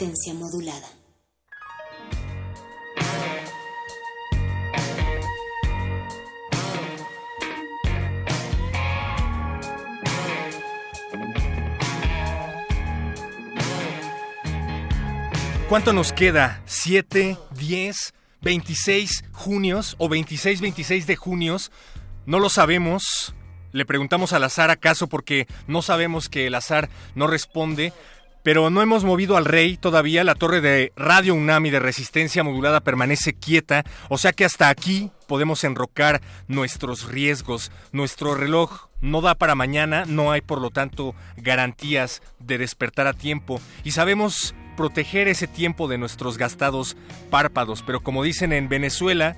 Modulada. ¿Cuánto nos queda? ¿Siete? ¿Diez? ¿26 junios o 26, 26 de junios? No lo sabemos. Le preguntamos al azar acaso porque no sabemos que el azar no responde. Pero no hemos movido al rey todavía. La torre de Radio UNAMI de resistencia modulada permanece quieta. O sea que hasta aquí podemos enrocar nuestros riesgos. Nuestro reloj no da para mañana. No hay, por lo tanto, garantías de despertar a tiempo. Y sabemos proteger ese tiempo de nuestros gastados párpados. Pero como dicen en Venezuela,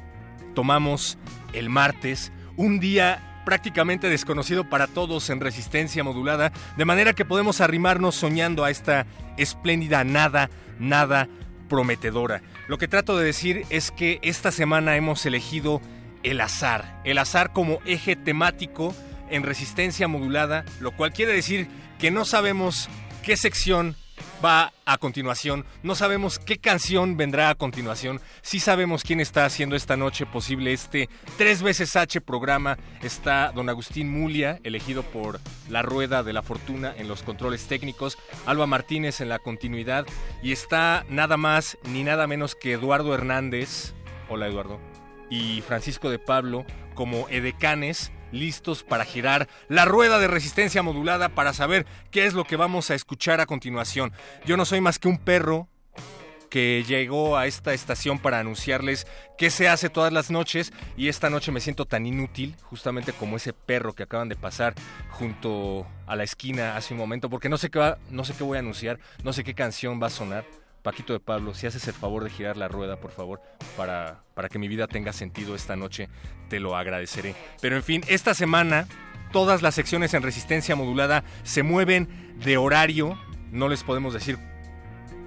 tomamos el martes, un día prácticamente desconocido para todos en resistencia modulada, de manera que podemos arrimarnos soñando a esta espléndida nada, nada prometedora. Lo que trato de decir es que esta semana hemos elegido el azar, el azar como eje temático en resistencia modulada, lo cual quiere decir que no sabemos qué sección va a continuación. No sabemos qué canción vendrá a continuación. Sí sabemos quién está haciendo esta noche posible este tres veces H programa. Está don Agustín Mulia, elegido por La Rueda de la Fortuna en los controles técnicos. Alba Martínez en la continuidad. Y está nada más ni nada menos que Eduardo Hernández. Hola Eduardo. Y Francisco de Pablo como edecanes listos para girar la rueda de resistencia modulada para saber qué es lo que vamos a escuchar a continuación. Yo no soy más que un perro que llegó a esta estación para anunciarles qué se hace todas las noches y esta noche me siento tan inútil, justamente como ese perro que acaban de pasar junto a la esquina hace un momento, porque no sé qué va, no sé qué voy a anunciar, no sé qué canción va a sonar. Paquito de Pablo, si haces el favor de girar la rueda, por favor, para, para que mi vida tenga sentido esta noche, te lo agradeceré. Pero en fin, esta semana todas las secciones en resistencia modulada se mueven de horario, no les podemos decir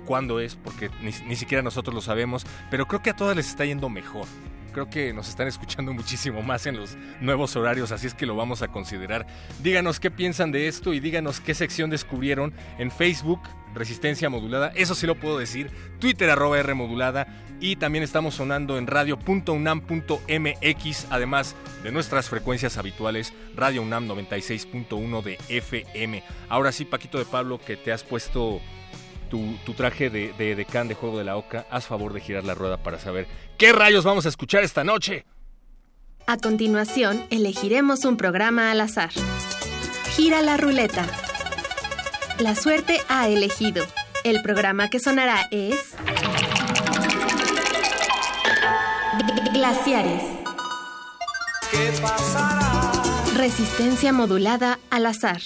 cuándo es, porque ni, ni siquiera nosotros lo sabemos, pero creo que a todas les está yendo mejor creo que nos están escuchando muchísimo más en los nuevos horarios, así es que lo vamos a considerar. Díganos qué piensan de esto y díganos qué sección descubrieron en Facebook, Resistencia Modulada, eso sí lo puedo decir, Twitter arroba R Modulada y también estamos sonando en radio.unam.mx, además de nuestras frecuencias habituales, Radio UNAM 96.1 de FM. Ahora sí, Paquito de Pablo, que te has puesto tu, traje de, de decán de Juego de la Oca, haz favor de girar la rueda para saber qué rayos vamos a escuchar esta noche. A continuación, elegiremos un programa al azar. Gira la ruleta. La suerte ha elegido. El programa que sonará es... Glaciares. ¿Qué pasará? Resistencia modulada al azar.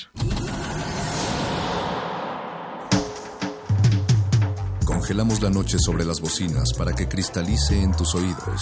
Congelamos la noche sobre las bocinas para que cristalice en tus oídos.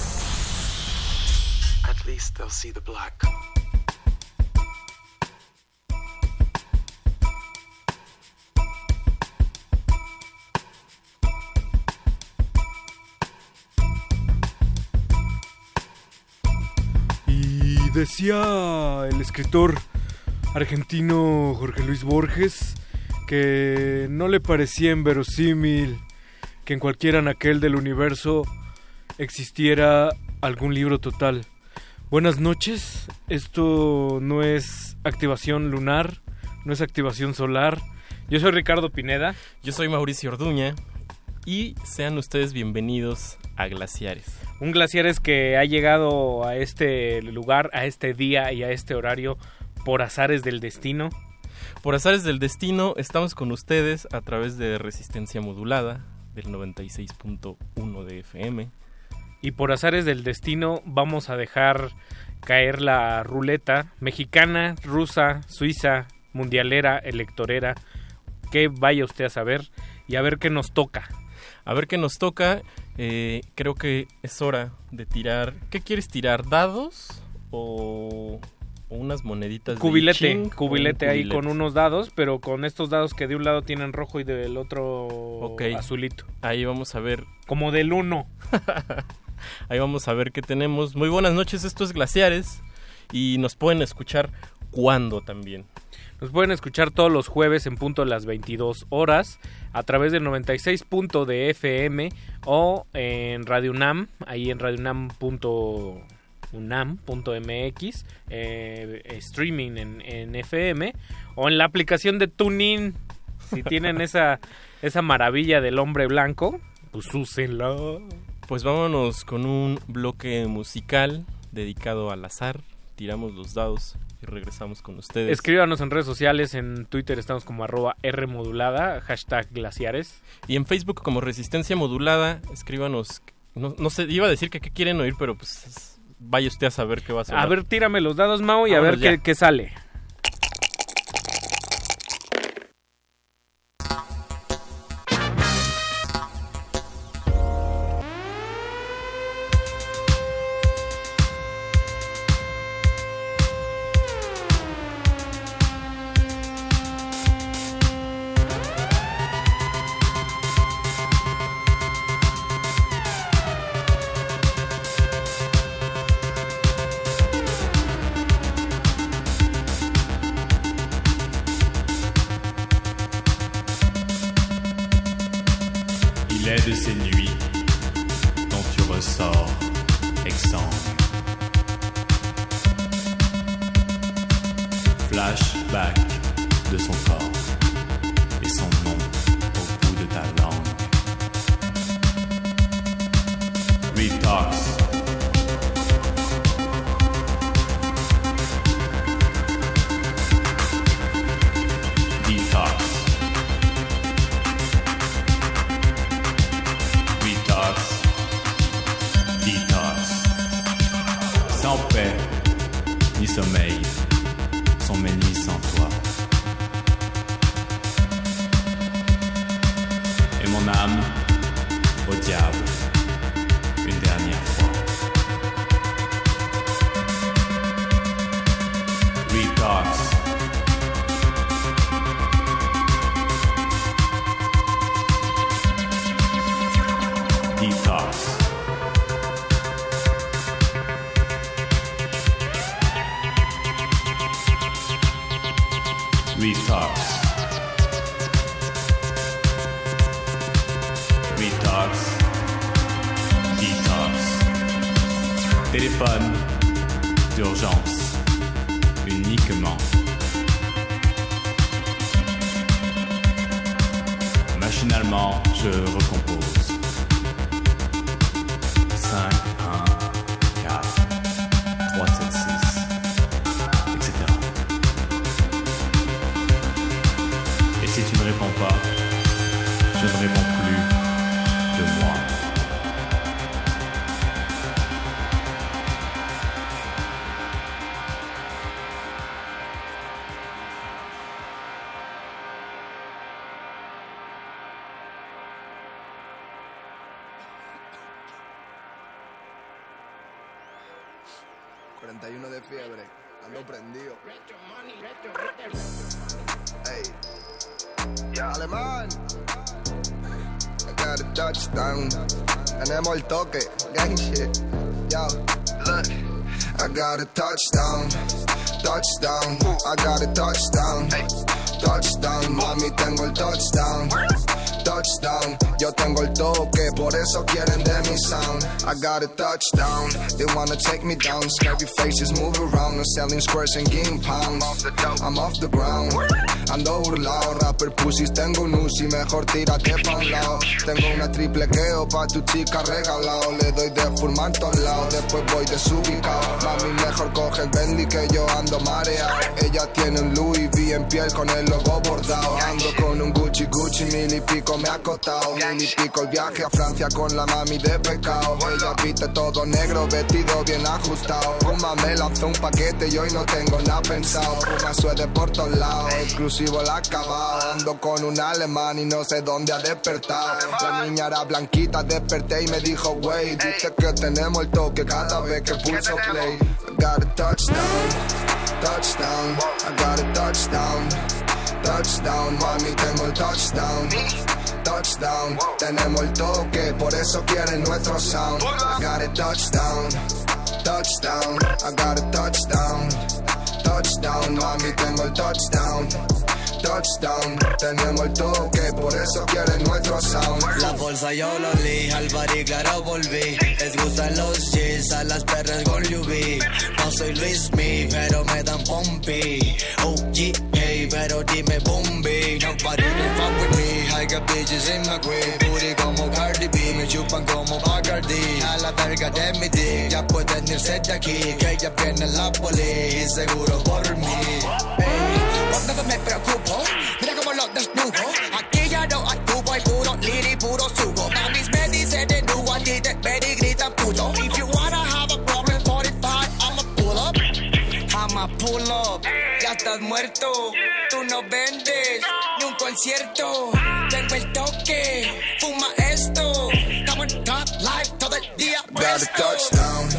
see the black. Y decía el escritor argentino Jorge Luis Borges que no le parecía inverosímil que en cualquier anaquel del universo existiera algún libro total Buenas noches, esto no es activación lunar, no es activación solar. Yo soy Ricardo Pineda. Yo soy Mauricio Orduña y sean ustedes bienvenidos a Glaciares. Un Glaciares que ha llegado a este lugar, a este día y a este horario por azares del destino. Por azares del destino estamos con ustedes a través de resistencia modulada del 96.1 de FM. Y por azares del destino vamos a dejar caer la ruleta mexicana, rusa, suiza, mundialera, electorera, que vaya usted a saber y a ver qué nos toca. A ver qué nos toca, eh, creo que es hora de tirar. ¿Qué quieres tirar? ¿Dados o, unas moneditas? Cubilete, de Ching? cubilete Un ahí con unos dados, pero con estos dados que de un lado tienen rojo y del otro azulito. Ahí vamos a ver. Como del uno. Ahí vamos a ver qué tenemos. Muy buenas noches, esto es Glaciares. Y nos pueden escuchar cuando también. Nos pueden escuchar todos los jueves en punto de las 22 horas a través del 96 punto de FM o en Radio UNAM, ahí en radiounam.unam.mx, eh, streaming en, en FM o en la aplicación de TuneIn. Si tienen esa, esa maravilla del hombre blanco, pues úsenla. Pues vámonos con un bloque musical dedicado al azar. Tiramos los dados y regresamos con ustedes. Escríbanos en redes sociales, en Twitter estamos como arroba Rmodulada, hashtag glaciares. Y en Facebook como Resistencia Modulada, escríbanos. No, no sé, iba a decir que qué quieren oír, pero pues vaya usted a saber qué va a ser. A ver, tírame los dados, Mau, y a ver qué sale. Fiebre, ando prendido. Ey, alemán. I got a touchdown. Tenemos el toque, gang shit. Yo, look. I got a touchdown, touchdown. I got a touchdown, touchdown. Mami, tengo el touchdown. Touchdown, yo tengo el toque, por eso quieren de mi sound. I got a touchdown, they wanna take me down. Scary faces move around, I'm selling squares and game pounds. I'm off the ground, ando burlao, rapper pussies, tengo un Uzi, mejor tírate pa' un lado. Tengo una triple queo pa' tu chica regalado, le doy de fumar todos lados, después voy desubicado. Mami, mejor coge el Bentley que yo ando mareado. Ella tiene un Louis V en piel con el logo bordado. Ando con un Gucci Gucci mil y pico me ha costado. Mil y pico el viaje a Francia con la mami de pecado. Ella viste todo negro, vestido bien ajustado. Puma me lanzó un paquete y hoy no tengo nada pensado. Puma suede por todos lados, exclusivo el acabado. Ando con un alemán y no sé dónde ha despertado. La niña era blanquita, desperté y me dijo, wey, dice que tenemos el toque cada vez que pulso play. I got a touchdown, touchdown, I got a touchdown. Touchdown, mami, tengo el touchdown. Touchdown, tenemos el toque, por eso quieren nuestro sound. I got a touchdown, touchdown, I got a touchdown. Touchdown, mami, tengo el touchdown. Touchdown, tenemos el toque, por eso quieren nuestro sound. La bolsa yo lo li, al y claro volví. Les gustan los G's, a las perras con UV. No soy Luis Mi, pero me dan pompi. OG, hey, pero dime bombi. Nobody can fuck with me. I got bitches in my crib. Booty como Cardi B, me chupan como Bacardi. A la verga de mi dick, ya pueden irse de aquí. Que ya viene la poli, y seguro por mí. Hey, cuando me preocupo, mira como lo desnudo. Aquí ya no actúo, hay puro liri, puro sugo. Mamis me dicen de nuevo, a ti te ven y gritan puto. If you wanna have a problem, 45, I'ma pull up. I'ma pull up. Ya estás muerto, tú no vendes ni un concierto. Tengo el toque, fuma esto. Estamos en top life todo el día. Got a touchdown,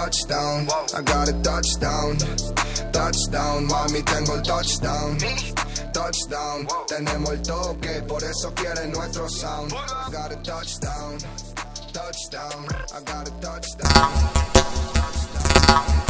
touchdown. I got a touchdown, touchdown. Mami, tengo el touchdown. Touchdown, tenemos el toque, por eso quieren nuestro sound. Got a touchdown, touchdown. I got a touchdown. specializes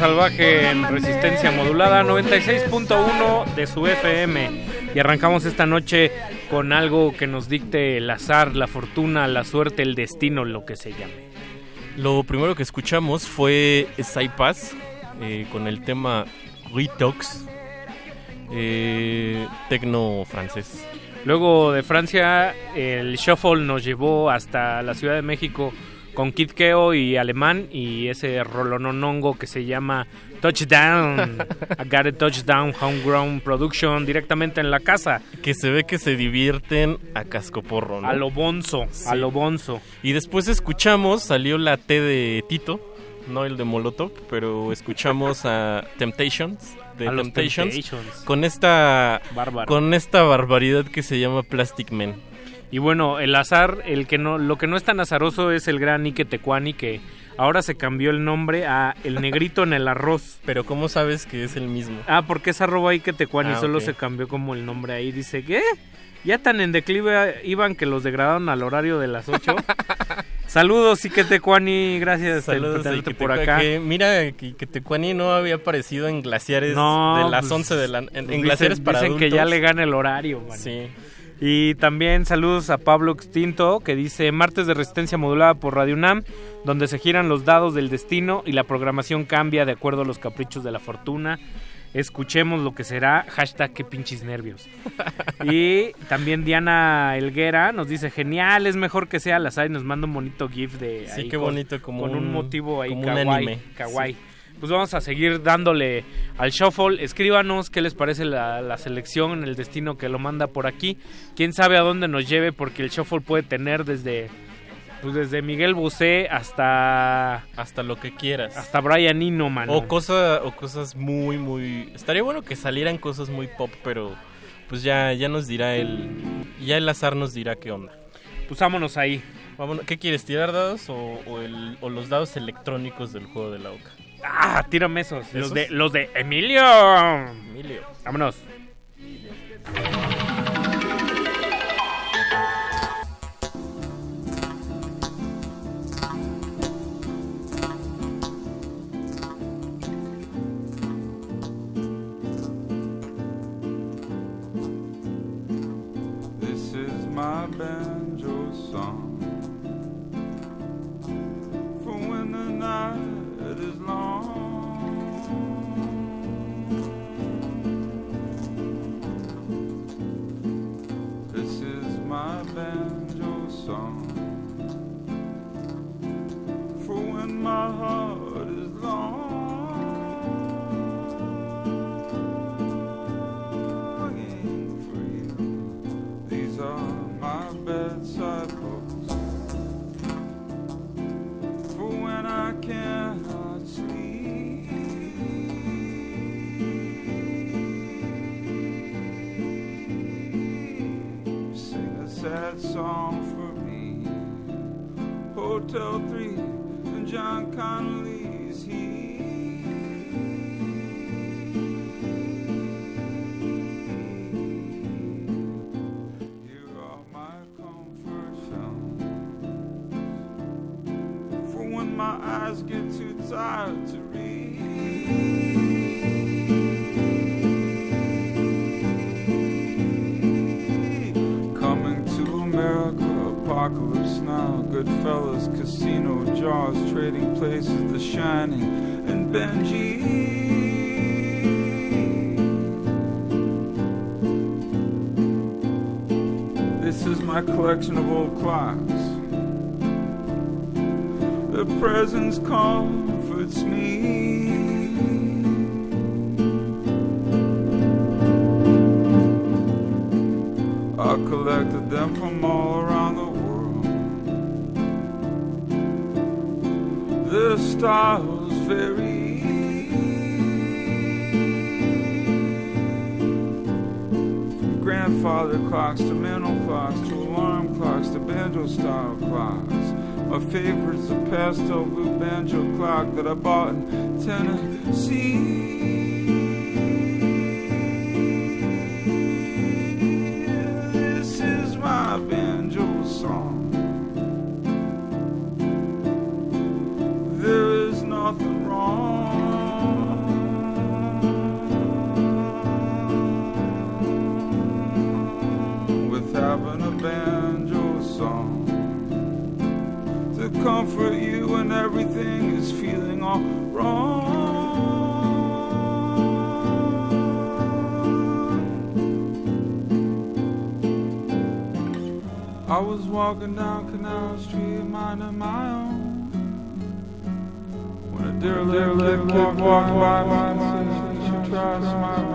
Salvaje en resistencia modulada 96.1 de su FM. Y arrancamos esta noche con algo que nos dicte el azar, la fortuna, la suerte, el destino, lo que se llame. Lo primero que escuchamos fue Saipas eh, con el tema Retox, eh, tecno francés. Luego de Francia, el shuffle nos llevó hasta la Ciudad de México con Kid Keo y Alemán y ese rolononongo que se llama Touchdown. I got a Touchdown Homegrown Production directamente en la casa. Que se ve que se divierten a cascoporro, ¿no? A lo bonzo, a lo bonzo. Y después escuchamos, salió la T de Tito, no el de Molotov, pero escuchamos a Temptations de A los Temptations, Temptations. con esta Bárbaro. con esta barbaridad que se llama Plastic Man. Y bueno, el azar, el que no, lo que no es tan azaroso es el gran Ike Tecuani que ahora se cambió el nombre a El Negrito en el Arroz. Pero ¿cómo sabes que es el mismo? Ah, porque es arroba Ike Tecuani, Ah, solo ok. se cambió como el nombre ahí. Dice, ¿qué? Ya tan en declive iban que los degradaron al horario de las 8. Saludos Ike Tecuani, gracias Saludos por a por Iquetecuani, acá. que mira que, que Tecuani no había aparecido en glaciares No, de las pues, 11 de la en, en pues glaciares dicen, para dicen que adultos. ya le gana el horario, man. Sí. Y también saludos a Pablo Extinto que dice martes de resistencia modulada por Radio UNAM, donde se giran los dados del destino y la programación cambia de acuerdo a los caprichos de la fortuna. Escuchemos lo que será, hashtag que pinches nervios. y también Diana Elguera nos dice, genial, es mejor que sea las y nos manda un bonito gif de Sí, ahí qué con- bonito, como con un, un- motivo ahí como un kawaii, anime. kawaii. Sí. Pues vamos a seguir dándole al shuffle. Escríbanos qué les parece la, la selección, el destino que lo manda por aquí. Quién sabe a dónde nos lleve, porque el shuffle puede tener desde, pues desde Miguel Bosé hasta hasta lo que quieras. hasta Brian Eno, mano. O, cosa, o cosas muy, muy... Estaría bueno que salieran cosas muy pop, pero pues ya, ya nos dirá el... Ya el azar nos dirá qué onda. Pues vámonos ahí. Vámonos. ¿Qué quieres, tirar dados o, o el- o los dados electrónicos del juego de la oca? Ah, tírame esos. Los de, los de Emilio. Emilio. Vámonos. This is my banjo Places, The Shining, and Benji. This is my collection of old clocks. The presence comforts me. I collected them from all around Vary. From grandfather clocks to mantle clocks to alarm clocks to banjo style clocks. My favorite's a pastel blue banjo clock that I bought in Tennessee. Walking down Canal Street, minding my own. When a derelict kid walked by me and said, she tried smiling.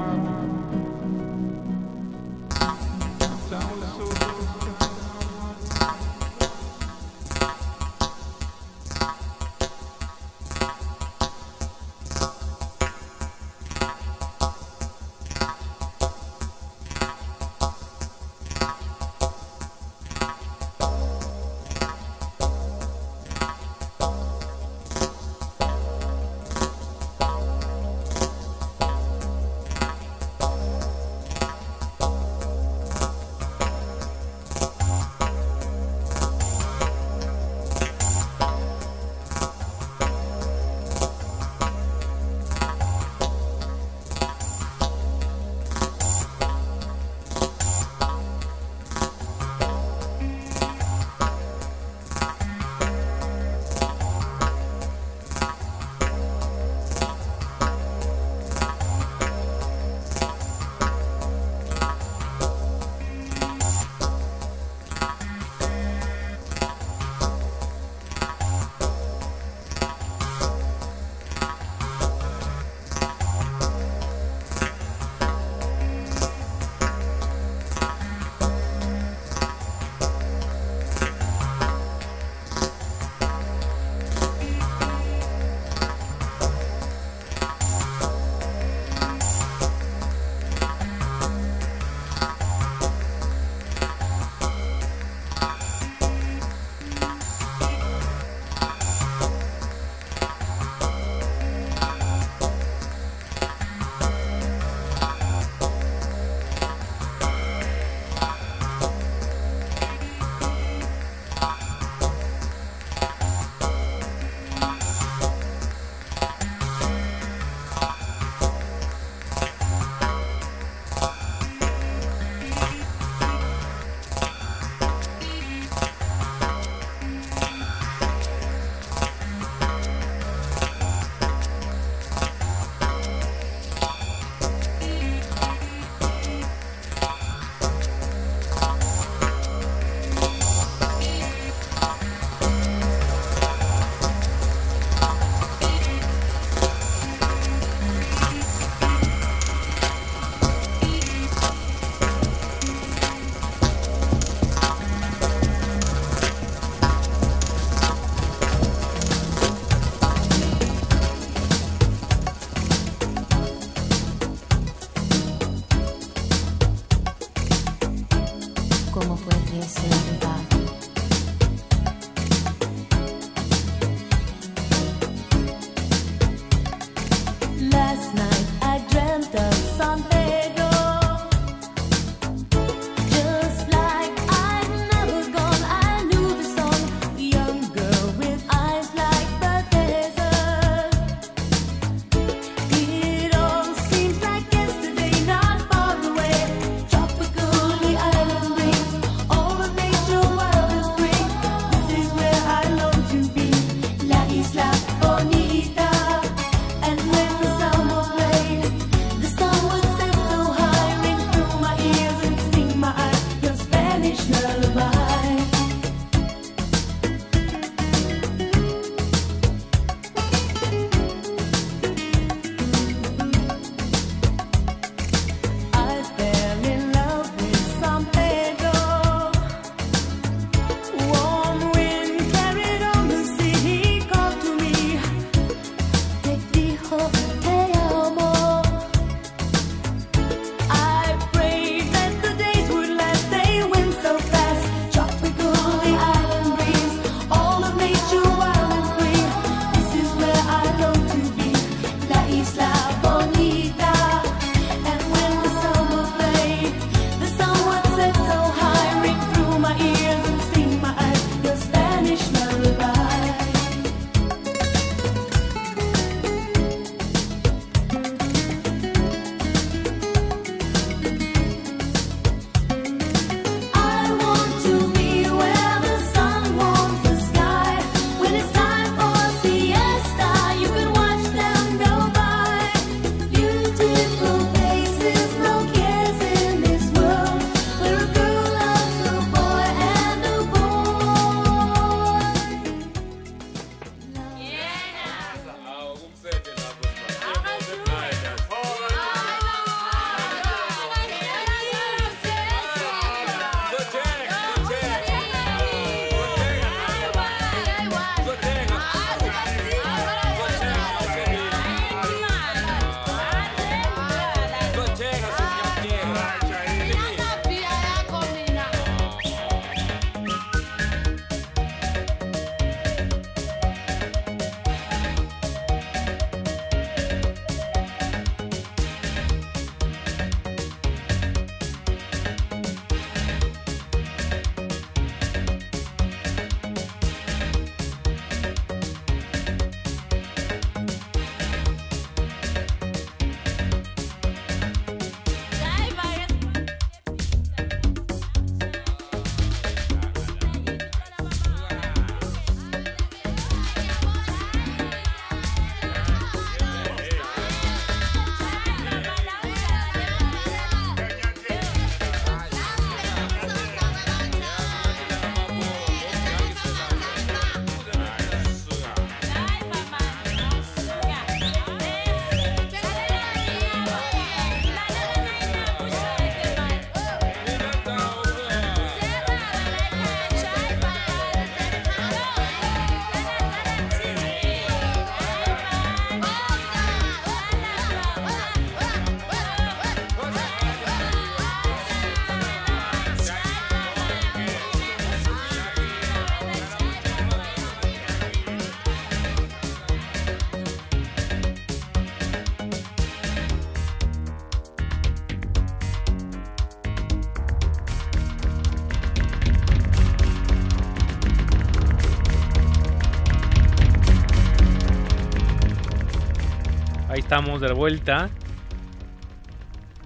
Estamos de vuelta.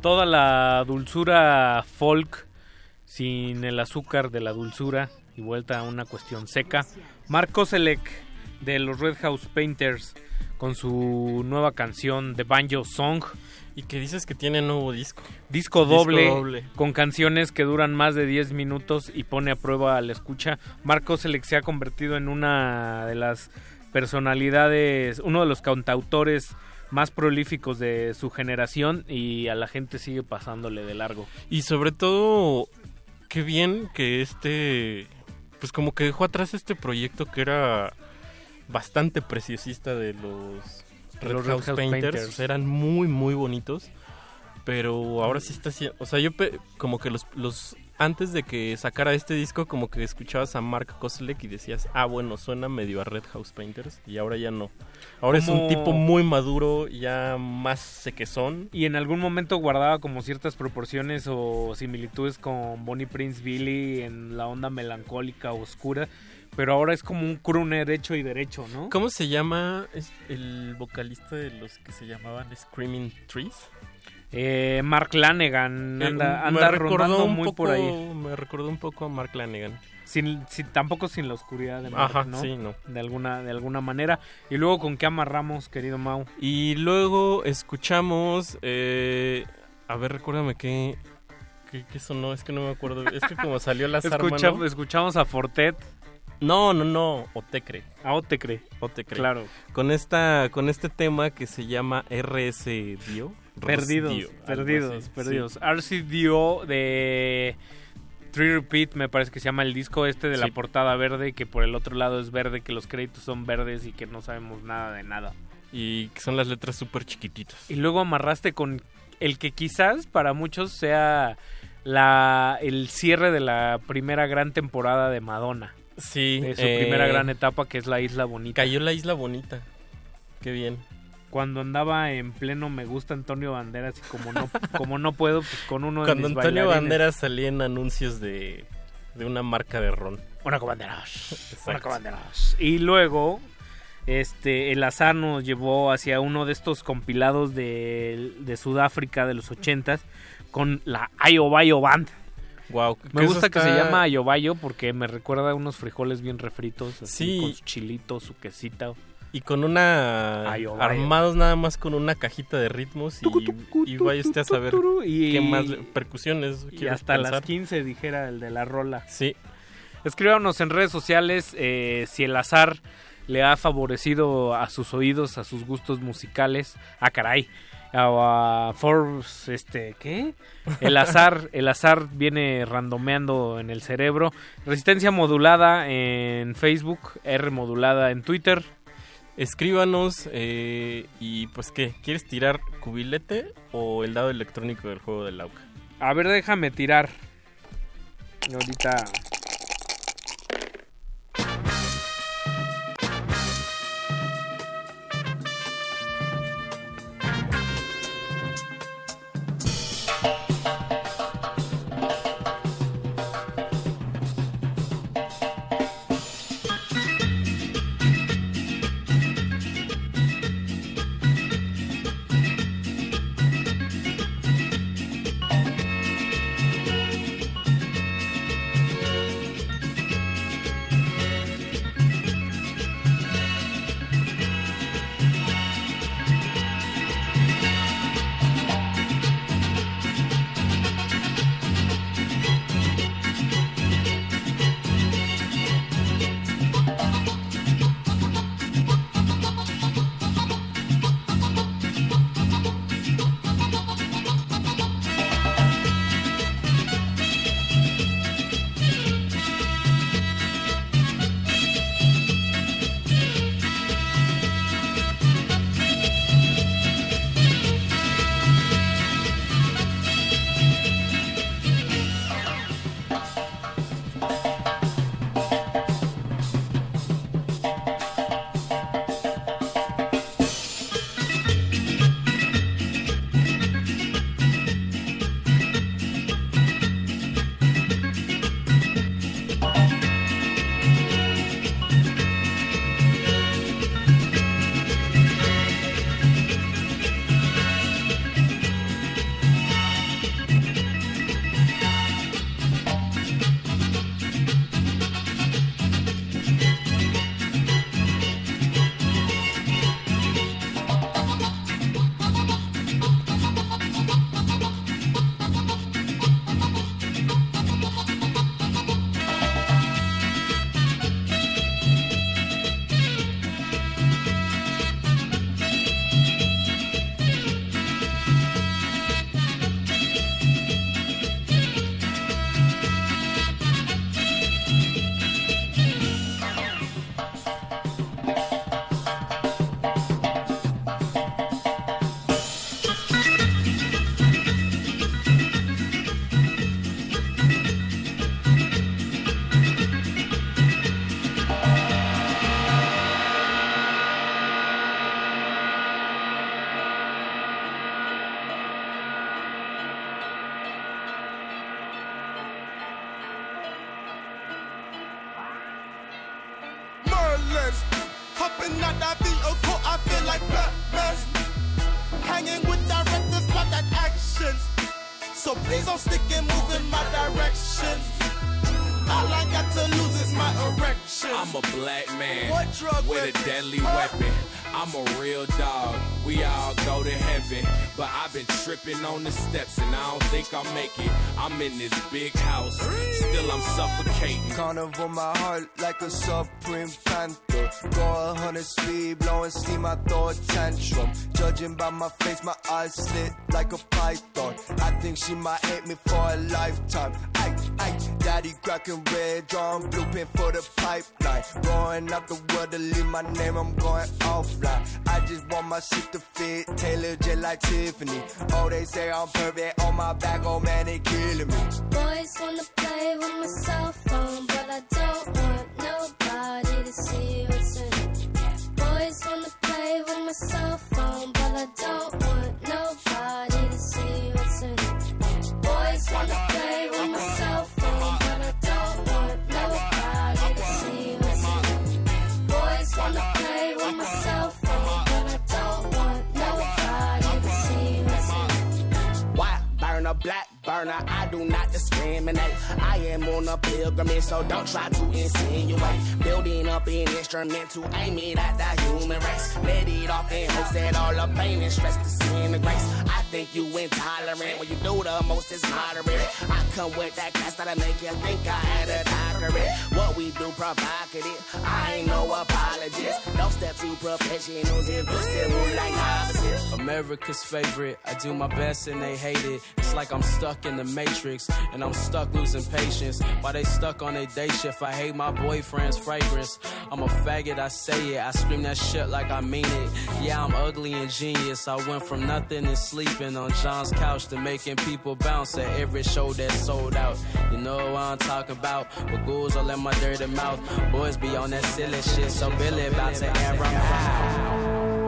Toda la dulzura folk sin el azúcar de la dulzura y vuelta a una cuestión seca. Mark Koselek de los Red House Painters con su nueva canción The Banjo Song. Y que dices que tiene nuevo disco. Disco doble, con canciones que duran más de 10 minutos y pone a prueba a la escucha. Mark Koselek se ha convertido en una de las personalidades, uno de los cantautores más prolíficos de su generación y a la gente sigue pasándole de largo. Y sobre todo, qué bien que este, pues como que dejó atrás este proyecto que era bastante preciosista de los Red Los House, Red House Painters. Painters. Eran muy, muy bonitos. Pero ahora sí está haciendo... O sea, yo pe- como que los, los... Antes de que sacara este disco, como que escuchabas a Mark Koselek y decías, ah, bueno, suena medio a Red House Painters. Y ahora ya no. Ahora es un Como- tipo muy maduro, ya más sequezón. Y en algún momento guardaba como ciertas proporciones o similitudes con Bonnie Prince Billy en la onda melancólica, oscura. Pero ahora es como un crooner hecho y derecho, ¿no? ¿Cómo se llama el vocalista de los que se llamaban Screaming Trees? Eh, Mark Lanegan Eh, anda, anda rondando muy poco- por ahí. Me recordó un poco a Mark Lanegan. Sin, sin- tampoco sin la oscuridad de Mark, Ajá, ¿no? sí, no. De alguna, de alguna manera. Y luego, ¿con qué amarramos, querido Mau? Y luego escuchamos. eh, a ver, recuérdame qué, qué, qué sonó. Es que no me acuerdo. Es que como salió la Escucha- Escuchamos a Fortet. No, no, no. Otecre. A Otecre. Otecre. Claro. Con, esta, con este tema que se llama RS Dio. Perdidos, Dio, perdidos, perdidos. sí. RC Dio de Three Repeat me parece que se llama el disco este de la portada verde que por el otro lado es verde, que los créditos son verdes y que no sabemos nada de nada. Y que son las letras súper chiquititas. Y luego amarraste con el que quizás para muchos sea la el cierre de la primera gran temporada de Madonna. Sí. De su eh, primera gran etapa que es la Isla Bonita. Cayó la Isla Bonita. Qué bien. Cuando andaba en pleno me gusta Antonio Banderas y como no como no puedo pues con uno de Cuando mis Antonio bailarines. Banderas salía en anuncios de, de una marca de ron. Una cobanderas. Una Exacto. cobanderas. Y luego, este, el azar nos llevó hacia uno de estos compilados de, de Sudáfrica de los ochentas con la Ayobayo Band. Wow, Me gusta que se llama Ayobayo porque me recuerda a unos frijoles bien refritos, así, Sí. con su chilito, su quesita. Y con una... Ay, oh, vaya. armados nada más con una cajita de ritmos y, y vaya usted a saber y- qué más... Percusiones. Y hasta las pensar. 15 dijera el de la rola. Sí. Escríbanos en redes sociales eh, si el azar le ha favorecido a sus oídos, a sus gustos musicales. Ah, caray. A, a Forbes, este, ¿qué? El azar, el azar viene randomeando en el cerebro. Resistencia modulada en Facebook, R modulada en Twitter. Escríbanos eh, y pues qué, ¿quieres tirar cubilete o el dado electrónico del juego del AUCA? A ver, déjame tirar. Ahorita. Carnival my heart like a supreme panther. Go hundred speed, blowing steam, I tantrum. Judging by my face, my eyes slit like a python. I think she might hate me for a lifetime. Ay, ay, daddy cracking red, drawing blueprint for the pipeline. Going out the world to leave my name, I'm going offline. I just want my shit to fit, tailored just like Tiffany. Oh, they say I'm perfect on my back, oh man, they killing me. Boys wanna play with my cell phone, but I don't want nobody to see with my cell phone, but I don't want nobody burner, I do not discriminate. I am on a pilgrimage, so don't try to insinuate. Building up an instrument to aim it at the human race. Let it off and hope that all the pain and stress disintegrates. I think you intolerant when you do the most is moderate. I come with that class that'll make you think I had a doctorate. What we do provocative, I ain't no apologist. Don't step to professionals if you still like novices. America's favorite. I do my best and they hate it. It's like I'm stuck in the matrix and I'm stuck losing patience. Why they stuck on a day shift, I hate my boyfriend's fragrance. I'm a faggot, I say it. I scream that shit like I mean it. Yeah, I'm ugly and genius. I went from nothing and sleeping on John's couch to making people bounce at every show that sold out. You know what I'm talking about? With ghouls all in my dirty mouth. Boys be on that silly shit, so Billy about to air 'em out.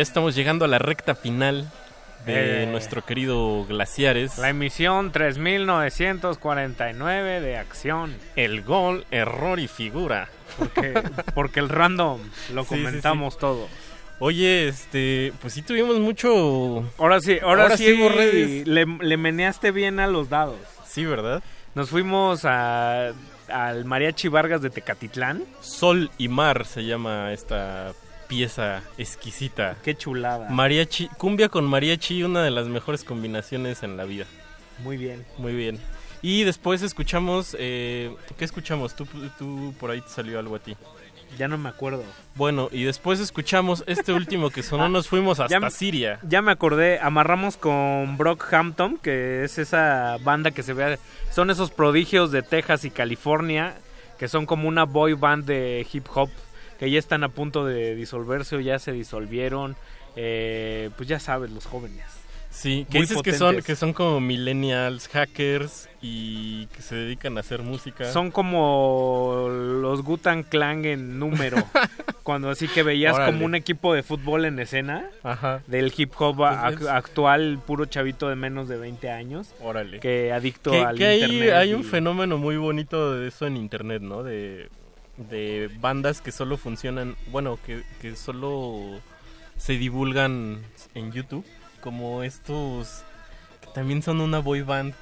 Ya estamos llegando a la recta final de Eh. nuestro querido Glaciares. La emisión 3949 de acción. El gol, error y figura. Porque, porque el random lo Sí, sí, comentamos todo. Oye, este, pues sí tuvimos mucho... Ahora sí, ahora, sí, hubo redes. le, le meneaste bien a los dados. Sí, ¿verdad? Nos fuimos a, al Mariachi Vargas de Tecatitlán. Sol y mar se llama esta pieza exquisita. Qué chulada. Mariachi, cumbia con mariachi, una de las mejores combinaciones en la vida. Muy bien. Muy bien. Y después escuchamos, eh, ¿qué escuchamos? Tú, tú por ahí te salió algo a ti. Ya no me acuerdo. Bueno, y después escuchamos este último que sonó, nos fuimos hasta Ya Siria. Ya me acordé, amarramos con Brockhampton, que es esa banda que se ve, son esos prodigios de Texas y California, que son como una boy band de hip hop, que ya están a punto de disolverse o ya se disolvieron, eh, pues ya sabes, los jóvenes. Sí, que dices que son, que son como millennials, hackers y que se dedican a hacer música. Son como los Gutan Clan en número. Cuando así que veías Órale. como un equipo de fútbol en escena Ajá. del hip hop Pues ac- es- actual, puro chavito de menos de 20 años. Órale. Que adicto que, al que hay, internet. hay un y- fenómeno muy bonito de eso en internet, ¿no? De, de bandas que solo funcionan, bueno, que, que solo se divulgan en YouTube, como estos que también son una boy band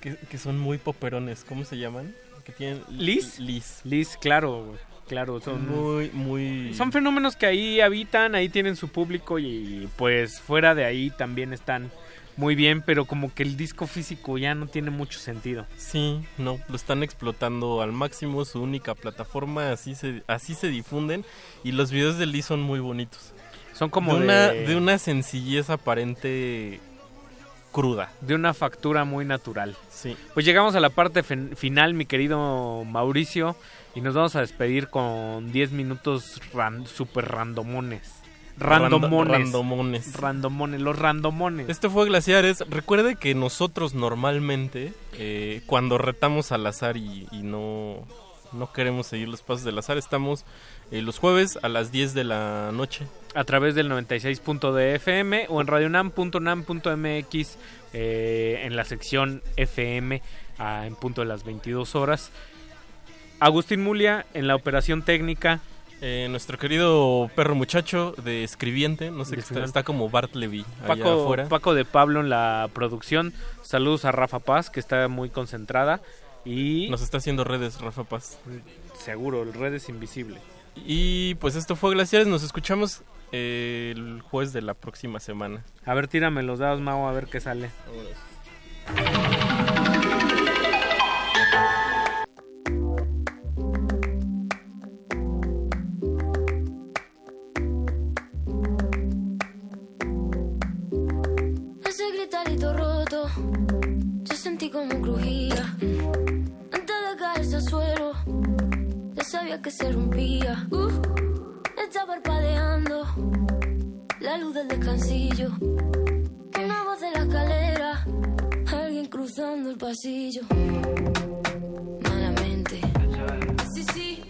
que, que son muy poperones, ¿cómo se llaman? Que tienen ¿Liz? Liz. Liz, claro, güey, claro, son Muy, muy... son fenómenos que ahí habitan, ahí tienen su público y pues fuera de ahí también están muy bien, pero como que el disco físico ya no tiene mucho sentido. Sí, no, lo están explotando al máximo, su única plataforma, así se, así se difunden y los videos de Lee son muy bonitos. Son como de una, de- una sencillez aparente cruda. De una factura muy natural. Sí. Pues llegamos a la parte final, mi querido Mauricio, y nos vamos a despedir con 10 minutos ran- super randomones. Randomones. randomones. Randomones, los randomones. Esto fue Glaciares. Recuerde que nosotros normalmente, eh, cuando retamos al azar y, y no, no queremos seguir los pasos del azar, estamos eh, los jueves a las 10 de la noche. a través del 96.de FM o en radionam.nam.mx eh, en la sección FM ah, en punto de las 22 horas. Agustín Mulia en la operación técnica. Eh, nuestro querido perro muchacho de escribiente, no sé qué está, está como Bart Levy allá Paco, afuera. Paco de Pablo en la producción. Saludos a Rafa Paz que está muy concentrada. Y Nos está haciendo redes, Rafa Paz. seguro, el red es invisible. Y pues esto fue Glaciares. Nos escuchamos eh, el jueves de la próxima semana. A ver, tírame los dados, Mau, a ver qué sale. Gritarito roto, yo sentí como crujía. Antes de caerse al suelo, ya sabía que se rompía. Uh, está parpadeando la luz del descansillo. Una voz de la escalera, alguien cruzando el pasillo. Malamente, sí, sí,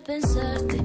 pensarte.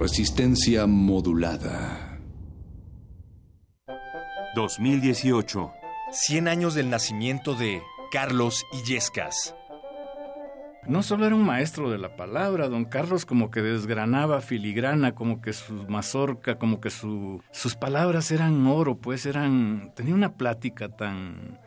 Resistencia modulada. 2018. 100 años del nacimiento de Carlos Illescas. No solo era un maestro de la palabra, don Carlos como que desgranaba filigrana, como que su mazorca, como que su, sus palabras eran oro, pues eran, tenía una plática tan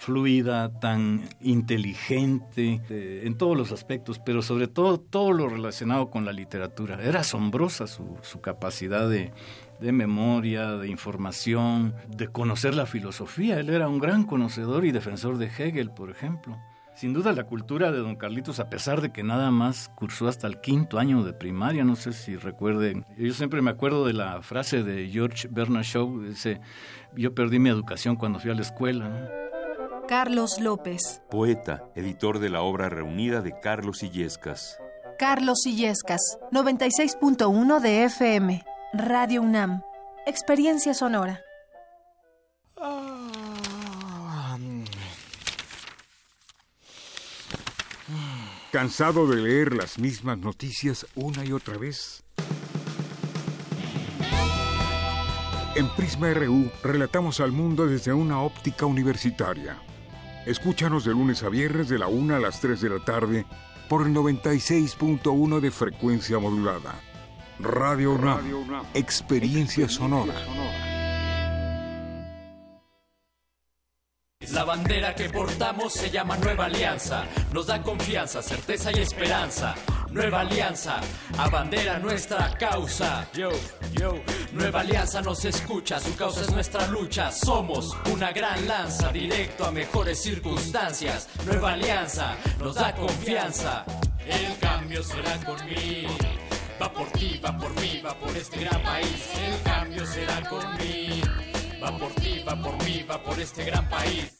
fluida, tan inteligente eh, en todos los aspectos, pero sobre todo todo lo relacionado con la literatura. Era asombrosa su, capacidad de, de memoria, de información, de conocer la filosofía. Él era un gran conocedor y defensor de Hegel, por ejemplo. Sin duda la cultura de don Carlitos, a pesar de que nada más cursó hasta el quinto año de primaria, no sé si recuerden, yo siempre me acuerdo de la frase de George Bernard Shaw, dice, yo perdí mi educación cuando fui a la escuela. ¿no? Carlos López. Poeta, editor de la obra reunida de Carlos Illescas. Carlos Illescas, 96.1 de FM. Radio UNAM. Experiencia sonora. ¿Cansado de leer las mismas noticias una y otra vez? En Prisma RU relatamos al mundo desde una óptica universitaria. Escúchanos de lunes a viernes de la 1 a las 3 de la tarde por el 96.1 de frecuencia modulada. Radio UNAM, experiencia sonora. La bandera que portamos se llama Nueva Alianza. Nos da confianza, certeza y esperanza. Nueva Alianza, abandera nuestra causa. Yo, yo. Nueva Alianza nos escucha, su causa es nuestra lucha. Somos una gran lanza, directo a mejores circunstancias. Nueva Alianza nos da confianza. El cambio será conmigo. Va por ti, va por mí, va por este gran país. El cambio será conmigo. Va por ti, va por mí, va por este gran país.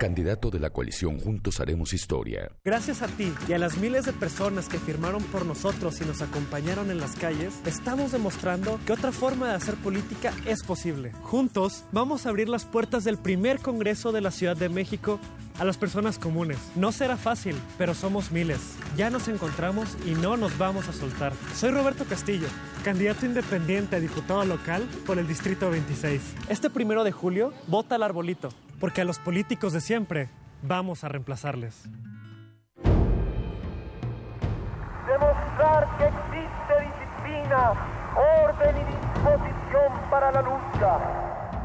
Candidato de la coalición Juntos Haremos Historia. Gracias a ti y a las miles de personas que firmaron por nosotros y nos acompañaron en las calles, estamos demostrando que otra forma de hacer política es posible. Juntos vamos a abrir las puertas del primer Congreso de la Ciudad de México a las personas comunes. No será fácil, pero somos miles. Ya nos encontramos y no nos vamos a soltar. Soy Roberto Castillo, candidato independiente a diputado local por el Distrito 26. Este primero de julio, vota al arbolito, porque a los políticos de siempre vamos a reemplazarles. Demostrar que existe disciplina, orden y disposición para la lucha.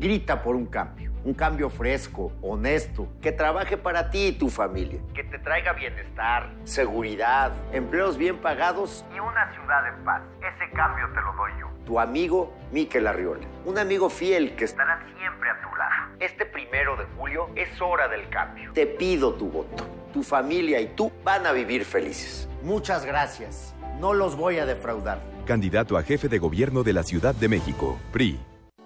grita por un cambio, un cambio fresco, honesto, que trabaje para ti y tu familia, que te traiga bienestar, seguridad, empleos bien pagados y una ciudad en paz. Ese cambio te lo doy yo. Tu amigo Miquel Arriola, un amigo fiel que estará siempre a tu lado. Este primero de julio es hora del cambio. Te pido tu voto. Tu familia y tú van a vivir felices. Muchas gracias. No los voy a defraudar. Candidato a jefe de gobierno de la Ciudad de México, PRI.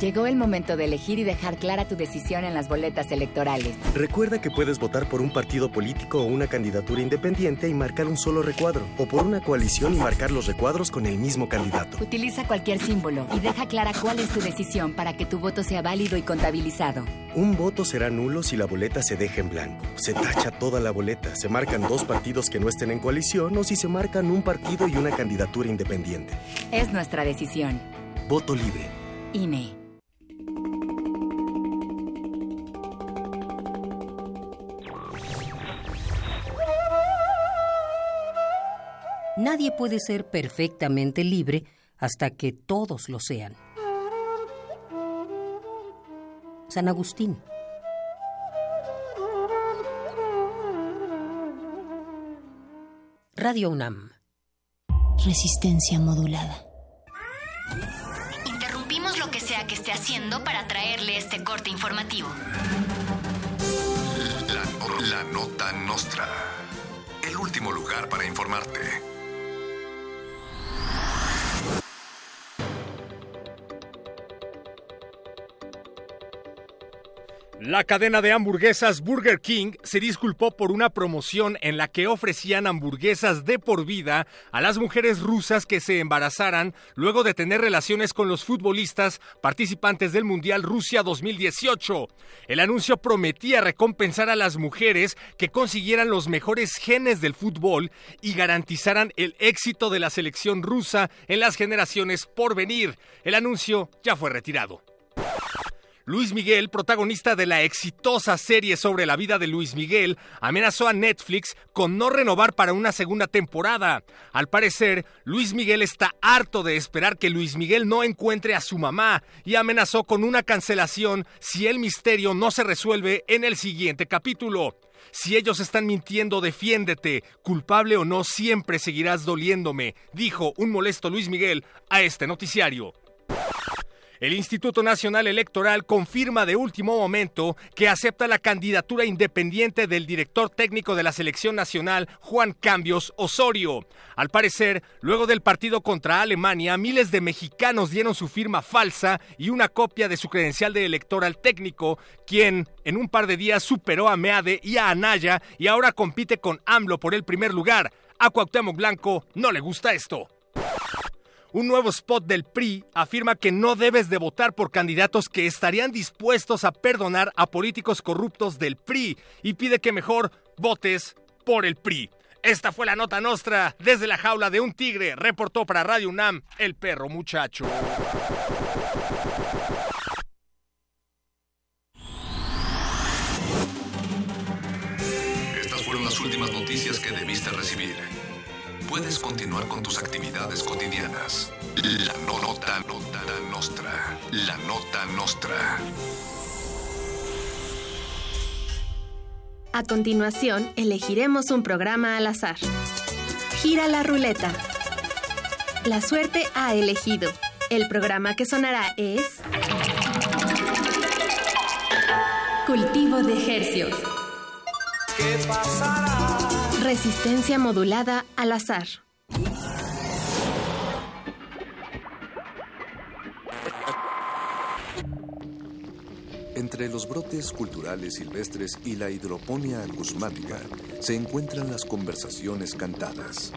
Llegó el momento de elegir y dejar clara tu decisión en las boletas electorales. Recuerda que puedes votar por un partido político o una candidatura independiente y marcar un solo recuadro, o por una coalición y marcar los recuadros con el mismo candidato. Utiliza cualquier símbolo y deja clara cuál es tu decisión para que tu voto sea válido y contabilizado. Un voto será nulo si la boleta se deja en blanco. Se tacha toda la boleta, se marcan dos partidos que no estén en coalición o si se marcan un partido y una candidatura independiente. Es nuestra decisión. Voto libre. INE. Nadie puede ser perfectamente libre hasta que todos lo sean. San Agustín. Radio UNAM. Resistencia modulada. Interrumpimos lo que sea que esté haciendo para traerle este corte informativo. La, la nota nostra. El último lugar para informarte. La cadena de hamburguesas Burger King se disculpó por una promoción en la que ofrecían hamburguesas de por vida a las mujeres rusas que se embarazaran luego de tener relaciones con los futbolistas participantes del Mundial Rusia 2018. El anuncio prometía recompensar a las mujeres que consiguieran los mejores genes del fútbol y garantizaran el éxito de la selección rusa en las generaciones por venir. El anuncio ya fue retirado. Luis Miguel, protagonista de la exitosa serie sobre la vida de Luis Miguel, amenazó a Netflix con no renovar para una segunda temporada. Al parecer, Luis Miguel está harto de esperar que Luis Miguel no encuentre a su mamá y amenazó con una cancelación si el misterio no se resuelve en el siguiente capítulo. Si ellos están mintiendo, defiéndete. Culpable o no, siempre seguirás doliéndome, dijo un molesto Luis Miguel a este noticiario. El Instituto Nacional Electoral confirma de último momento que acepta la candidatura independiente del director técnico de la selección nacional, Juan Cambios Osorio. Al parecer, luego del partido contra Alemania, miles de mexicanos dieron su firma falsa y una copia de su credencial de elector al técnico, quien en un par de días superó a Meade y a Anaya y ahora compite con AMLO por el primer lugar. A Cuauhtémoc Blanco no le gusta esto. Un nuevo spot del PRI afirma que no debes de votar por candidatos que estarían dispuestos a perdonar a políticos corruptos del PRI y pide que mejor votes por el PRI. Esta fue la nota nostra desde la jaula de un tigre, reportó para Radio UNAM el perro muchacho. Estas fueron las últimas noticias que debiste recibir. Puedes continuar con tus actividades cotidianas. La nota, nota nostra. La nota nostra. A continuación, elegiremos un programa al azar. Gira la ruleta. La suerte ha elegido. El programa que sonará es... Cultivo de Hercios. ¿Qué pasará? Resistencia modulada al azar. Entre los brotes culturales silvestres y la hidroponía acusmática se encuentran las conversaciones cantadas.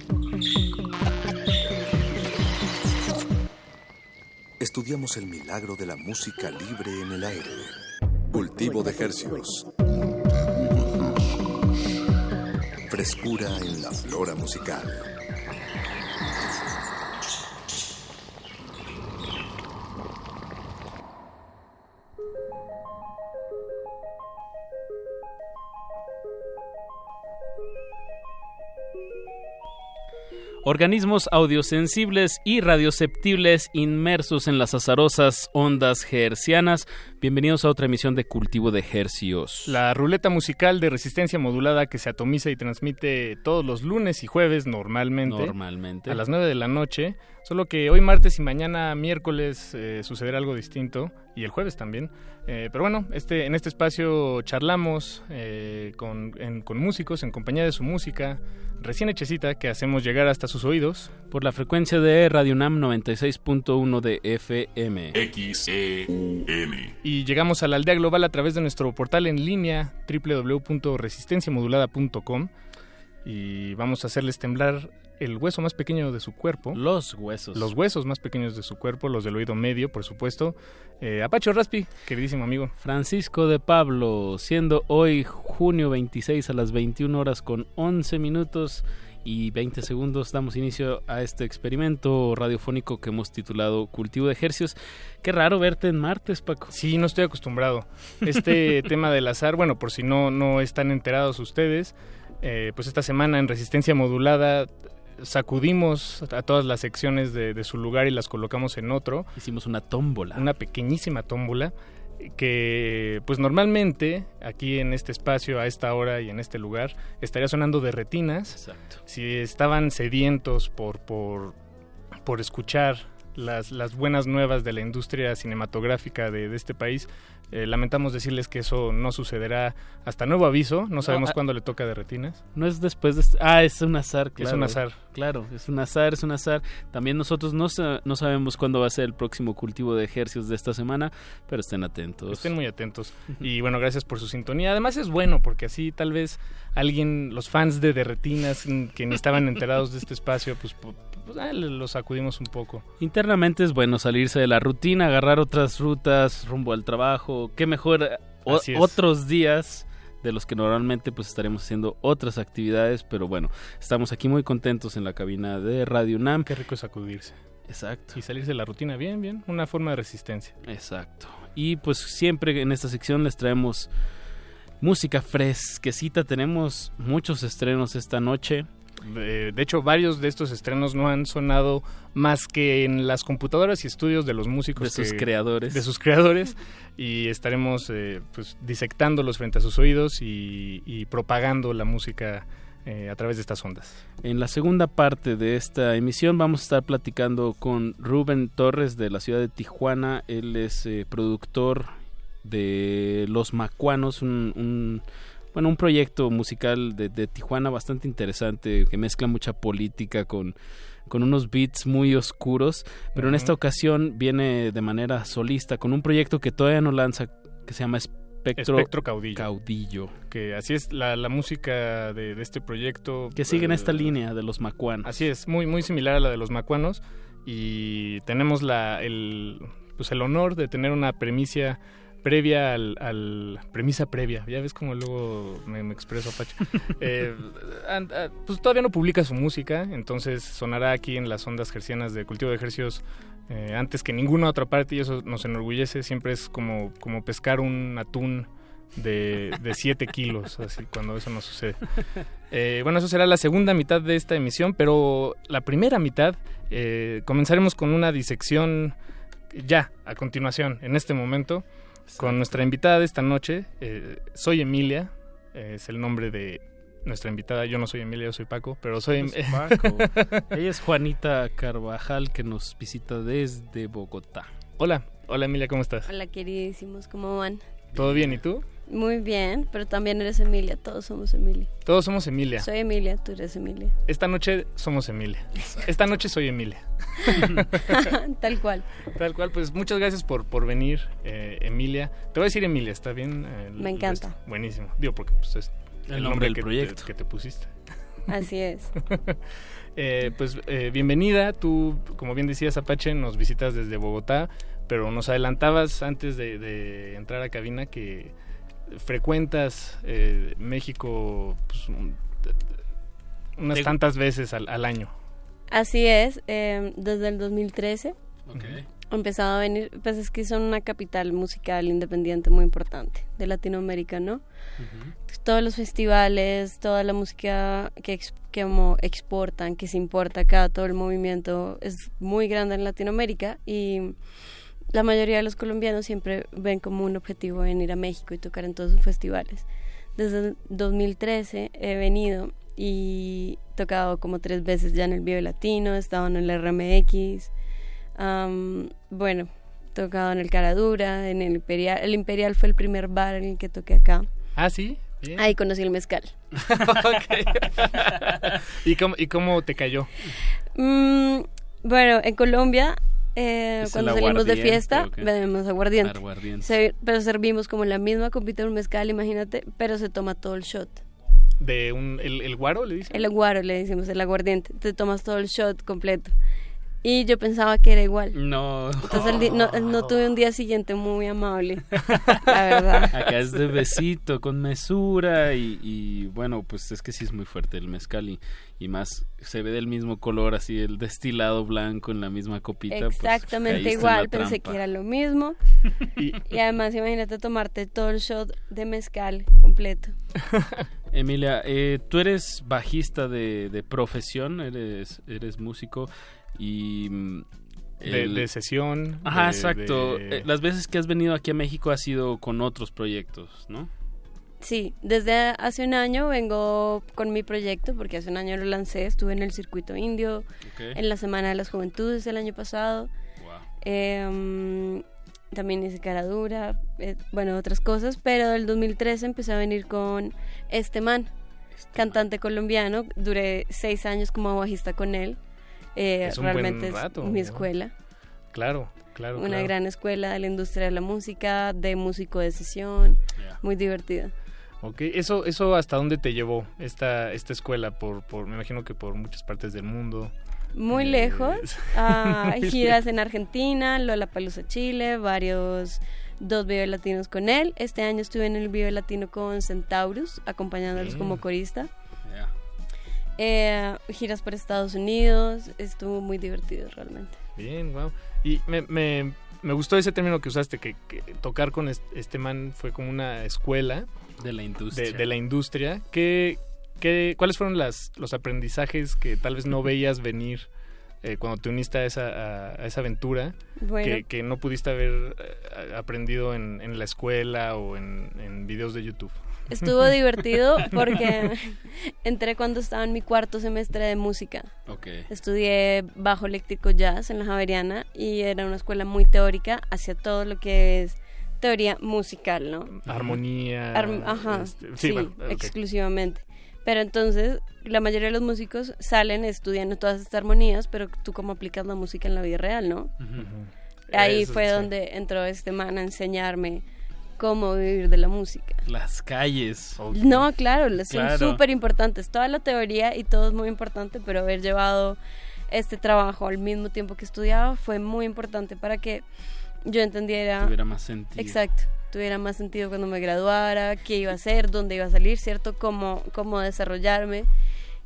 Estudiamos el milagro de la música libre en el aire. Cultivo de ejercios. Frescura en la flora musical. Organismos audiosensibles y radioceptibles inmersos en las azarosas ondas hercianas. Bienvenidos a otra emisión de Cultivo de Hercios. La ruleta musical de resistencia modulada que se atomiza y transmite todos los lunes y jueves normalmente. Normalmente. A las 9 de la noche. Solo que hoy martes y mañana miércoles eh, sucederá algo distinto. Y el jueves también. Eh, pero bueno, este, en este espacio charlamos eh, con, en- con músicos, en compañía de su música recién hechecita que hacemos llegar hasta sus oídos. Por la frecuencia de Radio UNAM 96.1 de FM. XEUN. Y llegamos a la aldea global a través de nuestro portal en línea www.resistenciamodulada.com y vamos a hacerles temblar el hueso más pequeño de su cuerpo. Los huesos. Los huesos más pequeños de su cuerpo, los del oído medio, por supuesto. Eh, Apacho Raspi, queridísimo amigo. Francisco de Pablo, siendo hoy junio 26 a las 21 horas con 11 minutos y 20 segundos, damos inicio a este experimento radiofónico que hemos titulado Cultivo de Ejercios. Qué raro verte en martes, Paco. Sí, no estoy acostumbrado. Este tema del azar, bueno, por si no, no están enterados ustedes, eh, pues esta semana en Resistencia Modulada sacudimos a todas las secciones de, de su lugar y las colocamos en otro. Hicimos una tómbola. Una pequeñísima tómbola que pues normalmente aquí en este espacio a esta hora y en este lugar estaría sonando de retinas. Exacto. Si estaban sedientos por, por, por escuchar las, las buenas nuevas de la industria cinematográfica de, de este país, eh, lamentamos decirles que eso no sucederá hasta nuevo aviso. No sabemos ah, cuándo le toca de retinas. No es después de... Ah, es un azar, claro. Es un azar. Claro, es un azar, es un azar. También nosotros no, no sabemos cuándo va a ser el próximo cultivo de ejercicios de esta semana, pero estén atentos. Estén muy atentos. Y bueno, gracias por su sintonía. Además es bueno porque así tal vez alguien, los fans de Derretinas que ni estaban enterados de este espacio, pues, pu- pues, ah, los sacudimos un poco. Internamente es bueno salirse de la rutina, agarrar otras rutas rumbo al trabajo. Qué mejor eh, o- otros días de los que normalmente pues estaremos haciendo otras actividades, pero bueno, estamos aquí muy contentos en la cabina de Radio UNAM. Qué rico sacudirse. Exacto. Y salirse de la rutina, bien, bien. Una forma de resistencia. Exacto. Y pues siempre en esta sección les traemos música fresquecita. Tenemos muchos estrenos esta noche. De, de hecho, varios de estos estrenos no han sonado más que en las computadoras y estudios de los músicos. De sus que- creadores. De sus creadores. Y estaremos eh, pues, disectándolos frente a sus oídos y, y propagando la música eh, a través de estas ondas. En la segunda parte de esta emisión vamos a estar platicando con Rubén Torres de la ciudad de Tijuana. Él es eh, productor de Los Macuanos, un, un- bueno, un proyecto musical de, de Tijuana bastante interesante que mezcla mucha política con, con unos beats muy oscuros, pero en esta ocasión viene de manera solista con un proyecto que todavía no lanza que se llama Espectro, Espectro Caudillo. Caudillo. Que así es la, la música de, de este proyecto. Que sigue en eh, esta línea de los macuanos. Así es, muy, muy similar a la de los macuanos. Y tenemos la, el, pues el honor de tener una premicia previa al, al- premisa previa. Ya ves como luego me, me expreso Apache. Eh, pues todavía no publica su música entonces sonará aquí en las ondas gercianas de cultivo de ejercicios eh, antes que ninguna otra parte y eso nos enorgullece. Siempre es como como pescar un atún de 7 kilos así cuando eso no sucede. Eh, bueno, eso será la segunda mitad de esta emisión, pero la primera mitad eh, comenzaremos con una disección ya, a continuación, en este momento, con nuestra invitada de esta noche. eh, soy Emilia, eh, es el nombre de nuestra invitada. Yo no soy Emilia, yo soy Paco, pero soy... Es Paco. Ella es Juanita Carvajal que nos visita desde Bogotá. Hola, hola Emilia, ¿cómo estás? Hola queridísimos, ¿cómo van? ¿Todo bien? ¿Y tú? Muy bien, pero también eres Emilia, todos somos Emilia. Todos somos Emilia. Soy Emilia, tú eres Emilia. Esta noche somos Emilia. Esta noche soy Emilia. Tal cual. Tal cual, pues muchas gracias por, por venir, eh, Emilia. Te voy a decir Emilia, ¿está bien? Eh, Me encanta. Buenísimo. Digo, porque pues, es El nombre del que, proyecto. Te, que te pusiste. Así es. Eh, pues eh, bienvenida, tú, como bien decías, Apache, nos visitas desde Bogotá, pero nos adelantabas antes de, de entrar a cabina que frecuentas eh, México pues, un- unas Te- tantas veces al, al año. Así es, eh, desde el 2013 Ok. he empezado a venir, pues es que son una capital musical independiente muy importante de Latinoamérica, ¿no? Todos los festivales, toda la música que, ex- que como exportan, que se importa acá, todo el movimiento es muy grande en Latinoamérica y la mayoría de los colombianos siempre ven como un objetivo venir a México y tocar en todos sus festivales. Desde el 2013 he venido y tocado como tres veces ya en el Vive Latino, he estado en el RMX, am, bueno, tocado en el Caradura, en el Imperial. El Imperial fue el primer bar en el que toqué acá. Ah, sí. Bien. Ahí conocí el mezcal. ¿Y, cómo, ¿Y cómo te cayó? Mm, bueno, en Colombia, eh, ¿Es cuando salimos de fiesta, bebemos aguardiente. Aguardiente. Se- pero servimos como la misma copita de un mezcal, imagínate, pero se toma todo el shot. ¿De un, el, el guaro, le dicen? El aguaro, le decimos, el aguardiente. Te tomas todo el shot completo. Y yo pensaba que era igual. No. Entonces el no, no tuve un día siguiente muy amable, la verdad. Acá es de besito, con mesura y, y, bueno, pues es que sí es muy fuerte el mezcal y, y más se ve del mismo color, así el destilado blanco en la misma copita. pues, Exactamente igual, pensé que era lo mismo. y además imagínate tomarte todo el shot de mezcal completo. Emilia, eh, tú eres bajista de, de profesión, eres, eres músico y... mm, De- de sesión, Ajá, de- exacto. de- Eh, Las veces que has venido aquí a México ha sido con otros proyectos, ¿no? Sí, desde hace un año vengo con mi proyecto, porque hace un año lo lancé, estuve en el circuito indio, en la Semana de las Juventudes el año pasado. Em, también hice Caradura, eh, bueno, otras cosas, pero del 2013 empecé a venir con este man, cantante colombiano, duré seis años como bajista con él. Eh, Es un buen realmente rato, es mi ¿no? escuela. Claro, claro. Una claro. gran escuela de la industria de la música, de músico de sesión, muy divertida. Ok, eso, eso hasta dónde te llevó esta, esta escuela, por, por, me imagino que por muchas partes del mundo. Muy Eh, lejos, a muy giras en Argentina, Lollapalooza Chile, varios, dos Vive Latinos con él. Este año estuve en el Vive Latino con Centaurus, acompañándolos Mm. como corista. Eh, giras por Estados Unidos, estuvo muy divertido realmente. Bien, wow. Y me, me, me gustó ese término que usaste, que, que tocar con este, man fue como una escuela. De la industria. De, de la industria. ¿Qué, qué, ¿Cuáles fueron las, los aprendizajes que tal vez no veías venir eh, cuando te uniste a esa, a, a esa aventura? Bueno. Que, que no pudiste haber eh, aprendido en, en la escuela o en, en videos de YouTube. Estuvo divertido porque entré cuando estaba en mi cuarto semestre de música. Okay. Estudié bajo eléctrico jazz en la Javeriana y era una escuela muy teórica hacia todo lo que es teoría musical, ¿no? Armonía. Ar ajá, este, sí, sí, bueno, ok. exclusivamente. Pero entonces la mayoría de los músicos salen estudiando todas estas armonías, pero tú cómo aplicas la música en la vida real, ¿no? Ahí Eso, fue sí. donde entró este man a enseñarme cómo vivir de la música. Las calles. No, claro, son Claro. súper importantes. Toda la teoría y todo es muy importante, pero haber llevado este trabajo al mismo tiempo que estudiaba fue muy importante para que yo entendiera... Tuviera más sentido. Exacto, tuviera más sentido cuando me graduara, qué iba a hacer, dónde iba a salir, ¿cierto? Cómo, cómo desarrollarme.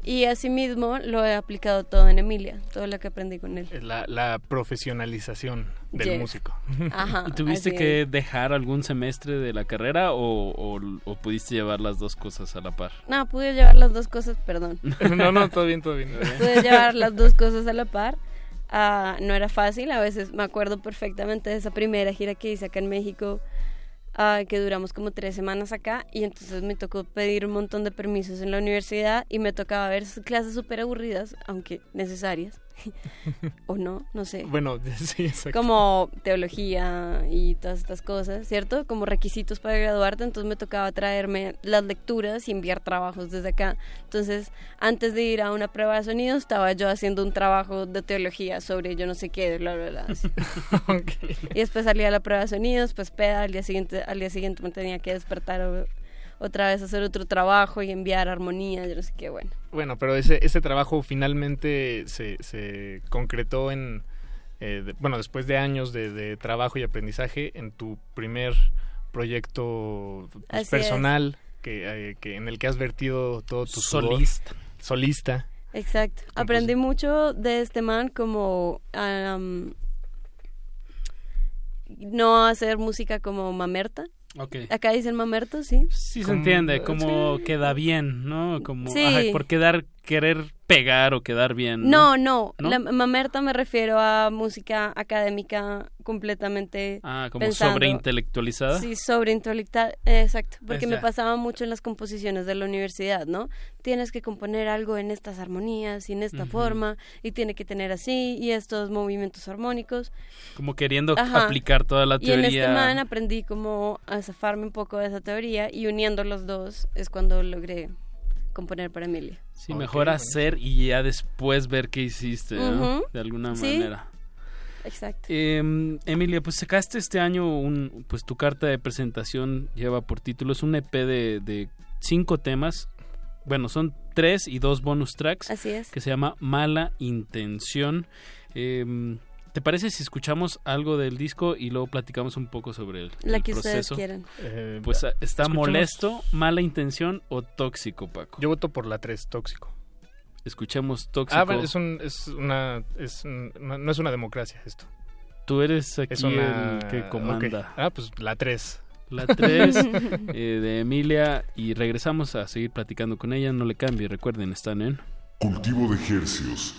Y asimismo lo he aplicado todo en Emilia, todo lo que aprendí con él. La, la profesionalización del Yes. músico. Ajá, ¿Y tuviste que dejar algún semestre de la carrera o, o- o pudiste llevar las dos cosas a la par? No, pude llevar las dos cosas, perdón. no, no, todo bien, todo bien. Pude llevar las dos cosas a la par. Ah, no era fácil, a veces me acuerdo perfectamente de esa primera gira que hice acá en México, ah, que duramos como tres semanas acá, y entonces me tocó pedir un montón de permisos en la universidad y me tocaba ver clases súper aburridas, aunque necesarias, o no, no sé. Bueno, sí, exacto. Como teología y todas estas cosas, ¿cierto? Como requisitos para graduarte, entonces me tocaba traerme las lecturas y enviar trabajos desde acá. Entonces, antes de ir a una prueba de sonido, estaba yo haciendo un trabajo de teología sobre yo no sé qué, bla, bla, bla. Y después salía a la prueba de sonidos, pues peda, al día siguiente, al día siguiente me tenía que despertar otra vez a hacer otro trabajo y enviar armonía, yo no sé qué, bueno. Bueno, pero ese, ese trabajo finalmente se, se concretó en, eh, de- bueno, después de años de, de trabajo y aprendizaje, en tu primer proyecto pues, es. personal, que, eh, que en el que has vertido todo tu sudor. Solista. Solista. Exacto. Aprendí mucho de este man como am, no hacer música como mamerta. Acá dicen mamerto, sí. Sí se entiende, como queda bien, ¿no? Como Sí. ajá, por quedar, querer pegar o quedar bien. No, No, no. La mamerta me refiero a música académica completamente Ah, como sobreintelectualizada. Sí, sobreintelectual, exacto, porque Pues me pasaba mucho en las composiciones de la universidad, ¿no? Tienes que componer algo en estas armonías y en esta Ujú. forma y tiene que tener así y estos movimientos armónicos. Como queriendo Ajá. aplicar toda la Y en teoría. este man aprendí como a zafarme un poco de esa teoría y uniendo los dos es cuando logré componer para Emilia. Sí, mejor hacer y ya después ver qué hiciste, ¿no? De alguna Sí. manera. Exacto. Eh, Emilia, pues sacaste este año un, pues tu carta de presentación lleva por título, es un EP de, de cinco temas, bueno, son tres y dos bonus tracks, Así es. que se llama Mala Intención. Eh, ¿Te parece si escuchamos algo del disco y luego platicamos un poco sobre el, La el que ustedes proceso? quieran. Eh, Pues ah, está escuchemos- molesto, mala intención o tóxico, Paco. Yo voto por la 3, tóxico. Escuchemos tóxico. Ah, bueno, es, un, es una... Es un- no es una democracia esto. Tú eres aquí Es una... el que comanda. Ah, pues la 3. La 3 eh, de Emilia y regresamos a seguir platicando con ella. No le cambie, recuerden, están en... Cultivo de ejercios.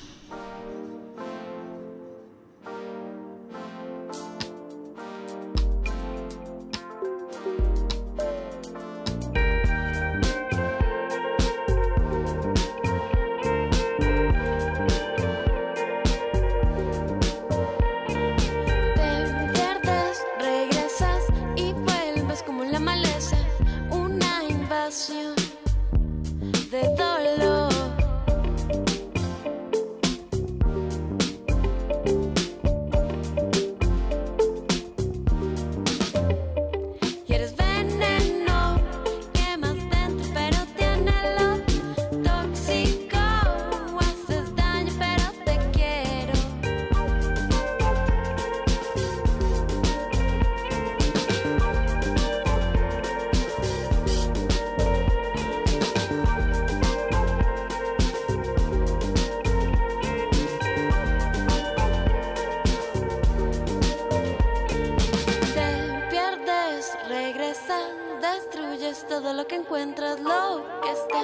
Encuentras lo que está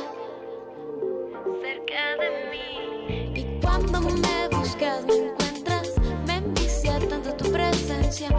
cerca de mí. Y cuando me buscas, me encuentras. Me envicia tanto tu presencia,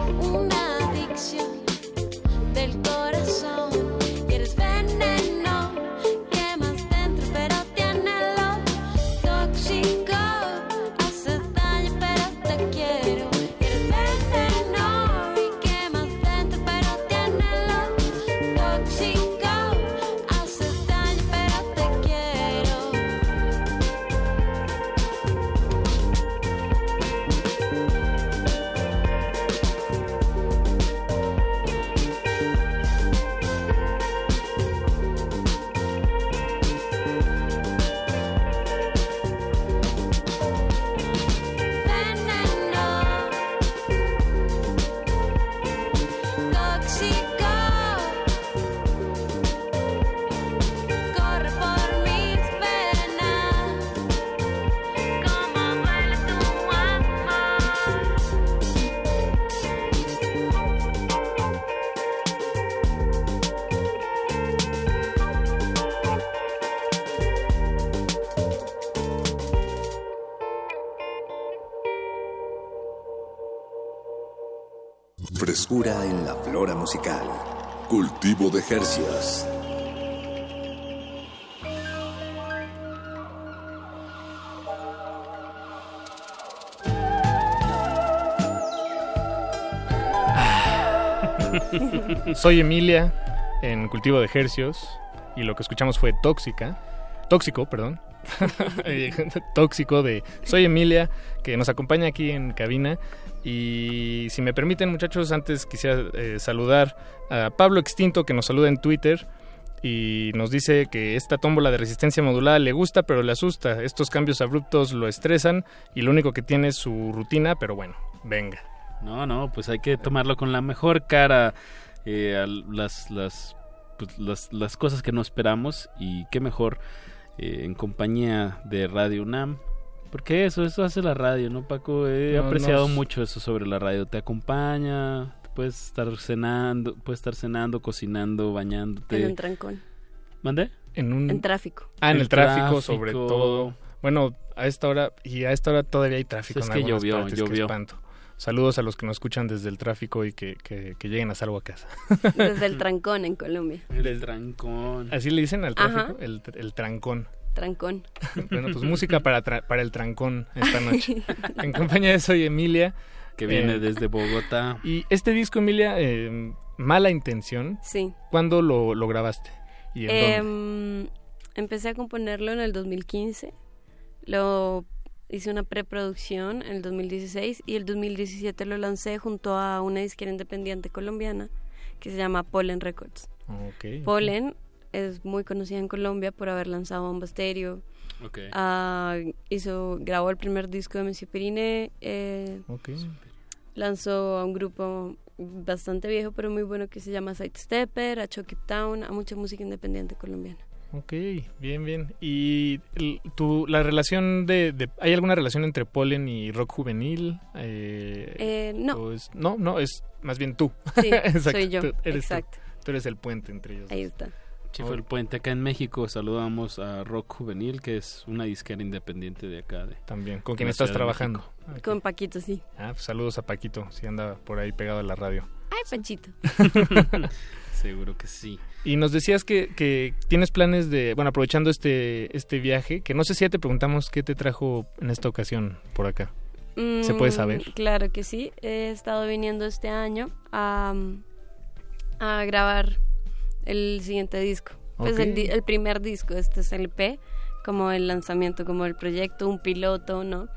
Cultivo de Jercias. Soy Emilia en Cultivo de Hercios y lo que escuchamos fue Tóxica, Tóxico, perdón. Tóxico de Soy Emilia que nos acompaña aquí en cabina y si me permiten muchachos antes quisiera eh, saludar a Pablo Extinto que nos saluda en Twitter y nos dice que esta tómbola de resistencia modulada le gusta pero le asusta, estos cambios abruptos lo estresan y lo único que tiene es su rutina, pero bueno, venga. No, no, pues hay que tomarlo con la mejor cara eh, las, pues, las, las cosas que no esperamos y qué mejor eh, en compañía de Radio UNAM. Porque eso, eso hace la radio, ¿no, Paco? He No, apreciado nos- mucho eso sobre la radio. Te acompaña, puedes estar cenando, puedes estar cenando, cocinando, bañándote. En un trancón. ¿Mande? En un En tráfico. Ah, en el, El tráfico, sobre todo. Bueno, a esta hora y a esta hora todavía hay tráfico Es en que llovió, partes, llovió. espanto. Saludos a los que nos escuchan desde el tráfico y que, que- que lleguen a salvo a casa. Desde el trancón en Colombia. El trancón. Así le dicen al tráfico, el, el trancón. Trancón. Bueno, pues música para, tra- para el trancón esta noche. En compañía de Soy Emilia. Que viene Eh, desde Bogotá. Y este disco, Emilia, eh, Mala Intención. Sí. ¿Cuándo lo, lo grabaste? ¿Y en dónde? Em, empecé a componerlo en el 2015. Lo hice una preproducción en el 2016 y el 2017 lo lancé junto a una disquera independiente colombiana que se llama Pollen Records. Ok, ok. Pollen es muy conocida en Colombia por haber lanzado Bomba Estéreo. Ok. Ah, hizo, grabó el primer disco de Messi Perine. eh, lanzó a un grupo bastante viejo pero muy bueno que se llama Sidestepper, a Chucky Town, a mucha música independiente colombiana. Ok, bien, bien. ¿Y tu, la relación de, de- ¿Hay alguna relación entre Pollen y rock juvenil? Eh, Eh, no. es- no, no, es más bien tú. Sí, soy yo, tú eres tú. exacto. Tú eres el puente entre ellos. Ahí está. Sí, fue el puente. Acá en México saludamos a Rock Juvenil, que es una disquera independiente de acá. De, También, con la estás trabajando. Con Paquito, sí. Ah, pues saludos a Paquito, si anda por ahí pegado a la radio. Ay, Panchito. Seguro que sí. Y nos decías que, que tienes planes de, bueno, aprovechando este, este viaje, que no sé si ya te preguntamos qué te trajo en esta ocasión por acá. ¿Se puede Mm, saber? Claro que sí. He estado viniendo este año a, a grabar el siguiente disco. Pues Ok. el, el primer disco, este es el P, como el lanzamiento, como el proyecto, un piloto, ¿no?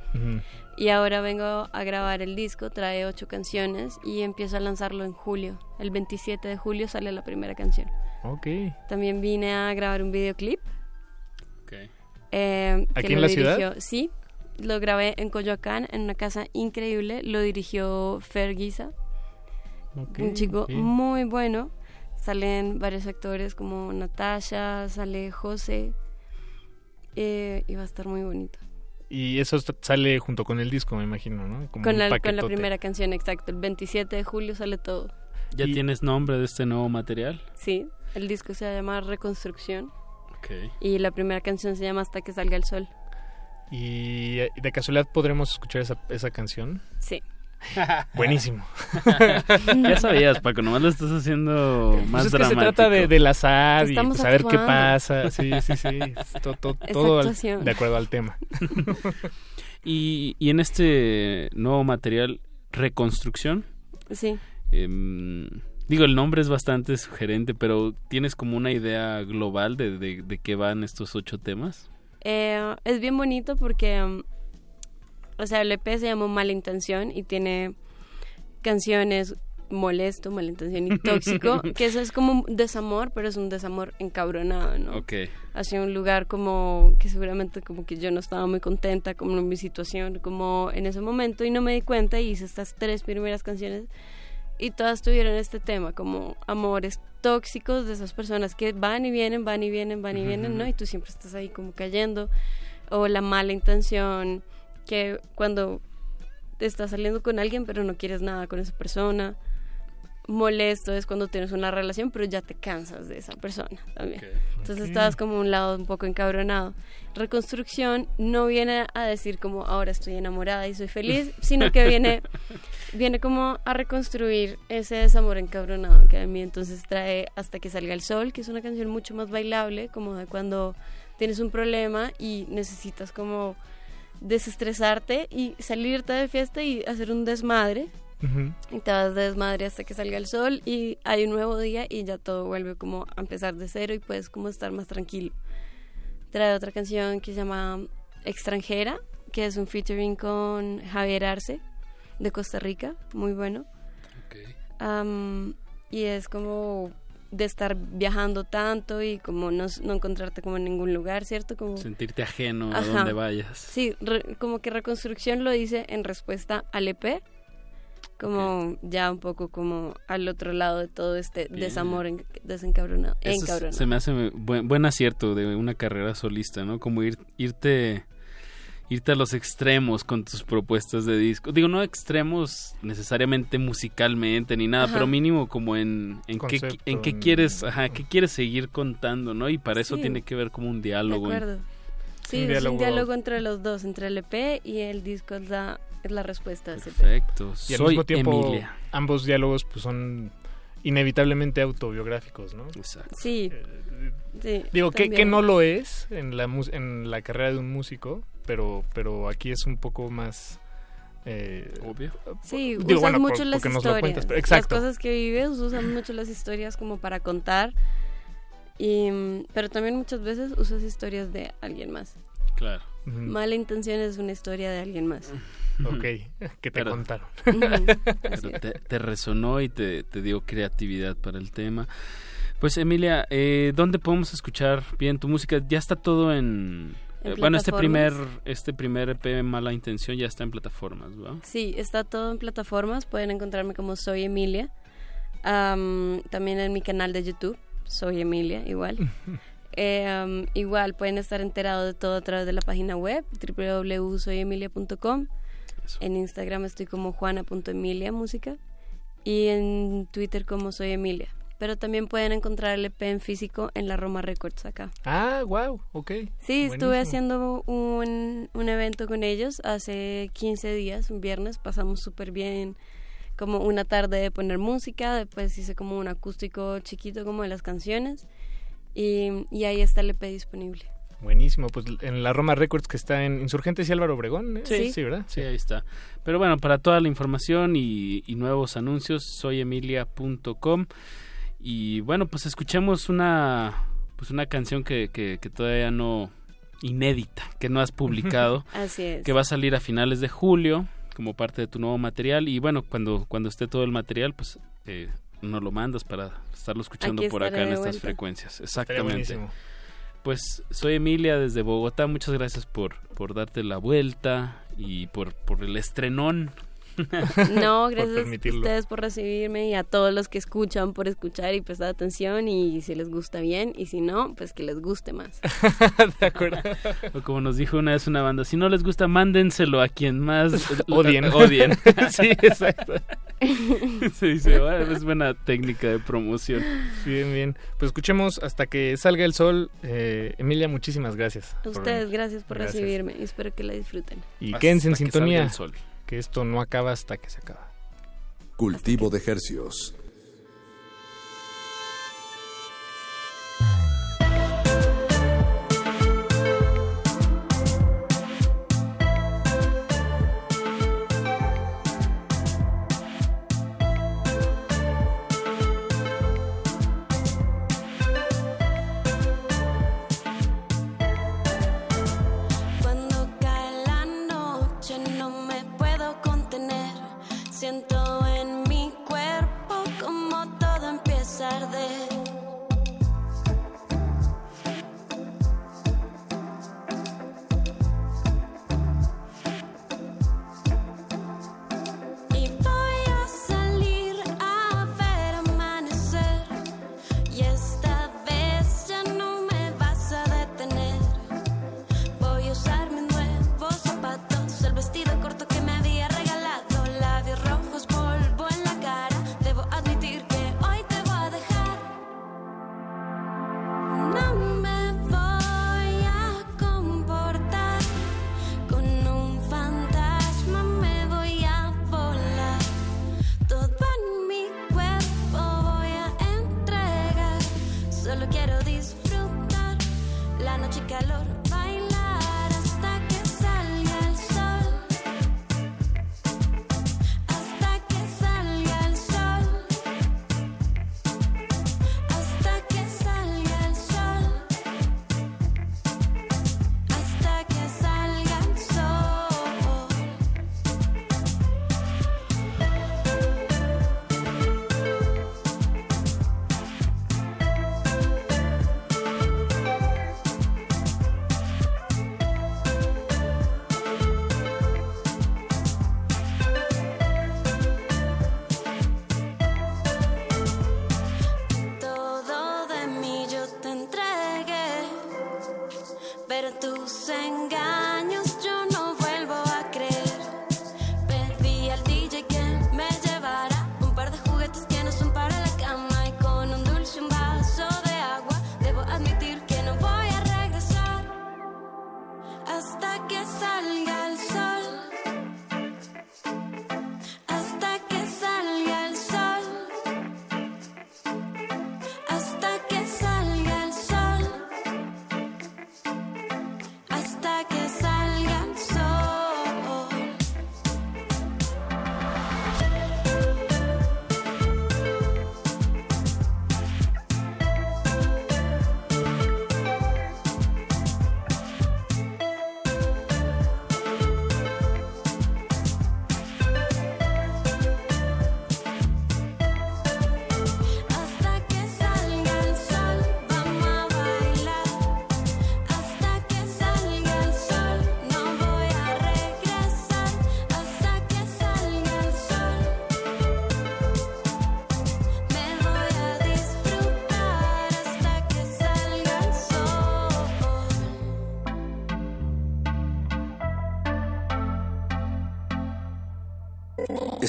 Y ahora vengo a grabar el disco, trae ocho canciones y empiezo a lanzarlo en julio. El 27 de julio sale la primera canción. Ok. También vine a grabar un videoclip. Eh, ¿Aquí en la ciudad? Sí, lo grabé en Coyoacán, en una casa increíble. Lo dirigió Fer Guisa, Ok, un chico muy bueno. Salen varios actores como Natasha, sale José. eh, y va a estar muy bonito. Y eso sale junto con el disco, me imagino, ¿no? Como Con la, con la paquetote. primera canción, exacto. El 27 de julio sale todo. ¿Ya tienes nombre de este nuevo material? Sí, el disco se llama Reconstrucción Ok. y la primera canción se llama Hasta que salga el sol. Y de casualidad podremos escuchar esa, esa canción. Sí. Buenísimo. ya sabías, Paco, nomás lo estás haciendo más Pues es que dramático. se trata de, del azar y Estamos pues, saber qué pasa. Sí, sí, sí. Todo al- de acuerdo al tema. Y, y en este nuevo material, Reconstrucción, Sí. em, digo, el nombre es bastante sugerente, pero ¿tienes como una idea global de, de, de qué van estos ocho temas? Eh, es bien bonito porque, um, o sea, el EP se llama Mala Intención y tiene canciones molesto, mala intención y tóxico, que eso es como un desamor, pero es un desamor encabronado, ¿no? Ok. Hacia un lugar como que seguramente como que yo no estaba muy contenta como en mi situación, como en ese momento y no me di cuenta y hice estas tres primeras canciones y todas tuvieron este tema, como amores tóxicos de esas personas que van y vienen, van y vienen, van y vienen, ¿no? Y tú siempre estás ahí como cayendo. O la mala intención, que cuando estás saliendo con alguien pero no quieres nada con esa persona. Molesto es cuando tienes una relación pero ya te cansas de esa persona también. Entonces Ok. estabas como un lado un poco encabronado. Reconstrucción no viene a decir como ahora estoy enamorada y soy feliz, sino que viene viene como a reconstruir ese desamor encabronado que a mí entonces trae hasta que salga el sol, que es una canción mucho más bailable, como de cuando tienes un problema y necesitas como desestresarte y salirte de fiesta y hacer un desmadre. Y te vas de desmadre hasta que salga el sol y hay un nuevo día y ya todo vuelve como a empezar de cero y puedes como estar más tranquilo. Trae otra canción que se llama Extranjera, que es un featuring con Javier Arce de Costa Rica, muy bueno. Am, y es como de estar viajando tanto y como no, no encontrarte como en ningún lugar, ¿cierto? Como Sentirte ajeno a Ajá. donde vayas. Sí, re- como que Reconstrucción lo dice en respuesta al EP, como ya un poco como al otro lado de todo este Bien. desamor en- desencabronado. Eso es- encabronado. se me hace buen, buen acierto de una carrera solista, ¿no? Como ir, irte irte a los extremos con tus propuestas de disco. Digo, no extremos necesariamente musicalmente ni nada, Ajá. pero mínimo como en, en, qué, en qué en- quieres, ajá, qué quieres seguir contando, ¿no? Y para eso Sí. tiene que ver como un De diálogo. en- acuerdo. Sí, Un es diálogo- un diálogo entre los dos, entre el EP y el disco es la, es la respuesta a ese EP. Perfecto. Y al Soy mismo tiempo, Emilia. ambos diálogos pues son inevitablemente autobiográficos, ¿no? Exacto. Sí. sí Digo, que, que no lo es en la, en la carrera de un músico, pero, pero aquí es un poco más... eh, Obvio. Sí, Digo, bueno, por- mucho las historias. cuentas, pero- Las cosas que vives, usan mucho las historias como para contar. Y, mm, pero también muchas veces usas historias de alguien más. Claro. Mala intención es una historia de alguien más. Ok, que te Pero- contaron. Pero te, te resonó y te, te dio creatividad para el tema. Pues Emilia, eh, ¿dónde podemos escuchar bien tu música? Ya está todo en... En eh, bueno, este primer, este primer EP, Mala Intención, ya está en plataformas, ¿va? Sí, está todo en plataformas. Pueden encontrarme como Soy Emilia. Am, también en mi canal de YouTube, Soy Emilia, igual. Eh, am, igual pueden estar enterados de todo a través de la página web www.soyemilia.com. En Instagram estoy como juana.emilia música y en Twitter como Soy Emilia. Pero también pueden encontrar el EP en físico en la Roma Records acá. Ah, wow, ok. Sí, estuve haciendo un, un evento con ellos hace 15 días, un viernes, pasamos súper bien, como una tarde de poner música, después hice como un acústico chiquito como de las canciones y, y ahí está el EP disponible. Buenísimo, pues en la Roma Records que está en Insurgentes y Álvaro Obregón. ¿eh? Sí. sí, ¿verdad? Sí, ahí está. Pero bueno, para toda la información y, y nuevos anuncios, soyemilia.com. Y bueno, pues escuchemos una, pues una canción que, que, que todavía no, inédita, que no has publicado. Así es. Que va a salir a finales de julio como parte de tu nuevo material. Y bueno, cuando, cuando esté todo el material, pues eh, nos lo mandas para estarlo escuchando Aquí por acá en estas frecuencias. Exactamente. Pues soy Emilia desde Bogotá. Muchas gracias por, por darte la vuelta y por, por el estrenón. No, Por gracias a ustedes por recibirme y a todos los que escuchan por escuchar y prestar atención y si les gusta bien y si no, pues que les guste más. de acuerdo. O como nos dijo una vez una banda, si no les gusta, mándenselo a quien más Odien. odien. sí, exacto. Se dice, "Ah, es buena técnica de promoción. Bien, bien. Pues escuchemos hasta que salga el sol. Eh, Emilia, muchísimas gracias. A ustedes, gracias por Gracias. recibirme espero que la disfruten. Y Hasta quédense en que salga sintonía. el sol. Que esto no acaba hasta que se acaba. Cultivo de hercios.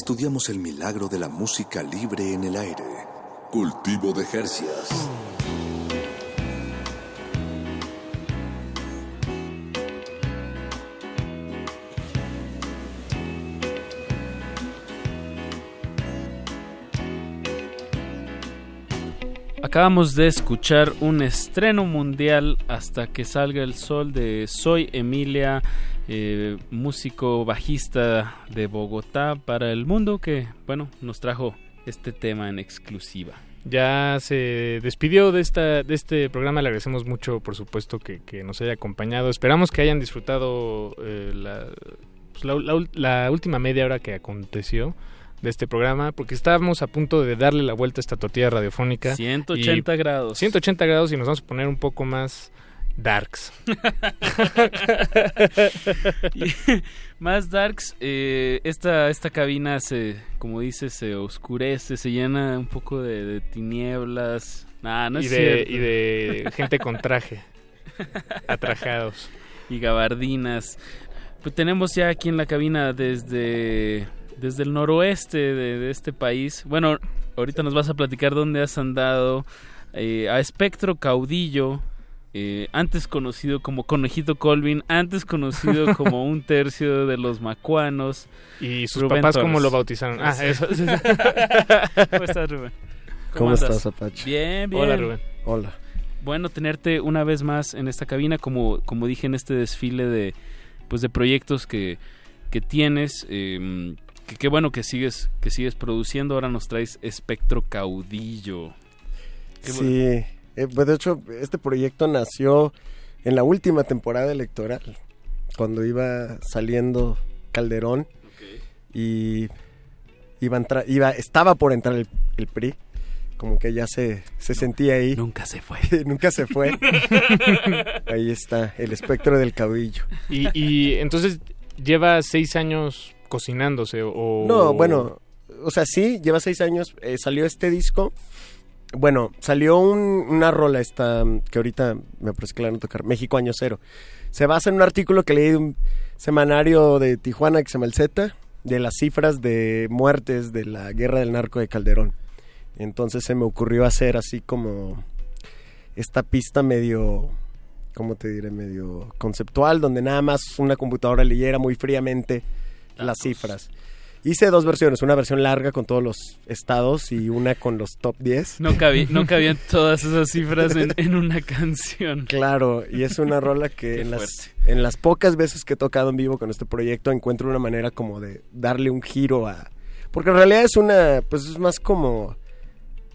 Estudiamos el milagro de la música libre en el aire. Cultivo de hercias. Acabamos de escuchar un estreno mundial hasta que salga el sol de Soy Emilia, eh, músico bajista de Bogotá para el mundo que, bueno, nos trajo este tema en exclusiva. Ya se despidió de esta de este programa. Le agradecemos mucho, por supuesto, que, que nos haya acompañado. Esperamos que hayan disfrutado eh, la, pues, la, la ul- la última media hora que aconteció de este programa, porque estábamos a punto de darle la vuelta a esta tortilla radiofónica. 180 Y- grados. 180 grados y nos vamos a poner un poco más darks. Más darks, eh, esta, esta cabina se, como dices, se oscurece, se llena un poco de, de tinieblas. Nah, no y, es de, cierto. y de gente con traje, atrajados. y gabardinas. Pues tenemos ya aquí en la cabina desde desde el noroeste de, de este país. Bueno, ahorita nos vas a platicar dónde has andado. eh, a Espectro Caudillo, eh, antes conocido como Conejito Colvin, antes conocido como un tercio de los macuanos. ¿Y sus Rubén papás cómo Torres. lo bautizaron? Ah, eso. ¿Cómo estás, Rubén? ¿Cómo estás, Apache? Bien, bien. Hola, Rubén. Hola. Bueno, tenerte una vez más en esta cabina, como, como dije en este desfile de, pues de proyectos que, que tienes. eh, que qué bueno que sigues, que sigues produciendo. Ahora nos traes Espectro Caudillo. Qué bueno. Eh, pues de hecho, este proyecto nació en la última temporada electoral, cuando iba saliendo Calderón y iba a entrar- iba, estaba por entrar el, el PRI, como que ya se, se sentía ahí. Nunca se fue. Nunca se fue. ahí está, el espectro del caudillo. Y, y entonces lleva seis años cocinándose o... No, bueno, o sea, sí, lleva seis años, eh, salió este disco. Bueno, salió un- una rola esta, mm, que ahorita me parece que la van a tocar, México Año Cero. Se basa en un artículo que leí de un semanario de Tijuana que se llama El Z, de las cifras de muertes de la guerra del narco de Calderón. Entonces se me ocurrió hacer así como esta pista medio, ¿cómo te diré? Medio conceptual, donde nada más una computadora leyera muy fríamente las cifras. Hice dos versiones, una versión larga con todos los estados y una con los top 10. No, cabí- no cabían todas esas cifras en, en una canción. Claro, y es una rola que en las, en las pocas veces que he tocado en vivo con este proyecto encuentro una manera como de darle un giro a... Porque en realidad es una, pues es más como...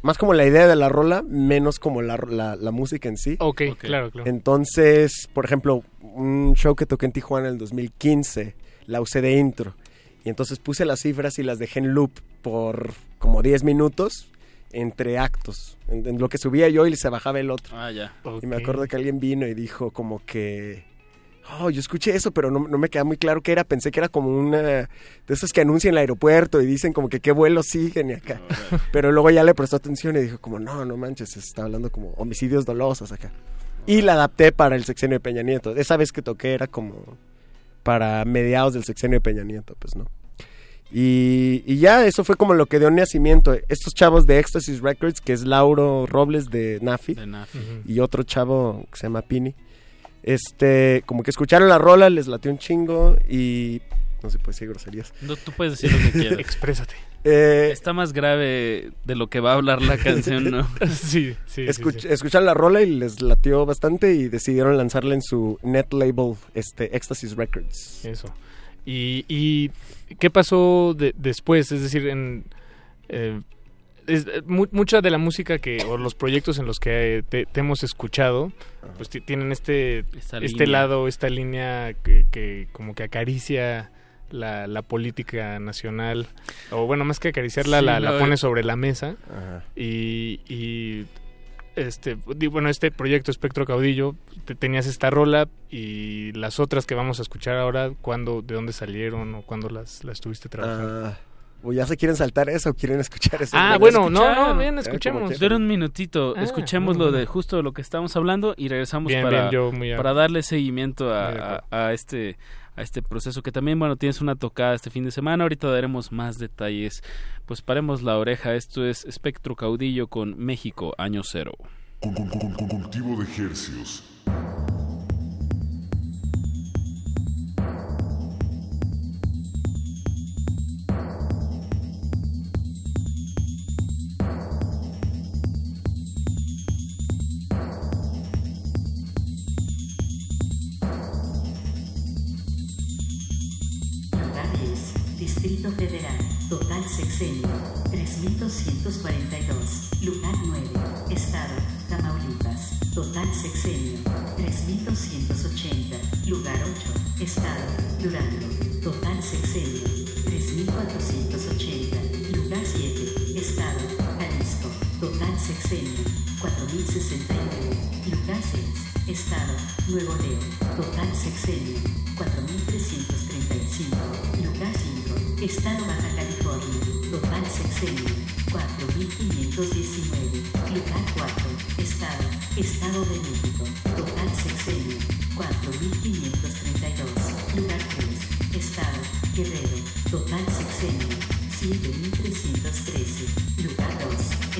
Más como la idea de la rola, menos como la, la, la música en sí. Ok, claro, claro. Entonces, por ejemplo, un show que toqué en Tijuana en el 2015, la usé de intro. Y entonces puse las cifras y las dejé en loop por como 10 minutos entre actos. En, en lo que subía yo y se bajaba el otro. Ah, ya. Y me acuerdo que alguien vino y dijo como que... Oh, yo escuché eso, pero no, no me queda muy claro qué era. Pensé que era como una de esas que anuncian el aeropuerto y dicen como que qué vuelos siguen y acá. Pero luego ya le prestó atención y dijo como, no, no manches, se está hablando como homicidios dolosos acá. Y la adapté para el sexenio de Peña Nieto. Esa vez que toqué era como para mediados del sexenio de Peña Nieto, pues no. Y, y ya, eso fue como lo que dio nacimiento. Estos chavos de Ecstasy Records, que es Lauro Robles de Nafi, De Nafi. y otro chavo que se llama Pini, este, como que escucharon la rola, les latió un chingo y no se puede decir groserías. No, tú puedes decir lo que quieras. Exprésate. Eh, Está más grave de lo que va a hablar la canción, ¿no? sí, sí, Escuch- sí. Escucharon la rola y les latió bastante y decidieron lanzarla en su net label, este, Ecstasy Records. Eso. ¿Y, y qué pasó de- después? Es decir, en, eh, es- mu- mucha de la música que o los proyectos en los que eh, te, te hemos escuchado, pues ti- tienen este Esta este línea. lado, esta línea que, que como que acaricia la, la política nacional, o bueno, más que acariciarla, Sí, la, la pone sobre la mesa Ajá. y, y este bueno este proyecto Espectro Caudillo te- tenías esta rola y las otras que vamos a escuchar ahora cuándo de dónde salieron o cuándo las las estuviste trabajando Ah, ¿O ya se quieren saltar eso o quieren escuchar eso? Ah, ¿Lo bueno, no, no, bien, Eh, escuchemos. Dura un minutito, Ah, escuchemos lo de justo de lo que estamos hablando y regresamos Bien, para, bien, yo muy a- para darle seguimiento a- a este a este proceso que también bueno tienes una tocada este fin de semana. Ahorita daremos más detalles. Pues paremos la oreja. Esto es Espectro Caudillo con México año cero. Con, con- con- cultivo de ejercios. Distrito Federal, total sexenio, 3242. Lugar 9, Estado, Tamaulipas, total sexenio, 3280. Lugar 8, Estado, Durango, total sexenio, 3480. Lugar 7, Estado, Jalisco, total sexenio, 4069. Lugar 6, Estado, Nuevo León, total sexenio, 4335. Lugar 5, Estado Baja California, total sexenio, 4519. Lugar 4, Estado, Estado de México, total sexenio, 4532. Lugar 3, Estado, Guerrero, Total sexenio 7313. Lugar 2.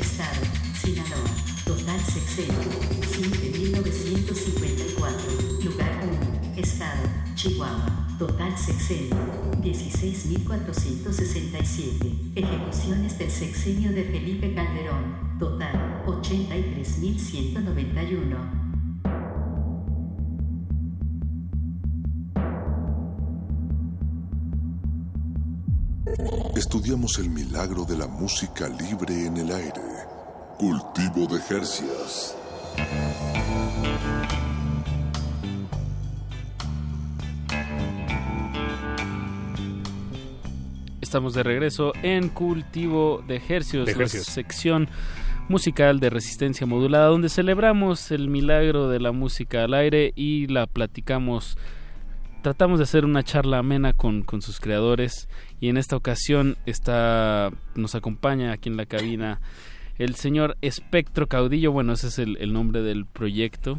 Estado Sinaloa. Total sexenio 5954. Lugar 1. Estado Chihuahua. Total sexenio 16467. Ejecuciones del sexenio de Felipe Calderón. Total 83191. Estudiamos el milagro de la música libre en el aire. Cultivo de Jercias. Estamos de regreso en Cultivo de Hercios, De la sección musical de resistencia modulada, donde celebramos el milagro de la música al aire y la platicamos. Tratamos de hacer una charla amena con, con sus creadores y en esta ocasión está, nos acompaña aquí en la cabina el señor Espectro Caudillo, bueno, ese es el, el nombre del proyecto,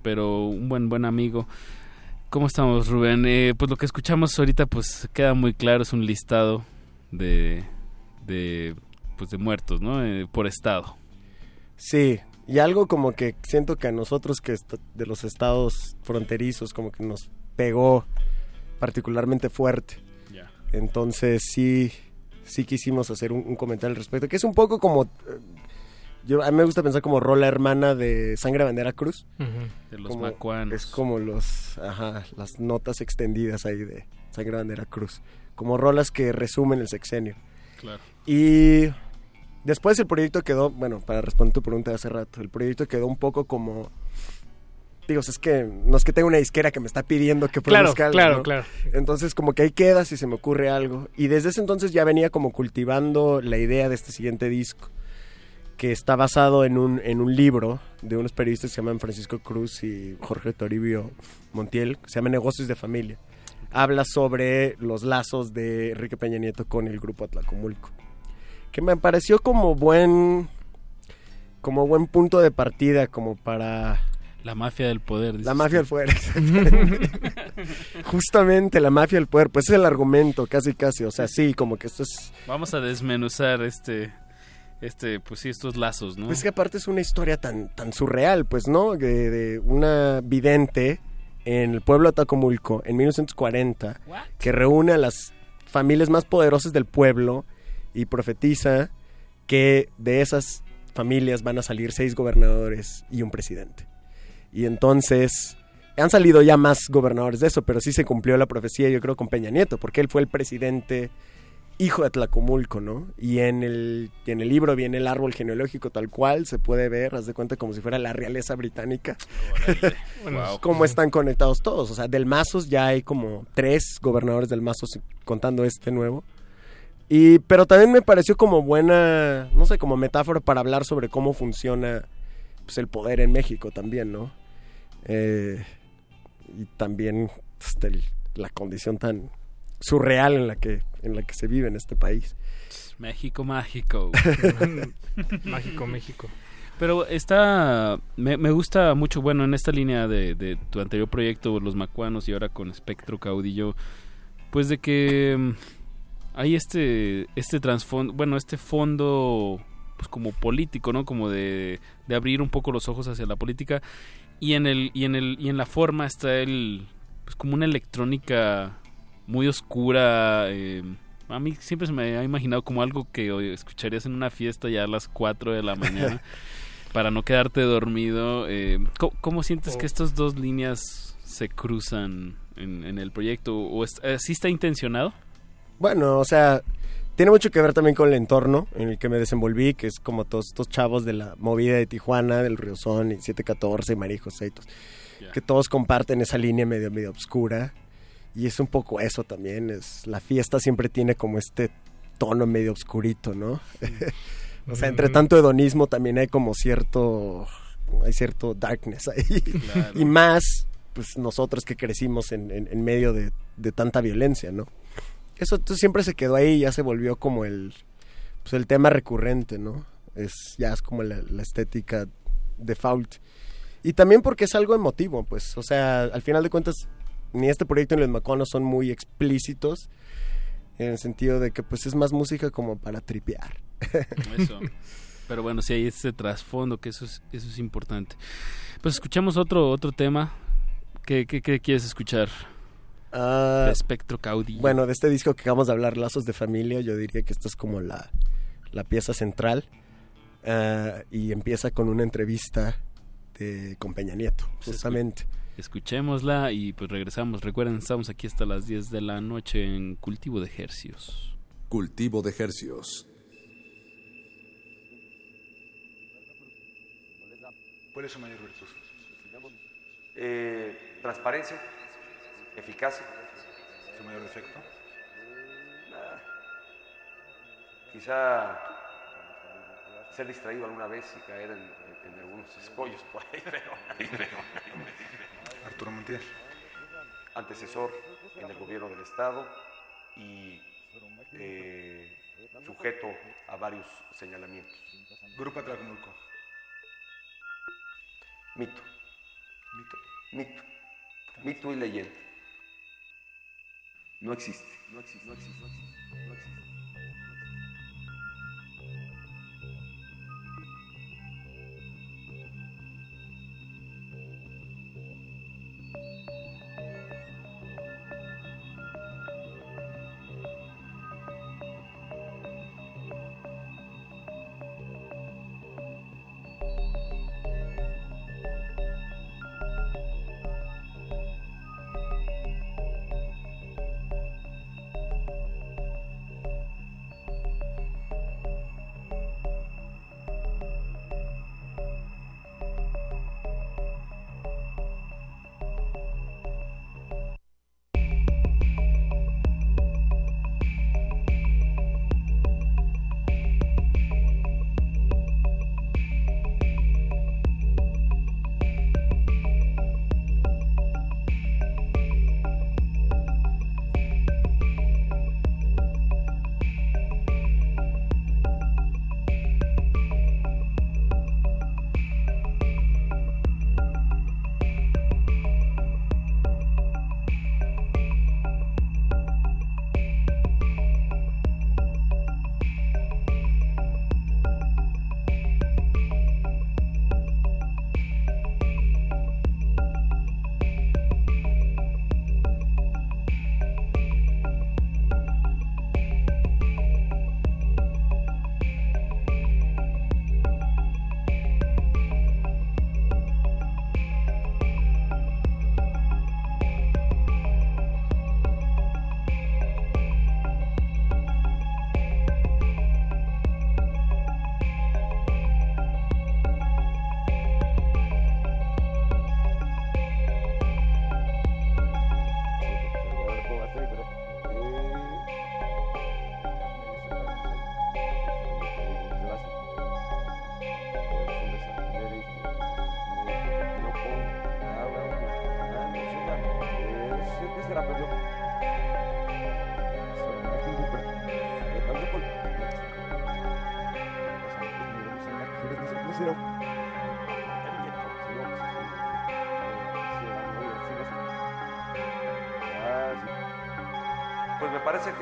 pero un buen buen amigo. ¿Cómo estamos, Rubén? Eh, pues lo que escuchamos ahorita pues queda muy claro, es un listado de, de, pues de muertos, ¿no? Eh, por estado. Sí, y algo como que siento que a nosotros que de los estados fronterizos como que nos pegó particularmente fuerte. Ya. Entonces sí, sí quisimos hacer un, un comentario al respecto, que es un poco como... Yo, a mí me gusta pensar como rola hermana de Sangre Bandera Cruz. De los Como- macuanos. Es como los, ajá, las notas extendidas ahí de Sangre Bandera Cruz. Como rolas que resumen el sexenio. Claro. Y después el proyecto quedó, bueno, para responder tu pregunta de hace rato, el proyecto quedó un poco como... Digo, es que no es que tenga una disquera que me está pidiendo que Claro, produzca algo, claro, ¿no? claro. Entonces como que ahí queda si se me ocurre algo. Y desde ese entonces ya venía como cultivando la idea de este siguiente disco, que está basado en un, en un libro de unos periodistas que se llaman Francisco Cruz y Jorge Toribio Montiel, que se llama Negocios de Familia. Habla sobre los lazos de Enrique Peña Nieto con el grupo Atlacomulco. Que me pareció como buen como buen punto de partida como para La mafia del poder. la mafia del poder. Justamente la mafia del poder, pues es el argumento, casi casi, o sea, sí, como que esto es Vamos a desmenuzar este, este, pues sí, estos lazos, ¿no? Pues que aparte es una historia tan, tan surreal, pues, ¿no? De, de una vidente en el pueblo de Atacomulco en 1940 que reúne a las familias más poderosas del pueblo y profetiza que de esas familias van a salir seis gobernadores y un presidente. Y entonces han salido ya más gobernadores de eso, pero sí se cumplió la profecía, yo creo, con Peña Nieto, porque él fue el presidente hijo de Tlacomulco, ¿no? Y en el, en el libro viene el árbol genealógico tal cual, se puede ver, haz de cuenta como si fuera la realeza británica. Wow. Cómo están conectados todos. O sea, del Mazos ya hay como tres gobernadores del Mazos contando este nuevo. Y, pero también me pareció como buena, no sé, como metáfora para hablar sobre cómo funciona pues, el poder en México también, ¿no? Eh, y también este, el- la condición tan surreal en la que en la que se vive en este país. México mágico. Mágico México. Pero está, me, me gusta mucho, bueno, en esta línea de, de tu anterior proyecto, Los Macuanos, y ahora con Espectro Caudillo, pues de que mm, hay este, este trasfondo, bueno, este fondo, pues como político, ¿no? Como de, de abrir un poco los ojos hacia la política, y en el, y en el, y en la forma está el, pues como una electrónica muy oscura, eh, a mí siempre se me ha imaginado como algo que escucharías en una fiesta ya a las 4 de la mañana para no quedarte dormido. eh, ¿cómo, cómo sientes que estas dos líneas se cruzan en, en el proyecto? ¿O es, eh, sí está intencionado? Bueno, o sea, tiene mucho que ver también con el entorno en el que me desenvolví, que es como todos estos chavos de la movida de Tijuana, del Río Son y 714 y Marijos Seitos, que todos comparten esa línea medio medio obscura y es un poco eso también, es la fiesta siempre tiene como este tono medio obscurito, ¿no? o sea, entre Mm. tanto hedonismo también hay como cierto hay cierto darkness ahí. Claro. y más pues nosotros que crecimos en, en- en medio de, de tanta violencia, ¿no? Eso siempre se quedó ahí y ya se volvió como el, pues, el tema recurrente, ¿no? Es, ya es como la, la estética default. Y también porque es algo emotivo, pues, o sea, al final de cuentas, ni este proyecto ni los Maconos son muy explícitos. en el sentido de que pues es más música como para tripear. Eso. Pero bueno, sí hay ese trasfondo, que eso es, eso es importante. Pues escuchamos otro, otro tema. ¿Qué, qué, qué quieres escuchar? Ah, de Espectro Caudillo. Bueno, de este disco que acabamos de hablar, Lazos de Familia, yo diría que esta es como la, la pieza central. Ah, y empieza con una entrevista de, con Peña Nieto, justamente. Escuchémosla y pues regresamos. Recuerden, estamos aquí hasta las 10 de la noche en Cultivo de Hercios. Cultivo de Hercios. ¿Cuál es su mayor virtud? Eh, transparencia, eficacia. ¿Su mayor defecto? Quizá ser distraído alguna vez y caer en, en- en algunos escollos por ahí, pero... Arturo Montiel. Antecesor en el gobierno del Estado y eh, sujeto a varios señalamientos. Grupo Atlacomulco. Mito. Mito. Mito. Mito y leyenda. No existe. No existe. No existe. No existe. No existe.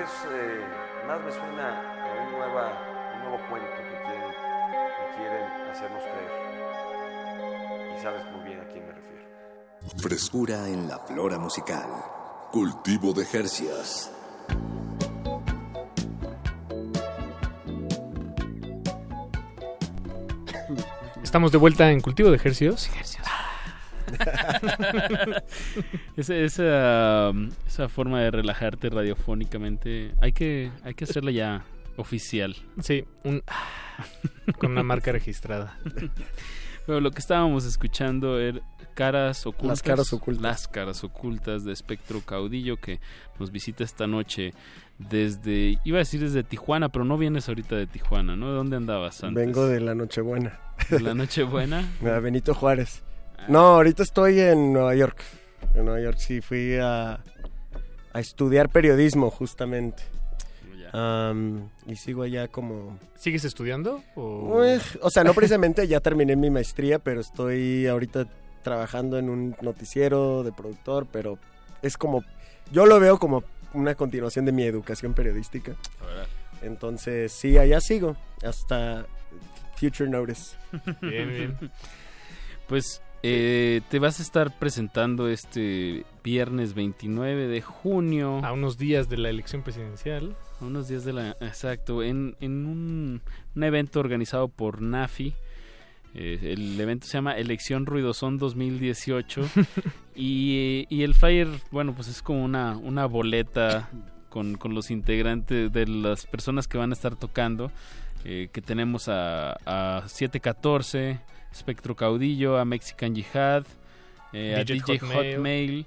Que es, eh, más me suena a un, nueva, un nuevo cuento que quieren, que quieren hacernos creer. Y sabes muy bien a quién me refiero. Frescura en la flora musical. Cultivo de Jercias. Estamos de vuelta en Cultivo de Ejercicios. esa, esa, esa forma de relajarte radiofónicamente, hay que, hay que hacerla ya oficial. Sí, un con una marca registrada. Pero lo que estábamos escuchando era caras ocultas. Las caras ocultas. Las caras ocultas de Espectro Caudillo que nos visita esta noche desde, iba a decir desde Tijuana, pero no vienes ahorita de Tijuana, ¿no? ¿De dónde andabas antes? Vengo de la Nochebuena. ¿De la Nochebuena? A Benito Juárez. No, ahorita estoy en Nueva York. En Nueva York sí fui a, a estudiar periodismo justamente. Am, y sigo allá como... ¿Sigues estudiando? O... Pues, o sea, no precisamente ya terminé mi maestría, pero estoy ahorita trabajando en un noticiero de productor, pero es como... Yo lo veo como una continuación de mi educación periodística. Entonces, sí, allá sigo hasta Future Notice. Bien, bien. Pues eh, te vas a estar presentando este viernes 29 de junio. A unos días de la elección presidencial. A unos días de la... Exacto, en, en un, un evento organizado por NAFI. Eh, el evento se llama Elección Ruidosón 2018 y, y el flyer, bueno, pues es como una, una boleta con, con los integrantes de las personas que van a estar tocando, eh, que tenemos a, a 714, Espectro Caudillo, a Mexican Jihad, eh, a DJ Hotmail. Hotmail.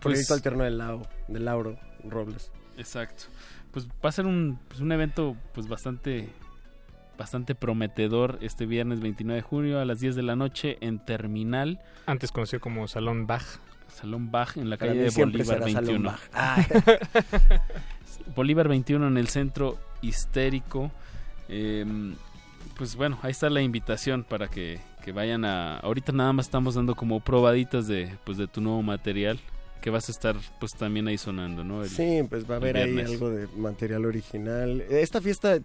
Proyecto alterno del, Lau, de Lauro Robles. Exacto. Pues va a ser un, pues, un evento pues bastante bastante prometedor este viernes 29 de junio a las 10 de la noche en Terminal. Antes conocido como Salón Bach. Salón Bach en la Para calle de Bolívar será Salón 21. Bach. Ah. Bolívar 21 en el centro histérico. Eh, pues bueno, ahí está la invitación para que, que vayan a... Ahorita nada más estamos dando como probaditas de, pues, de tu nuevo material que vas a estar pues también ahí sonando, ¿no? El- Sí, pues va a haber ahí algo de material original. Esta fiesta,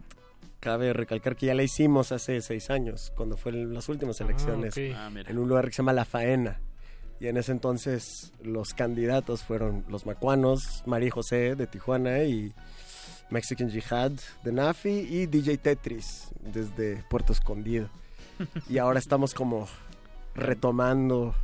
cabe recalcar que ya la hicimos hace seis años, cuando fueron las últimas elecciones, ok. Ah, en un lugar que se llama La Faena. Y en ese entonces los candidatos fueron los macuanos, María José de Tijuana y Mexican Jihad de Nafi y DJ Tetris desde Puerto Escondido. Y ahora estamos como retomando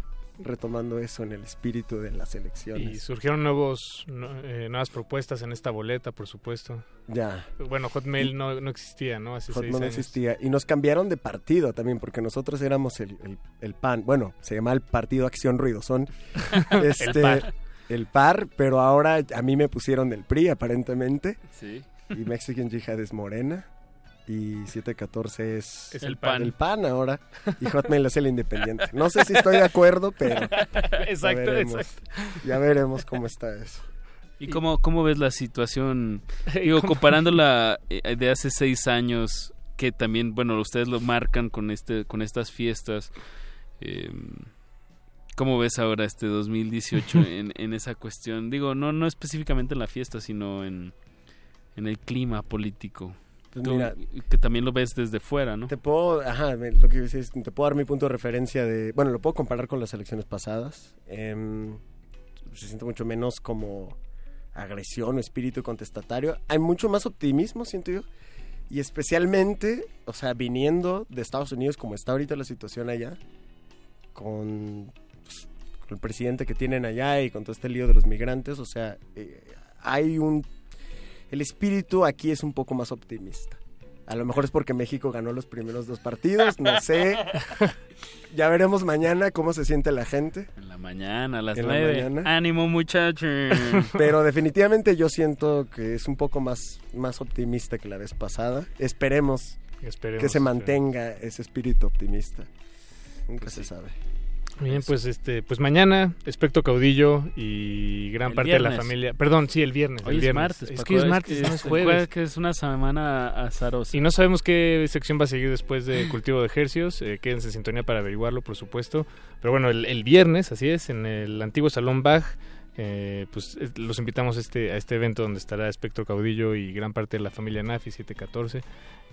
retomando eso en el espíritu de las elecciones. Y surgieron nuevos, eh, nuevas propuestas en esta boleta, por supuesto. Ya. Bueno, Hotmail no, no existía, ¿no? Hace seis Hotmail no existía. Y nos cambiaron de partido también, porque nosotros éramos el, el- el PAN. Bueno, se llama el Partido Acción Ruidosón. Este, par. El PAR, pero ahora a mí me pusieron del PRI, aparentemente. Sí. Y Mexican Jihad es Morena. Y 714 es, Es el PAN. El PAN ahora. Y Hotmail es el Independiente. No sé si estoy de acuerdo, pero. ya Exacto, veremos. exacto. Ya veremos cómo está eso. ¿Y cómo, cómo ves la situación? Digo, comparándola eh, de hace seis años, que también, bueno, ustedes lo marcan con este, con estas fiestas. eh, ¿Cómo ves ahora este 2018 en, en esa cuestión? Digo, no, no específicamente en la fiesta, sino en, en el clima político. Pues Tú, mira, que también lo ves desde fuera, ¿no? Te puedo, ajá, lo que iba a decir es, te puedo dar mi punto de referencia de, bueno, lo puedo comparar con las elecciones pasadas. Em, se siente mucho menos como agresión o espíritu contestatario. Hay mucho más optimismo, siento yo. Y especialmente, o sea, viniendo de Estados Unidos como está ahorita la situación allá, con el presidente que tienen allá y con todo este lío de los migrantes, o sea, eh, hay un... El espíritu aquí es un poco más optimista. A lo mejor es porque México ganó los primeros dos partidos, no sé. Ya veremos mañana cómo se siente la gente. En la mañana, a las En la nueve. mañana. Ánimo, muchachos. Pero definitivamente yo siento que es un poco más, más optimista que la vez pasada. Esperemos, Esperemos, que se mantenga ese espíritu optimista. Nunca se sabe. Bien, pues este, pues mañana, Espectro Caudillo y gran El parte de la familia. Perdón, sí, el viernes. Hoy el es viernes. martes. Es que es martes, no es jueves. que es una semana azarosa. Y no sabemos qué sección va a seguir después de Cultivo de Ejercios. Eh, quédense en sintonía para averiguarlo, por supuesto. Pero bueno, el, el viernes, así es, en el antiguo Salón Bach, eh, pues eh, los invitamos a este, a este evento donde estará Espectro Caudillo y gran parte de la familia Nafi 714.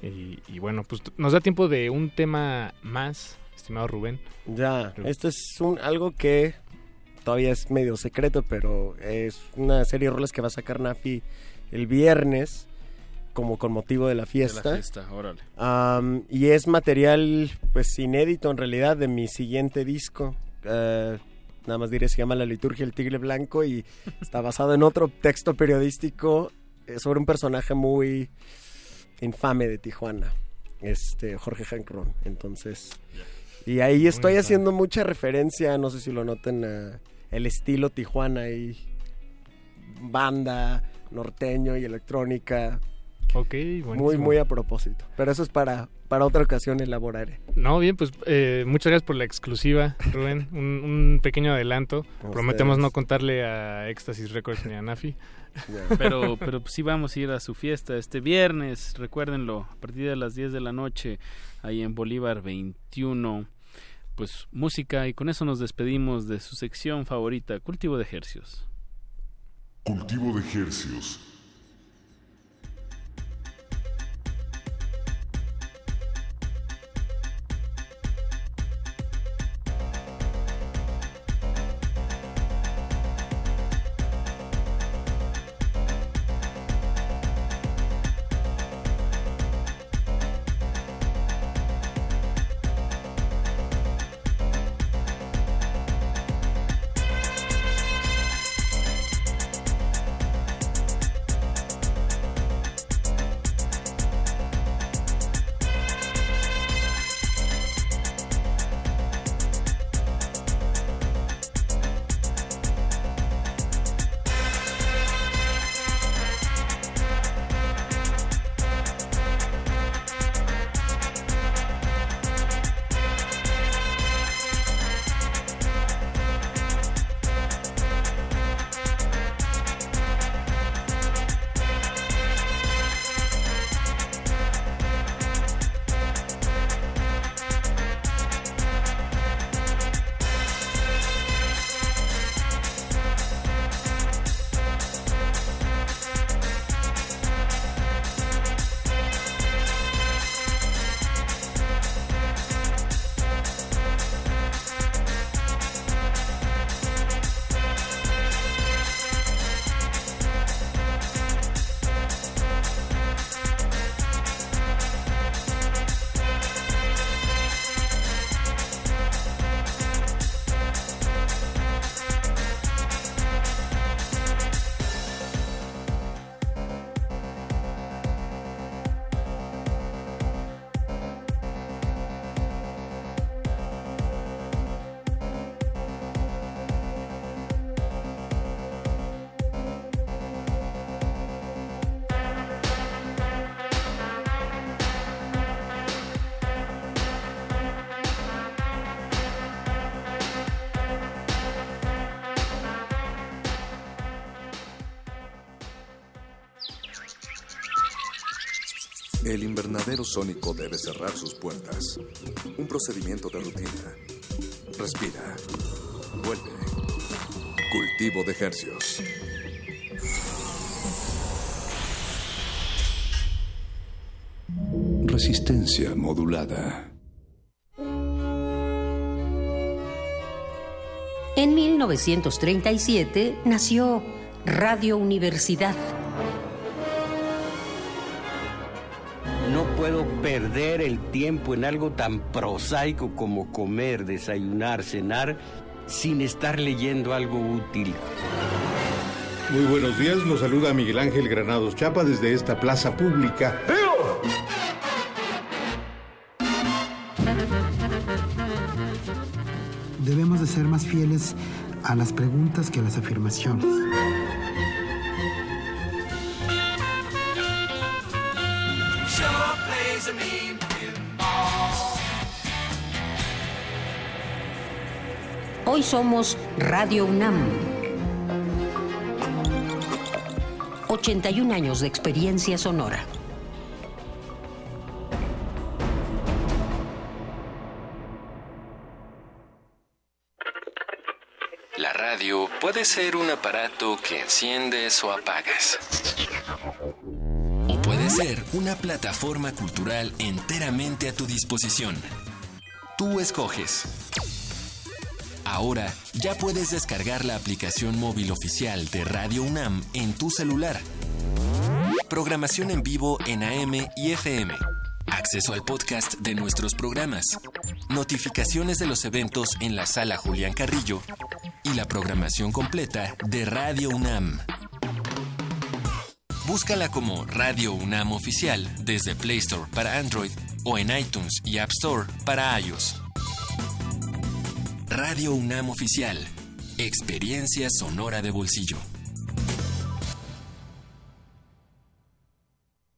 Y, y bueno, pues nos da tiempo de un tema más, estimado Rubén. Ya, esto es un, algo que todavía es medio secreto, pero es una serie de roles que va a sacar Nafi el viernes como con motivo de la De la fiesta. fiesta, órale. Am, y es material pues inédito en realidad de mi siguiente disco. Eh, nada más diré, se llama La liturgia del tigre blanco y está basado en otro texto periodístico eh, sobre un personaje muy infame de Tijuana, este Jorge Jancron. Entonces, y ahí estoy haciendo mucha referencia, no sé si lo noten, a el estilo Tijuana y banda norteño y electrónica. Ok, Muy, buenísimo. muy a propósito. Pero eso es para, para otra ocasión elaboraré. No, bien, pues eh, muchas gracias por la exclusiva, Rubén. Un, un pequeño adelanto. Prometemos no contarle a Éxtasis Records ni a Nafi. Pero, pero pues sí vamos a ir a su fiesta este viernes, recuérdenlo, a partir de las 10 de la noche, ahí en Bolívar 21. Pues música y con eso nos despedimos de su sección favorita, Cultivo de Ejercios. Cultivo de Hercios. Invernadero sónico debe cerrar sus puertas. Un procedimiento de rutina. Respira. Vuelve. Cultivo de hercios. Resistencia modulada. En 1937 nació Radio Universidad. Tiempo en algo tan prosaico como comer, desayunar, cenar, sin estar leyendo algo útil. Muy buenos días, los saluda Miguel Ángel Granados Chapa desde esta plaza pública. Debemos de ser más fieles a las preguntas que a las afirmaciones. Hoy somos Radio UNAM. 81 años de experiencia sonora. La radio puede ser un aparato que enciendes o apagas. O puede ser una plataforma cultural enteramente a tu disposición. Tú escoges. Ahora ya puedes descargar la aplicación móvil oficial de Radio UNAM en tu celular. Programación en vivo en AM y FM. Acceso al podcast de nuestros programas. Notificaciones de los eventos en la sala Julián Carrillo. Y la programación completa de Radio UNAM. Búscala como Radio UNAM Oficial desde Play Store para Android o en iTunes y App Store para iOS. Radio UNAM Oficial. Experiencia sonora de bolsillo.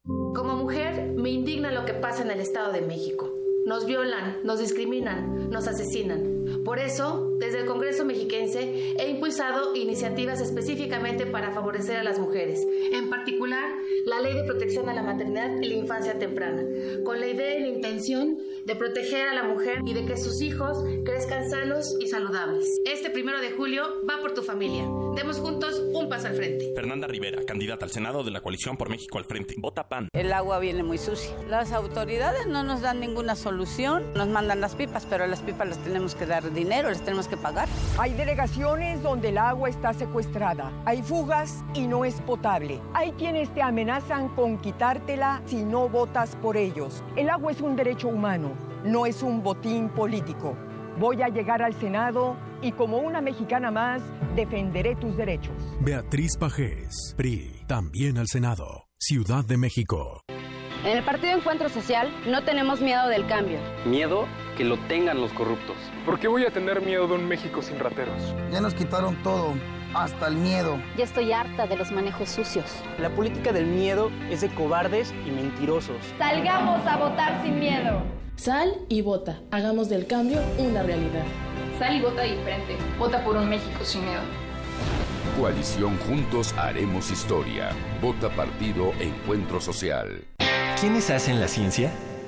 Como mujer, me indigna lo que pasa en el Estado de México. Nos violan, nos discriminan, nos asesinan. Por eso, desde el Congreso mexiquense he impulsado iniciativas específicamente para favorecer a las mujeres, en particular la Ley de Protección a la Maternidad y la Infancia Temprana, con la idea y la intención de proteger a la mujer y de que sus hijos crezcan sanos y saludables. Este primero de julio va por tu familia. Demos juntos un paso al frente. Fernanda Rivera, candidata al Senado de la coalición por México al frente. Vota PAN. El agua viene muy sucia. Las autoridades no nos dan ninguna solución. Nos mandan las pipas, pero las pipas les tenemos que dar dinero, les tenemos que pagar. Hay delegaciones donde el agua está secuestrada. Hay fugas y no es potable. Hay quienes te amenazan con quitártela si no votas por ellos. El agua es un derecho humano, no es un botín político. Voy a llegar al Senado y como una mexicana más defenderé tus derechos. Beatriz Pajés, PRI, también al Senado, Ciudad de México. En el Partido Encuentro Social no tenemos miedo del cambio. Miedo que lo tengan los corruptos. ¿Por qué voy a tener miedo de un México sin rateros? Ya nos quitaron todo, hasta el miedo. Ya estoy harta de los manejos sucios. La política del miedo es de cobardes y mentirosos. Salgamos a votar sin miedo. Sal y vota. Hagamos del cambio una realidad. Sal y vota diferente. Vota por un México sin miedo. Coalición Juntos Haremos Historia. Vota Partido Encuentro Social. ¿Quiénes hacen la ciencia?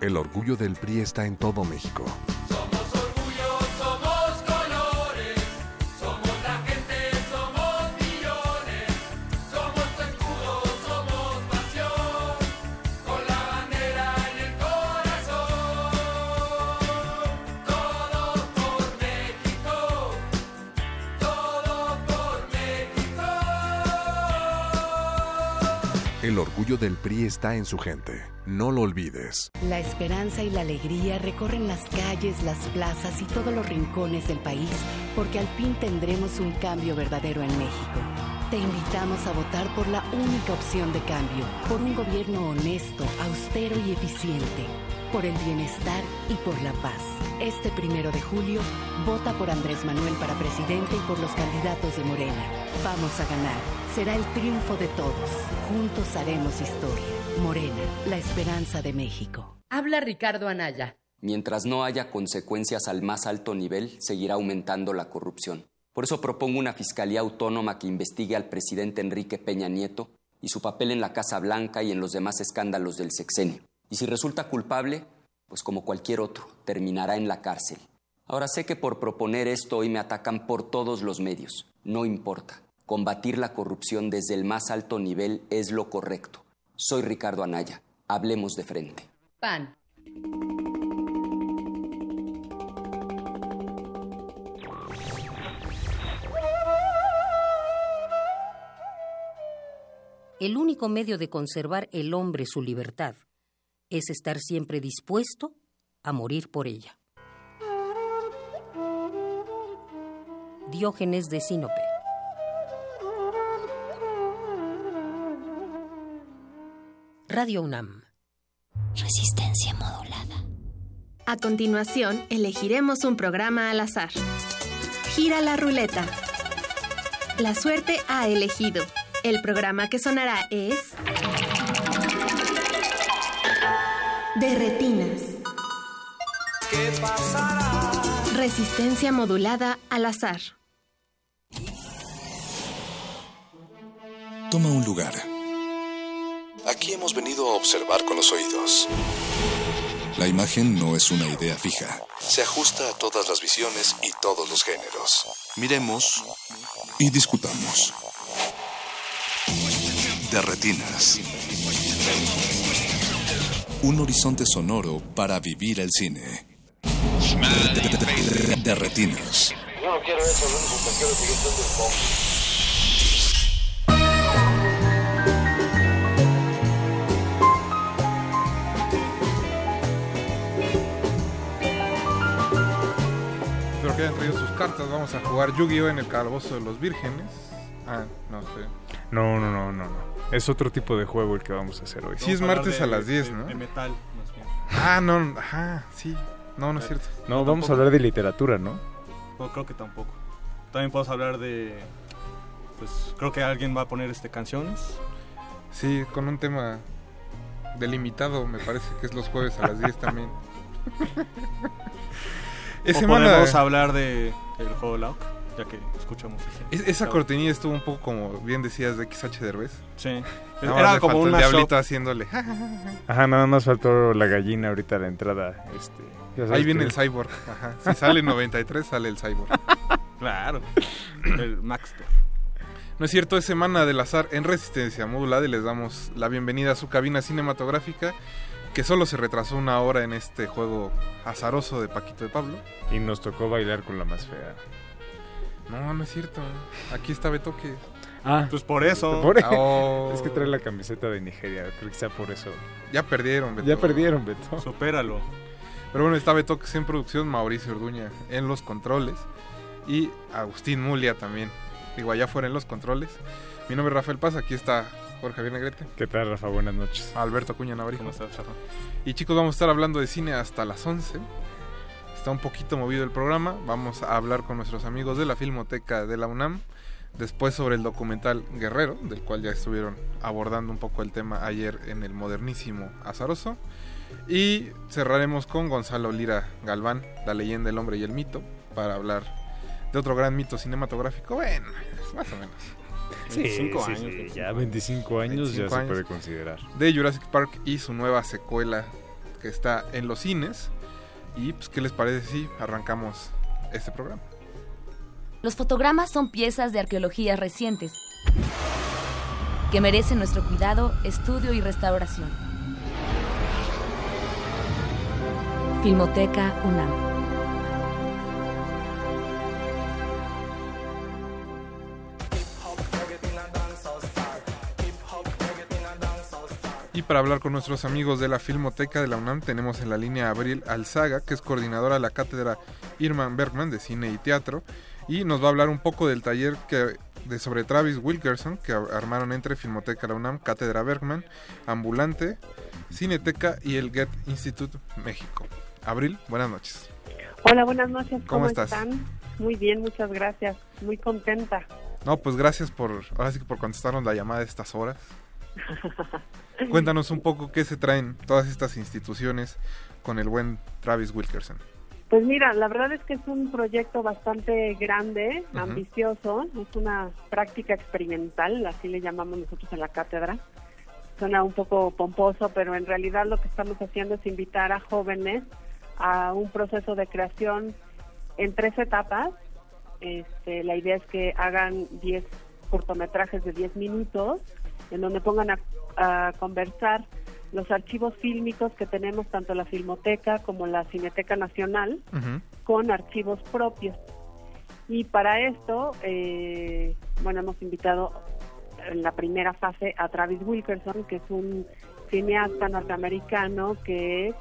El orgullo del PRI está en todo México. El orgullo del PRI está en su gente. No lo olvides. La esperanza y la alegría recorren las calles, las plazas y todos los rincones del país porque al fin tendremos un cambio verdadero en México. Te invitamos a votar por la única opción de cambio, por un gobierno honesto, austero y eficiente, por el bienestar y por la paz. Este primero de julio, vota por Andrés Manuel para presidente y por los candidatos de Morena. Vamos a ganar. Será el triunfo de todos. Juntos haremos historia. Morena, la esperanza de México. Habla Ricardo Anaya. Mientras no haya consecuencias al más alto nivel, seguirá aumentando la corrupción. Por eso propongo una fiscalía autónoma que investigue al presidente Enrique Peña Nieto y su papel en la Casa Blanca y en los demás escándalos del sexenio. Y si resulta culpable, pues como cualquier otro, terminará en la cárcel. Ahora sé que por proponer esto hoy me atacan por todos los medios. No importa. Combatir la corrupción desde el más alto nivel es lo correcto. Soy Ricardo Anaya. Hablemos de frente. PAN. El único medio de conservar el hombre su libertad es estar siempre dispuesto a morir por ella. Diógenes de Sinope. Radio UNAM. Resistencia modulada. A continuación, elegiremos un programa al azar. Gira la ruleta. La suerte ha elegido. El programa que sonará es... De retinas. ¿Qué pasará? Resistencia modulada al azar. Toma un lugar. Aquí hemos venido a observar con los oídos. La imagen no es una idea fija. Se ajusta a todas las visiones y todos los géneros. Miremos y discutamos. De retinas. Un horizonte sonoro para vivir el cine. De, de- de- de retinas. Yo no quiero eso, lo único que quiero es seguir siendo el pop. cartas, vamos a jugar Yu-Gi-Oh! en el calabozo de los vírgenes. Ah, no sé. No, no, no, no, no. Es otro tipo de juego el que vamos a hacer hoy. Sí, es martes de- a las 10, de- ¿no? De metal, más bien. Ah, no, ajá, sí. No, no es cierto. No, vamos a hablar de literatura, ¿no? No, creo que tampoco. También podemos hablar de... Pues creo que alguien va a poner este canciones. Sí, con un tema delimitado, me parece que es los jueves a las 10 también. Es o semana- podemos hablar de el juego Lauk, ya que escuchamos ese. Es- esa cortinilla estuvo un poco como bien decías de XH Derbez. Sí. Nada Era más como faltó un el diablito haciéndole. Ajá, nada más faltó la gallina ahorita a la entrada. Este, Ahí viene que- el cyborg. Ajá. Si sale 93, sale el cyborg. Claro. El Maxter. No es cierto, es semana del azar en resistencia modulada y les damos la bienvenida a su cabina cinematográfica que solo se retrasó una hora en este juego azaroso de Paquito de Pablo. Y nos tocó bailar con la más fea. No, no es cierto. Aquí está Betoque. Ah, Pues por eso. Por- Oh. Es que trae la camiseta de Nigeria, creo que sea por eso. Ya perdieron, Beto. Ya perdieron, Beto. Supéralo. Pero bueno, está Betoque en producción, Mauricio Orduña en los controles y Agustín Mulia también. Digo, allá fuera en los controles. Mi nombre es Rafael Paz, aquí está Jorge Javier Negrete. ¿Qué tal, Rafa? Buenas noches. Alberto Acuña Navarijo. ¿Cómo estás, Rafa? Y chicos, vamos a estar hablando de cine hasta las 11. Está un poquito movido el programa. Vamos a hablar con nuestros amigos de la Filmoteca de la UNAM. Después sobre el documental Guerrero, del cual ya estuvieron abordando un poco el tema ayer en el modernísimo Azaroso. Y cerraremos con Gonzalo Lira Galván, La leyenda, el hombre y el mito, para hablar de otro gran mito cinematográfico. Bueno, más o menos. Sí, 25 sí, años, sí, ya 25 años 25 ya se años. puede considerar. de Jurassic Park y su nueva secuela que está en los cines. Y pues, ¿qué les parece si arrancamos este programa? Los fotogramas son piezas de arqueología recientes que merecen nuestro cuidado, estudio y restauración. Filmoteca UNAM. Y para hablar con nuestros amigos de la Filmoteca de la UNAM tenemos en la línea a Abril Alzaga, que es coordinadora de la cátedra Irman Bergman de Cine y Teatro, y nos va a hablar un poco del taller que, de sobre Travis Wilkerson que armaron entre Filmoteca de la UNAM, Cátedra Bergman, Ambulante, Cineteca y el Get Institute México. Abril, buenas noches. Hola, buenas noches. ¿Cómo ¿Cómo, estás? están? Muy bien, muchas gracias. Muy contenta. No, pues gracias por, ahora sí que por contestarnos la llamada a estas horas. Cuéntanos un poco qué se traen todas estas instituciones con el buen Travis Wilkerson. Pues mira, la verdad es que es un proyecto bastante grande, ambicioso. Es una práctica experimental, así le llamamos nosotros en la cátedra. Suena un poco pomposo, pero en realidad lo que estamos haciendo es invitar a jóvenes a un proceso de creación en tres etapas. Este, la idea es que hagan 10 cortometrajes de 10 minutos en donde pongan a, a conversar los archivos fílmicos que tenemos tanto la Filmoteca como la Cineteca Nacional con archivos propios. Y para esto, eh, bueno, hemos invitado en la primera fase a Travis Wilkerson, que es un cineasta norteamericano que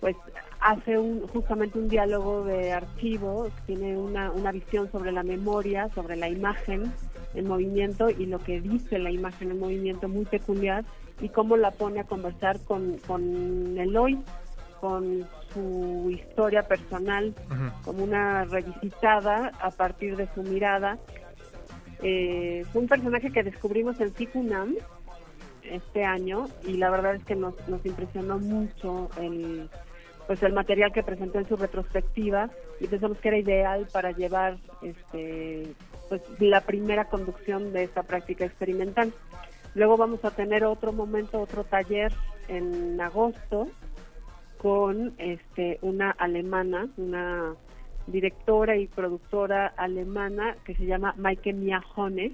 pues hace un, justamente un diálogo de archivos, tiene una, una visión sobre la memoria, sobre la imagen en movimiento y lo que dice la imagen en movimiento muy peculiar y cómo la pone a conversar con, con el hoy, con su historia personal, como una revisitada a partir de su mirada. Eh, fue un personaje que descubrimos en Sikunam este año y la verdad es que nos, nos impresionó mucho el pues el material que presentó en su retrospectiva y pensamos que era ideal para llevar este pues la primera conducción de esta práctica experimental. Luego vamos a tener otro momento, otro taller en agosto con este una alemana, una directora y productora alemana que se llama Maike Miajone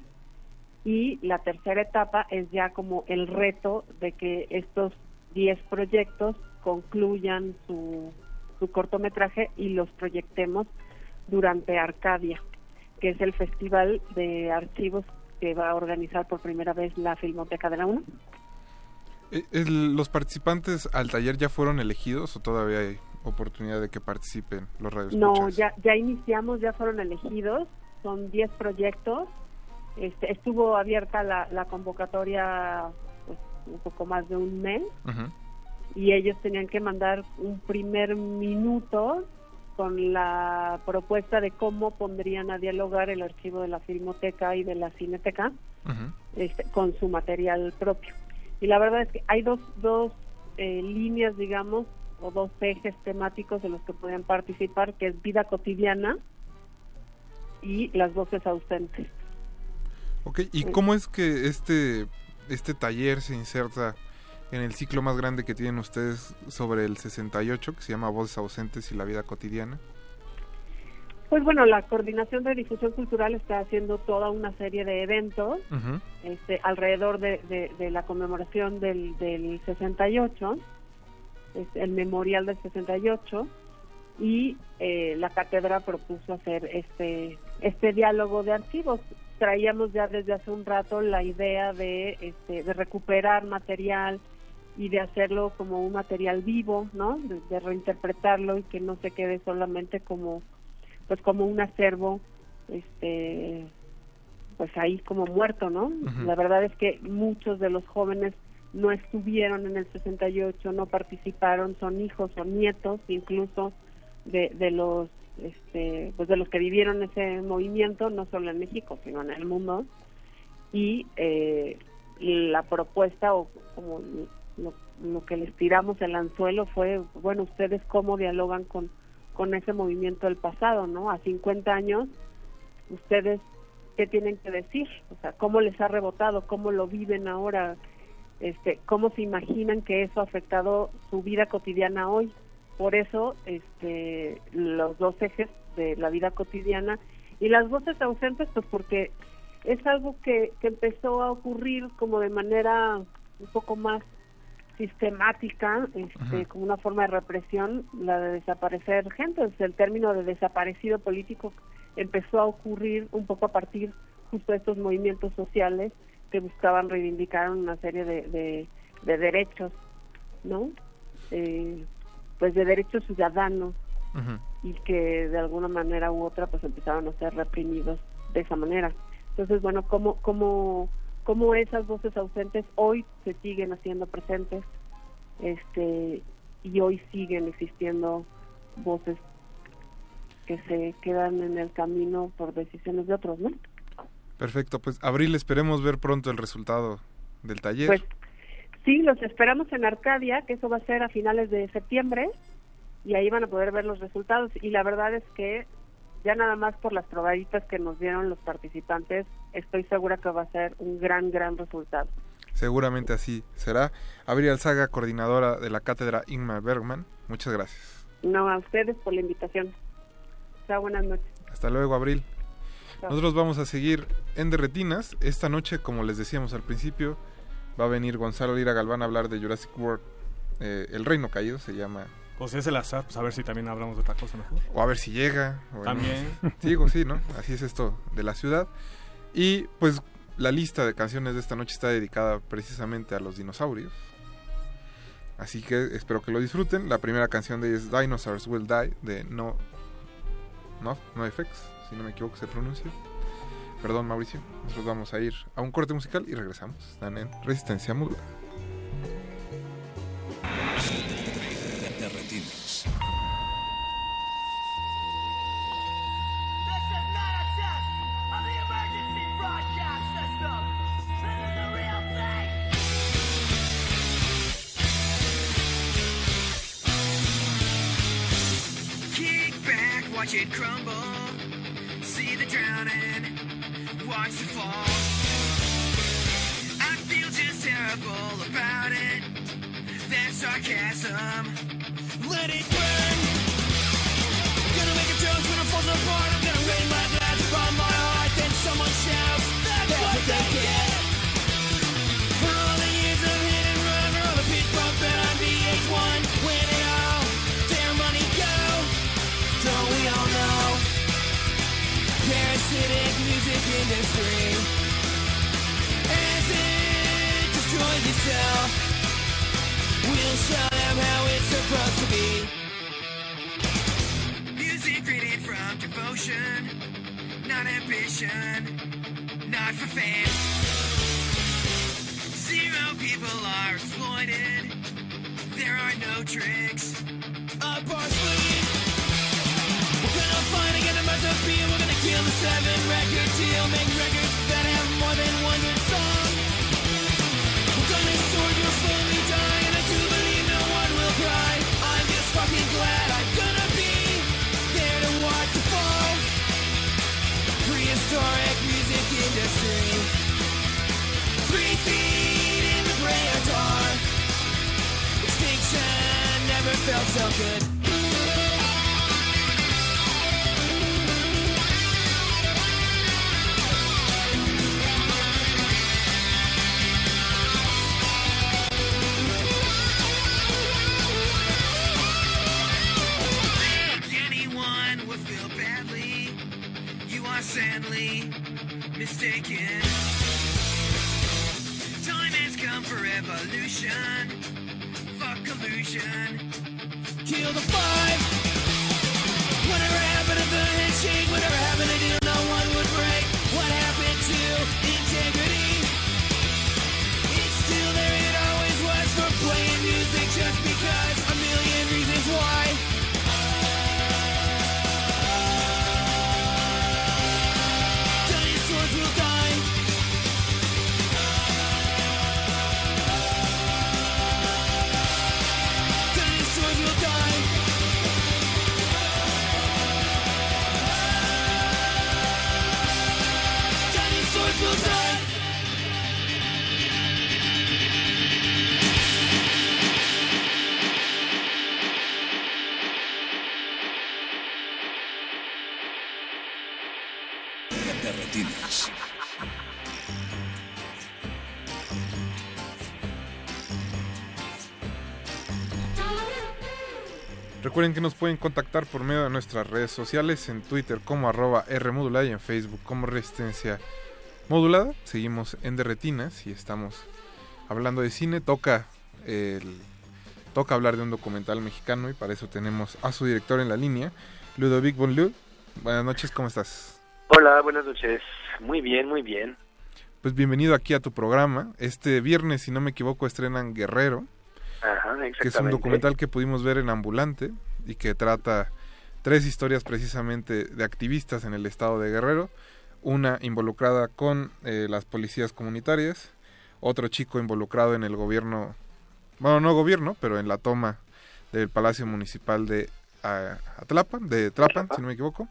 y la tercera etapa es ya como el reto de que estos 10 proyectos concluyan su, su cortometraje y los proyectemos durante Arcadia, que es el festival de archivos que va a organizar por primera vez la Filmoteca de la UNAM. Eh, ¿Los participantes al taller ya fueron elegidos o todavía hay oportunidad de que participen los No, radioescuchas? ya, ya iniciamos, ya fueron elegidos, son 10 proyectos. Este, estuvo abierta la, la convocatoria pues, un poco más de un mes y ellos tenían que mandar un primer minuto con la propuesta de cómo pondrían a dialogar el archivo de la Filmoteca y de la Cineteca este, con su material propio. Y la verdad es que hay dos, dos eh, líneas, digamos, o dos ejes temáticos en los que pueden participar, que es vida cotidiana y las voces ausentes. Ok, ¿y cómo es que este, este taller se inserta en el ciclo más grande que tienen ustedes sobre el 68, que se llama Voces ausentes y la vida cotidiana? Pues bueno, la Coordinación de Difusión Cultural está haciendo toda una serie de eventos este, alrededor de, de- de la conmemoración del, del 68, es el memorial del 68, y eh, la cátedra propuso hacer este, este diálogo de archivos. Traíamos ya desde hace un rato la idea de, este, de recuperar material y de hacerlo como un material vivo, ¿no? De, de reinterpretarlo y que no se quede solamente como, pues como un acervo, este, pues ahí como muerto, ¿no? La verdad es que muchos de los jóvenes no estuvieron en el 68, no participaron, son hijos o nietos incluso de, de los este, pues de los que vivieron ese movimiento, no solo en México, sino en el mundo. Y eh, la propuesta o como lo, que les tiramos el anzuelo fue, bueno, ustedes cómo dialogan con, con ese movimiento del pasado, ¿no? A 50 años, ustedes qué tienen que decir, o sea, cómo les ha rebotado, cómo lo viven ahora, este, cómo se imaginan que eso ha afectado su vida cotidiana hoy. Por eso, este, los dos ejes de la vida cotidiana y las voces ausentes, pues porque es algo que, que empezó a ocurrir como de manera un poco más sistemática, este, como una forma de represión, la de desaparecer gente. Es el término de desaparecido político empezó a ocurrir un poco a partir justo de estos movimientos sociales que buscaban reivindicar una serie de, de, de derechos, ¿no? Eh, pues de derechos ciudadanos y que de alguna manera u otra pues empezaron a ser reprimidos de esa manera. Entonces, bueno, ¿cómo, cómo, cómo esas voces ausentes hoy se siguen haciendo presentes este y hoy siguen existiendo voces que se quedan en el camino por decisiones de otros, ¿no? Perfecto, pues Abril, esperemos ver pronto el resultado del taller. Pues sí, los esperamos en Arcadia, que eso va a ser a finales de septiembre, y ahí van a poder ver los resultados. Y la verdad es que ya nada más por las probaditas que nos dieron los participantes, estoy segura que va a ser un gran, gran resultado. Seguramente así será. Abril Alzaga, coordinadora de la cátedra Ingmar Bergman, muchas gracias. No, a ustedes por la invitación. Chao, buenas noches. Hasta luego, Abril. Chao. Nosotros vamos a seguir en Derretinas. Esta noche, como les decíamos al principio, va a venir Gonzalo Lira Galván a hablar de Jurassic World. eh, el Reino Caído se llama. Pues es el azar, pues a ver si también hablamos de otra cosa mejor. O a ver si llega. También. Sí, digo, sí, ¿no? Así es esto de la ciudad. Y pues la lista de canciones de esta noche está dedicada precisamente a los dinosaurios. Así que espero que lo disfruten. La primera canción de ellos es Dinosaurs Will Die de No No, no FX, si no me equivoco se pronuncia. Perdón, Mauricio. Nosotros vamos a ir a un corte musical y regresamos. Están en Resistencia Modulada. Watch it crumble. See the drowning, watch the fall. I feel just terrible about it. That sarcasm, let it burn. Gonna make a joke when it falls apart. I'm gonna rain my glass upon my heart. Then someone shouts, history. As it destroys itself We'll show them how it's supposed to be. Music created from devotion Not ambition Not for fame. Zero people are exploited. There are no tricks. Up our sleeve We're gonna find again the mess of being Seven record deal. Make records that have more than one song. We're gonna sword die, and I do believe no one will cry. I'm just fucking glad I'm gonna be there to watch the fall. Prehistoric music industry. Three feet in the. Extinction never felt so good. Sadly mistaken. Time has come for evolution. Fuck collusion. Kill the five. Recuerden que nos pueden contactar por medio de nuestras redes sociales, en Twitter como arroba Rmodulada y en Facebook como Resistencia Modulada. Seguimos en Derretinas y estamos hablando de cine. Toca, el, toca hablar de un documental mexicano y para eso tenemos a su director en la línea, Ludovic Bonlieu. Buenas noches, ¿cómo estás? Hola, buenas noches. Muy bien, muy bien. Pues bienvenido aquí a tu programa. Este viernes, si no me equivoco, estrenan Guerrero. Ajá, que es un documental que pudimos ver en Ambulante y que trata tres historias precisamente de activistas en el estado de Guerrero, una involucrada con eh, las policías comunitarias, otro chico involucrado en el gobierno, bueno, no gobierno, pero en la toma del Palacio Municipal de ah, Atlapan, de Tlapan, si no me equivoco,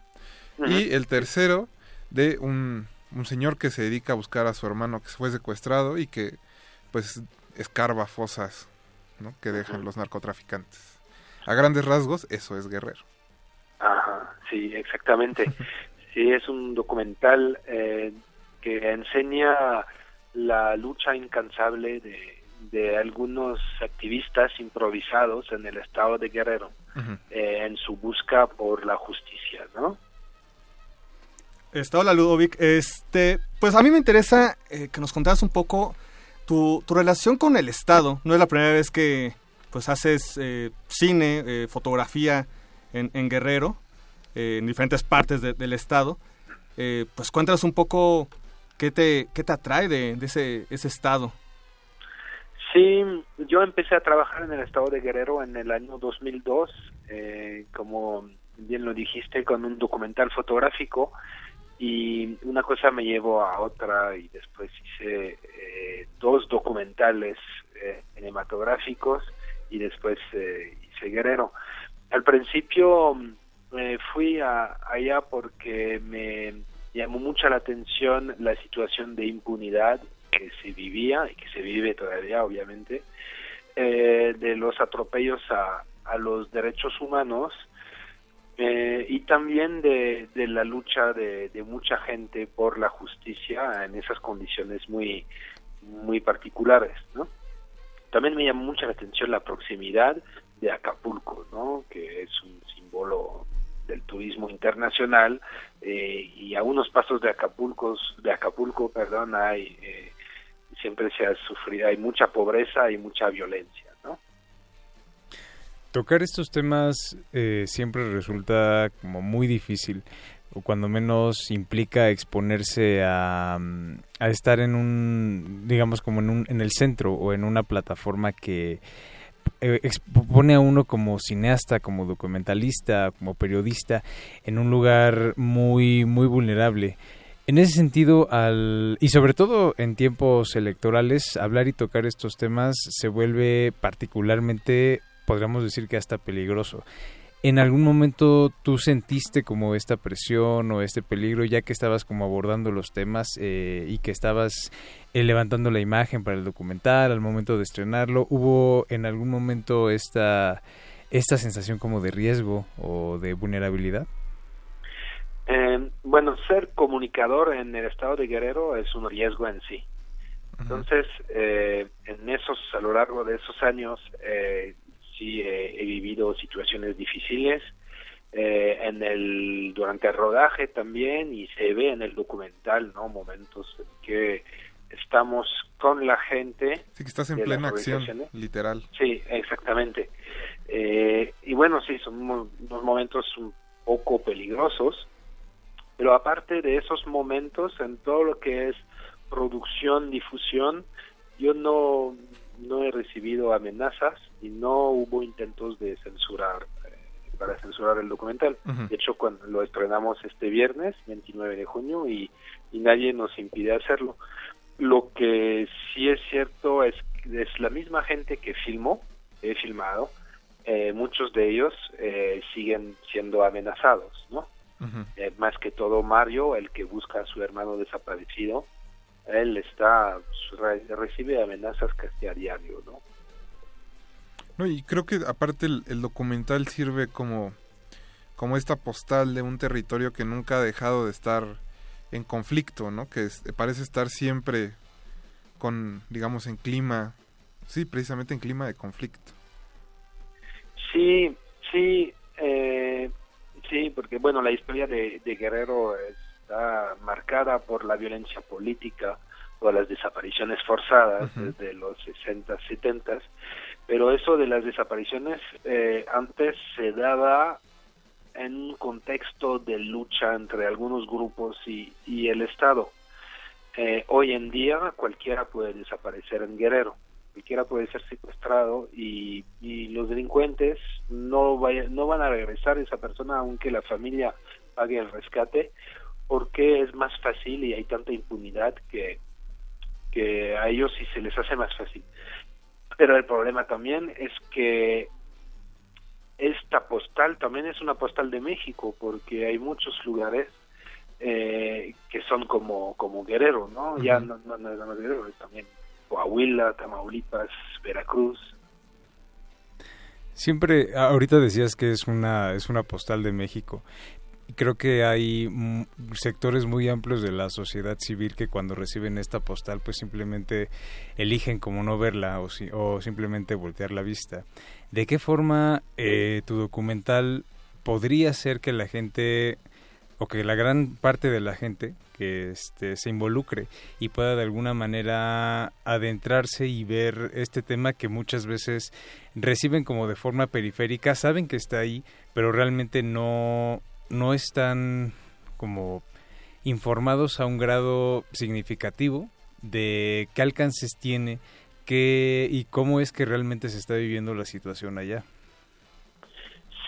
y el tercero de un, un señor que se dedica a buscar a su hermano que fue secuestrado y que pues escarba fosas ¿no? que dejan los narcotraficantes. A grandes rasgos, eso es Guerrero. Ajá, sí, exactamente. Sí, es un documental eh, que enseña la lucha incansable de, de algunos activistas improvisados en el estado de Guerrero eh, en su busca por la justicia, ¿no? Este, hola Ludovic, este, pues a mí me interesa eh, que nos contaras un poco tu, tu relación con el Estado. No es la primera vez que pues haces eh, cine, eh, fotografía en, Guerrero, eh, en diferentes partes de- del Estado. Eh, pues cuéntanos un poco qué te, qué te atrae de, de ese, ese Estado. Sí, yo empecé a trabajar en el estado de Guerrero en el año 2002, eh, como bien lo dijiste, con un documental fotográfico y una cosa me llevó a otra y después hice eh, dos documentales eh, cinematográficos y después eh, hice Guerrero. Al principio eh, fui a, allá porque me llamó mucho la atención la situación de impunidad que se vivía y que se vive todavía, obviamente, eh, de los atropellos a, a los derechos humanos eh, y también de, de la lucha de, de mucha gente por la justicia en esas condiciones muy muy particulares, ¿no? También me llamó mucho la atención la proximidad de Acapulco, ¿no? Que es un símbolo del turismo internacional eh, y a unos pasos de Acapulco, de Acapulco, perdón, hay eh, siempre se ha sufrido, hay mucha pobreza y mucha violencia. Tocar estos temas eh, siempre resulta como muy difícil. o cuando menos implica exponerse a, mm, a estar en un, digamos, como en, un, en el centro o en una plataforma que eh, expone a uno como cineasta, como documentalista, como periodista, en un lugar muy, muy vulnerable. En ese sentido, al, y sobre todo en tiempos electorales, hablar y tocar estos temas se vuelve particularmente, podríamos decir que hasta peligroso. ¿En algún momento tú sentiste como esta presión o este peligro ya que estabas como abordando los temas eh, y que estabas eh, levantando la imagen para el documental al momento de estrenarlo? ¿Hubo en algún momento esta, esta sensación como de riesgo o de vulnerabilidad? Eh, bueno, ser comunicador en el estado de Guerrero es un riesgo en sí. Entonces, eh, en esos, a lo largo de esos años, eh, sí he vivido situaciones difíciles. Eh, en el durante el rodaje también y se ve en el documental, ¿no? Momentos en que estamos con la gente. Sí, que estás en plena acción, literal. Sí, exactamente. Eh, y bueno, sí, son unos momentos un poco peligrosos, pero aparte de esos momentos, en todo lo que es producción, difusión, yo no, no he recibido amenazas y no hubo intentos de censurar, eh, para censurar el documental. De hecho, cuando lo estrenamos este viernes, 29 de junio, y, y nadie nos impide hacerlo. Lo que sí es cierto es que es la misma gente que filmó, he filmado, eh, muchos de ellos eh, siguen siendo amenazados, ¿no? Eh, más que todo Mario, el que busca a su hermano desaparecido, él está re- recibe amenazas casi a diario, ¿no? No, y creo que aparte el, el documental sirve como, como esta postal de un territorio que nunca ha dejado de estar en conflicto, ¿no? Que es- parece estar siempre con, digamos, en clima, sí, precisamente en clima de conflicto. Sí, sí, eh, sí, porque bueno, la historia de, de Guerrero está marcada por la violencia política, por las desapariciones forzadas desde los 60, 70, pero eso de las desapariciones eh, antes se daba en un contexto de lucha entre algunos grupos y, y el Estado. Eh, hoy en día cualquiera puede desaparecer en Guerrero, cualquiera puede ser secuestrado y, los delincuentes no, vaya- no van a regresar a esa persona aunque la familia pague el rescate porque es más fácil y hay tanta impunidad que, que a ellos sí se les hace más fácil. Pero el problema también es que esta postal también es una postal de México porque hay muchos lugares eh, que son como como Guerrero, ¿no? Ya Ujú. no, no, no es nada más Guerrero, es también Coahuila, Tamaulipas, Veracruz. Siempre, ahorita decías que es una, es una postal de México. Creo que hay sectores muy amplios de la sociedad civil que cuando reciben esta postal pues simplemente eligen como no verla o, si- o simplemente voltear la vista. ¿De qué forma eh, tu documental podría ser que la gente o que la gran parte de la gente que este, se involucre y pueda de alguna manera adentrarse y ver este tema que muchas veces reciben como de forma periférica, saben que está ahí, pero realmente no, no están como informados a un grado significativo de qué alcances tiene qué y cómo es que realmente se está viviendo la situación allá.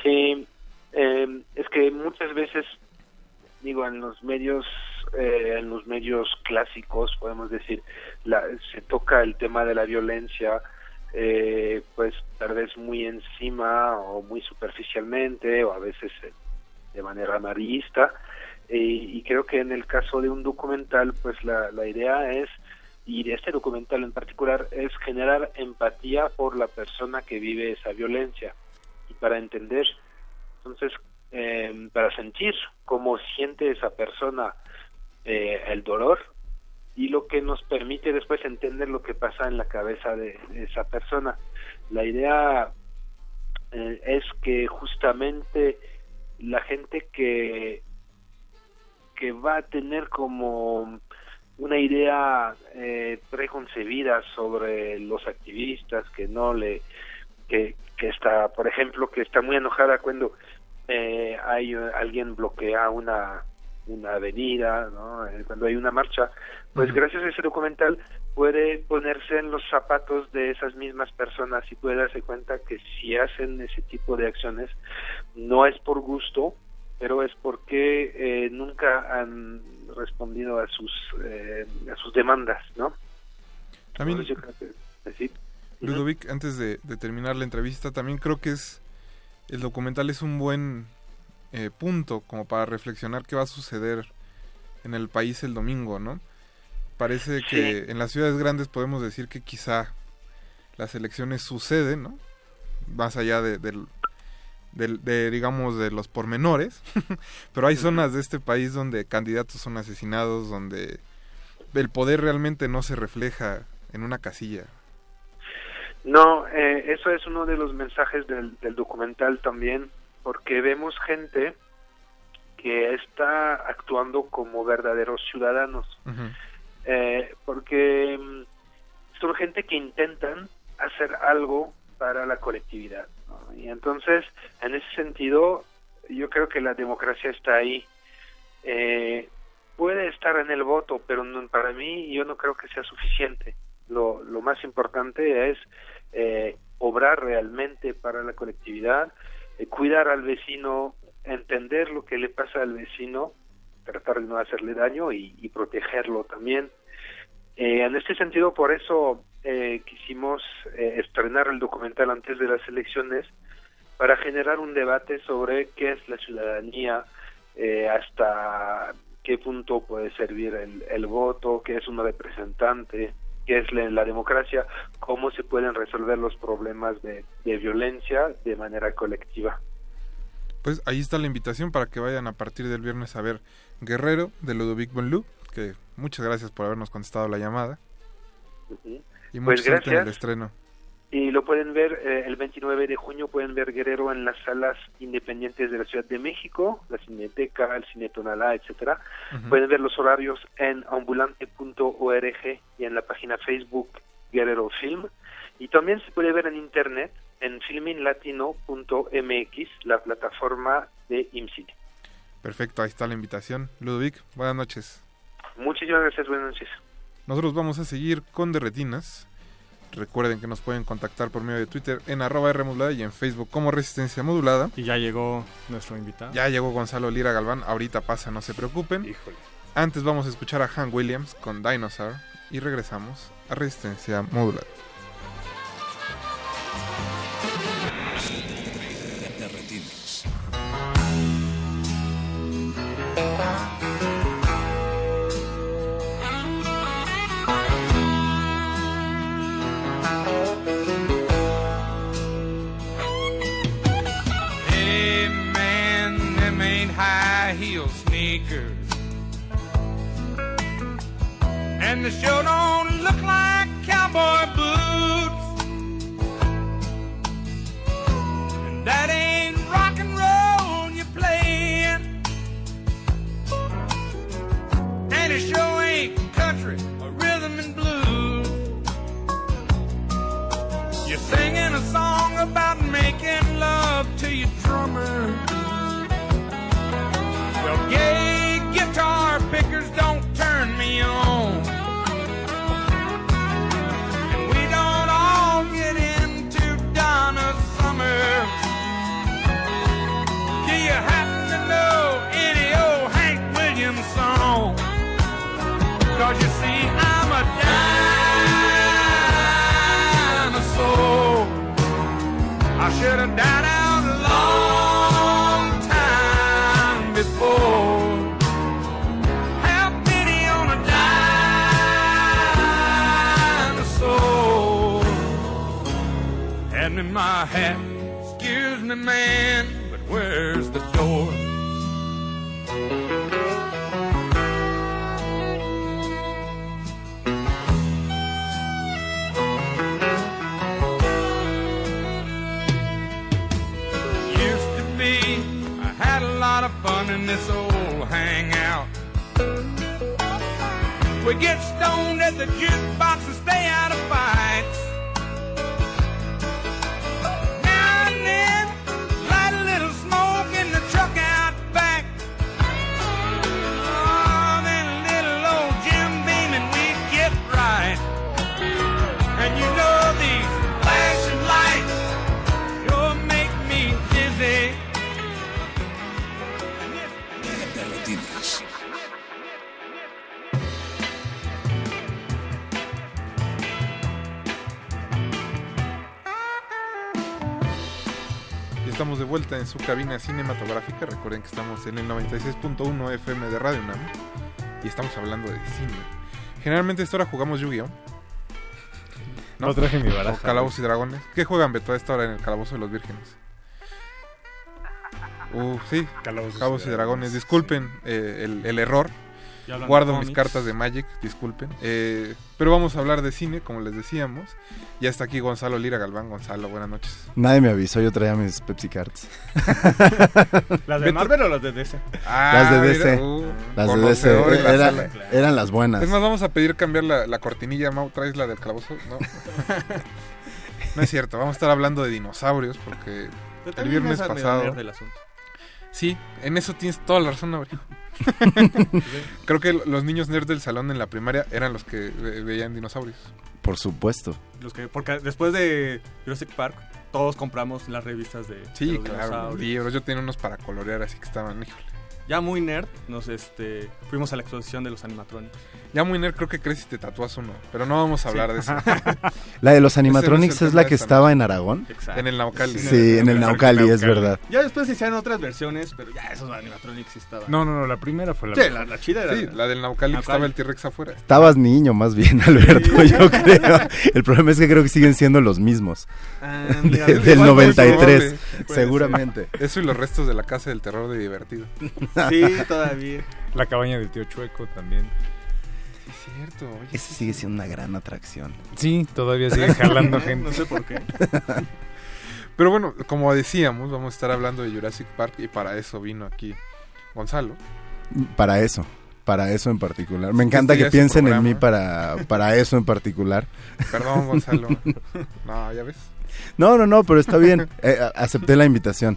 Sí, eh, es que muchas veces, digo, en los medios, eh, en los medios clásicos, podemos decir, la, se toca el tema de la violencia, eh, pues tal vez muy encima o muy superficialmente o a veces eh, de manera amarillista. Eh, y creo que en el caso de un documental, pues la, la idea es, y de este documental en particular, es generar empatía por la persona que vive esa violencia y para entender, entonces, eh, para sentir cómo siente esa persona eh, el dolor y lo que nos permite después entender lo que pasa en la cabeza de, de esa persona. La idea eh, es que justamente la gente que que va a tener como una idea eh, preconcebida sobre los activistas que no le que, que está por ejemplo que está muy enojada cuando eh, hay alguien bloquea una una avenida, ¿no? Eh, cuando hay una marcha, pues gracias a ese documental puede ponerse en los zapatos de esas mismas personas y puede darse cuenta que si hacen ese tipo de acciones no es por gusto, pero es porque eh, nunca han respondido a sus eh, a sus demandas, ¿no? También, yo creo que- sí. Ludovic, antes de, de terminar la entrevista, también creo que es el documental es un buen eh, punto como para reflexionar qué va a suceder en el país el domingo, ¿no? Parece que en las ciudades grandes podemos decir que quizá las elecciones suceden, ¿no? Más allá de, del- de, digamos, de los pormenores, pero hay zonas de este país donde candidatos son asesinados, donde el poder realmente no se refleja en una casilla. No, eh, eso es uno de los mensajes del, del documental también, porque vemos gente que está actuando como verdaderos ciudadanos, eh, porque mm, son gente que intentan hacer algo para la colectividad. Y entonces, en ese sentido, yo creo que la democracia está ahí. Eh, puede estar en el voto, pero no- para mí yo no creo que sea suficiente. Lo, lo más importante es eh, obrar realmente para la colectividad, eh, cuidar al vecino, entender lo que le pasa al vecino, tratar de no hacerle daño y, protegerlo también. Eh, en este sentido, por eso eh, quisimos eh, estrenar el documental antes de las elecciones para generar un debate sobre qué es la ciudadanía, eh, hasta qué punto puede servir el, el voto, qué es un representante, qué es la, la democracia, cómo se pueden resolver los problemas de violencia de manera colectiva. Pues ahí está la invitación para que vayan a partir del viernes a ver Guerrero de Ludovic Bonlu, que muchas gracias por habernos contestado la llamada y Pues mucha suerte en el gracias. estreno. Y lo pueden ver eh, el 29 de junio, pueden ver Guerrero en las salas independientes de la Ciudad de México, la Cineteca, el Cine Tonalá, etcétera. Pueden ver los horarios en ambulante.org y en la página Facebook Guerrero Film. Y también se puede ver en internet en filminlatino.mx, la plataforma de IMCINE. Perfecto, ahí está la invitación. Ludovic, buenas noches. Muchísimas gracias, buenas noches. Nosotros vamos a seguir con Derretinas. Recuerden que nos pueden contactar por medio de Twitter en arroba R modulada y en Facebook como Resistencia Modulada. Y ya llegó nuestro invitado. Ya llegó Gonzalo Lira Galván, ahorita pasa, no se preocupen. Antes vamos a escuchar a Han Williams con Dinosaur y regresamos a Resistencia Modulada. And the show don't look like cowboy boots. And that ain't rock and roll you're playing. And it sure ain't country or rhythm and blues. You're singing a song about making love to your drummer. Well, gay guitar pickers don't turn me on. You happen to know any old Hank Williams song? Cause you see, I'm a dinosaur. I should have died out a long time before. Have pity on a dinosaur. Hand me my hat. Excuse me, man, where's the door? Used to be, I had a lot of fun in this old hangout. We get stoned at the jukebox and stay out of estamos de vuelta en su cabina cinematográfica. Recuerden que estamos en el 96.1 FM de Radio UNAM y estamos hablando de cine. Generalmente a esta hora jugamos Yu-Gi-Oh! No traje mi baraja. O Calabozos y Dragones. ¿Qué juegan Beto a esta hora en el Calabozo de los Vírgenes? Uh, sí, Calabozos, y Dragones. Disculpen eh, el, el error. Guardo mis cartas de Magic, disculpen. Eh, pero vamos a hablar de cine, como les decíamos. Ya está aquí Gonzalo Lira Galván. Gonzalo, buenas noches. Nadie me avisó, yo traía mis Pepsi Cards. ¿Las de Marvel o las de DC? las de Ah, DC. mira, uh, las de DC. la Era- eran las buenas. Es más, vamos a pedir cambiar la, la cortinilla. Mau, ¿traes la del calabozo? No. no es cierto, vamos a estar hablando de dinosaurios porque el viernes pasado... nerd del asunto. Sí, en eso tienes toda la razón, Abril. Creo que los niños nerds del salón en la primaria eran los que ve- veían dinosaurios. Por supuesto. Los que, porque después de Jurassic Park, todos compramos las revistas de, de Sí, los claro, dinosaurios. libros. Yo tenía unos para colorear, así que estaban, híjole. Ya muy nerd, nos este, fuimos a la exposición de los animatronics. Ya muy nerd, creo que crees y te tatúas uno. Pero no vamos a hablar de eso. La de los animatronics es la que estaba en Aragón. En el Naucali. Sí, en el Naucali, es verdad. Ya después se hicieron otras versiones, pero ya esos animatronics sí estaban. No, no, no, la primera fue la Sí, la, la chida era. Sí, la del Naucali, que estaba el T-Rex afuera. Estabas niño más bien, Alberto, yo creo. El problema es que creo que siguen siendo los mismos. Ah, De- mira, del igual muy 93, probable. Puede seguramente. Eso y los restos de la casa del terror de divertido. Sí, todavía. La cabaña del tío Chueco también. Cierto. Oye, Ese sigue siendo una gran atracción. Sí, todavía sigue jalando gente. No sé por qué. Pero bueno, como decíamos, vamos a estar hablando de Jurassic Park y para eso vino aquí Gonzalo. Para eso, para eso en particular. Me encanta Este que piensen en mí para, para eso en particular. Perdón, Gonzalo. No, ya ves. No, no, no, pero está bien. Eh, acepté la invitación.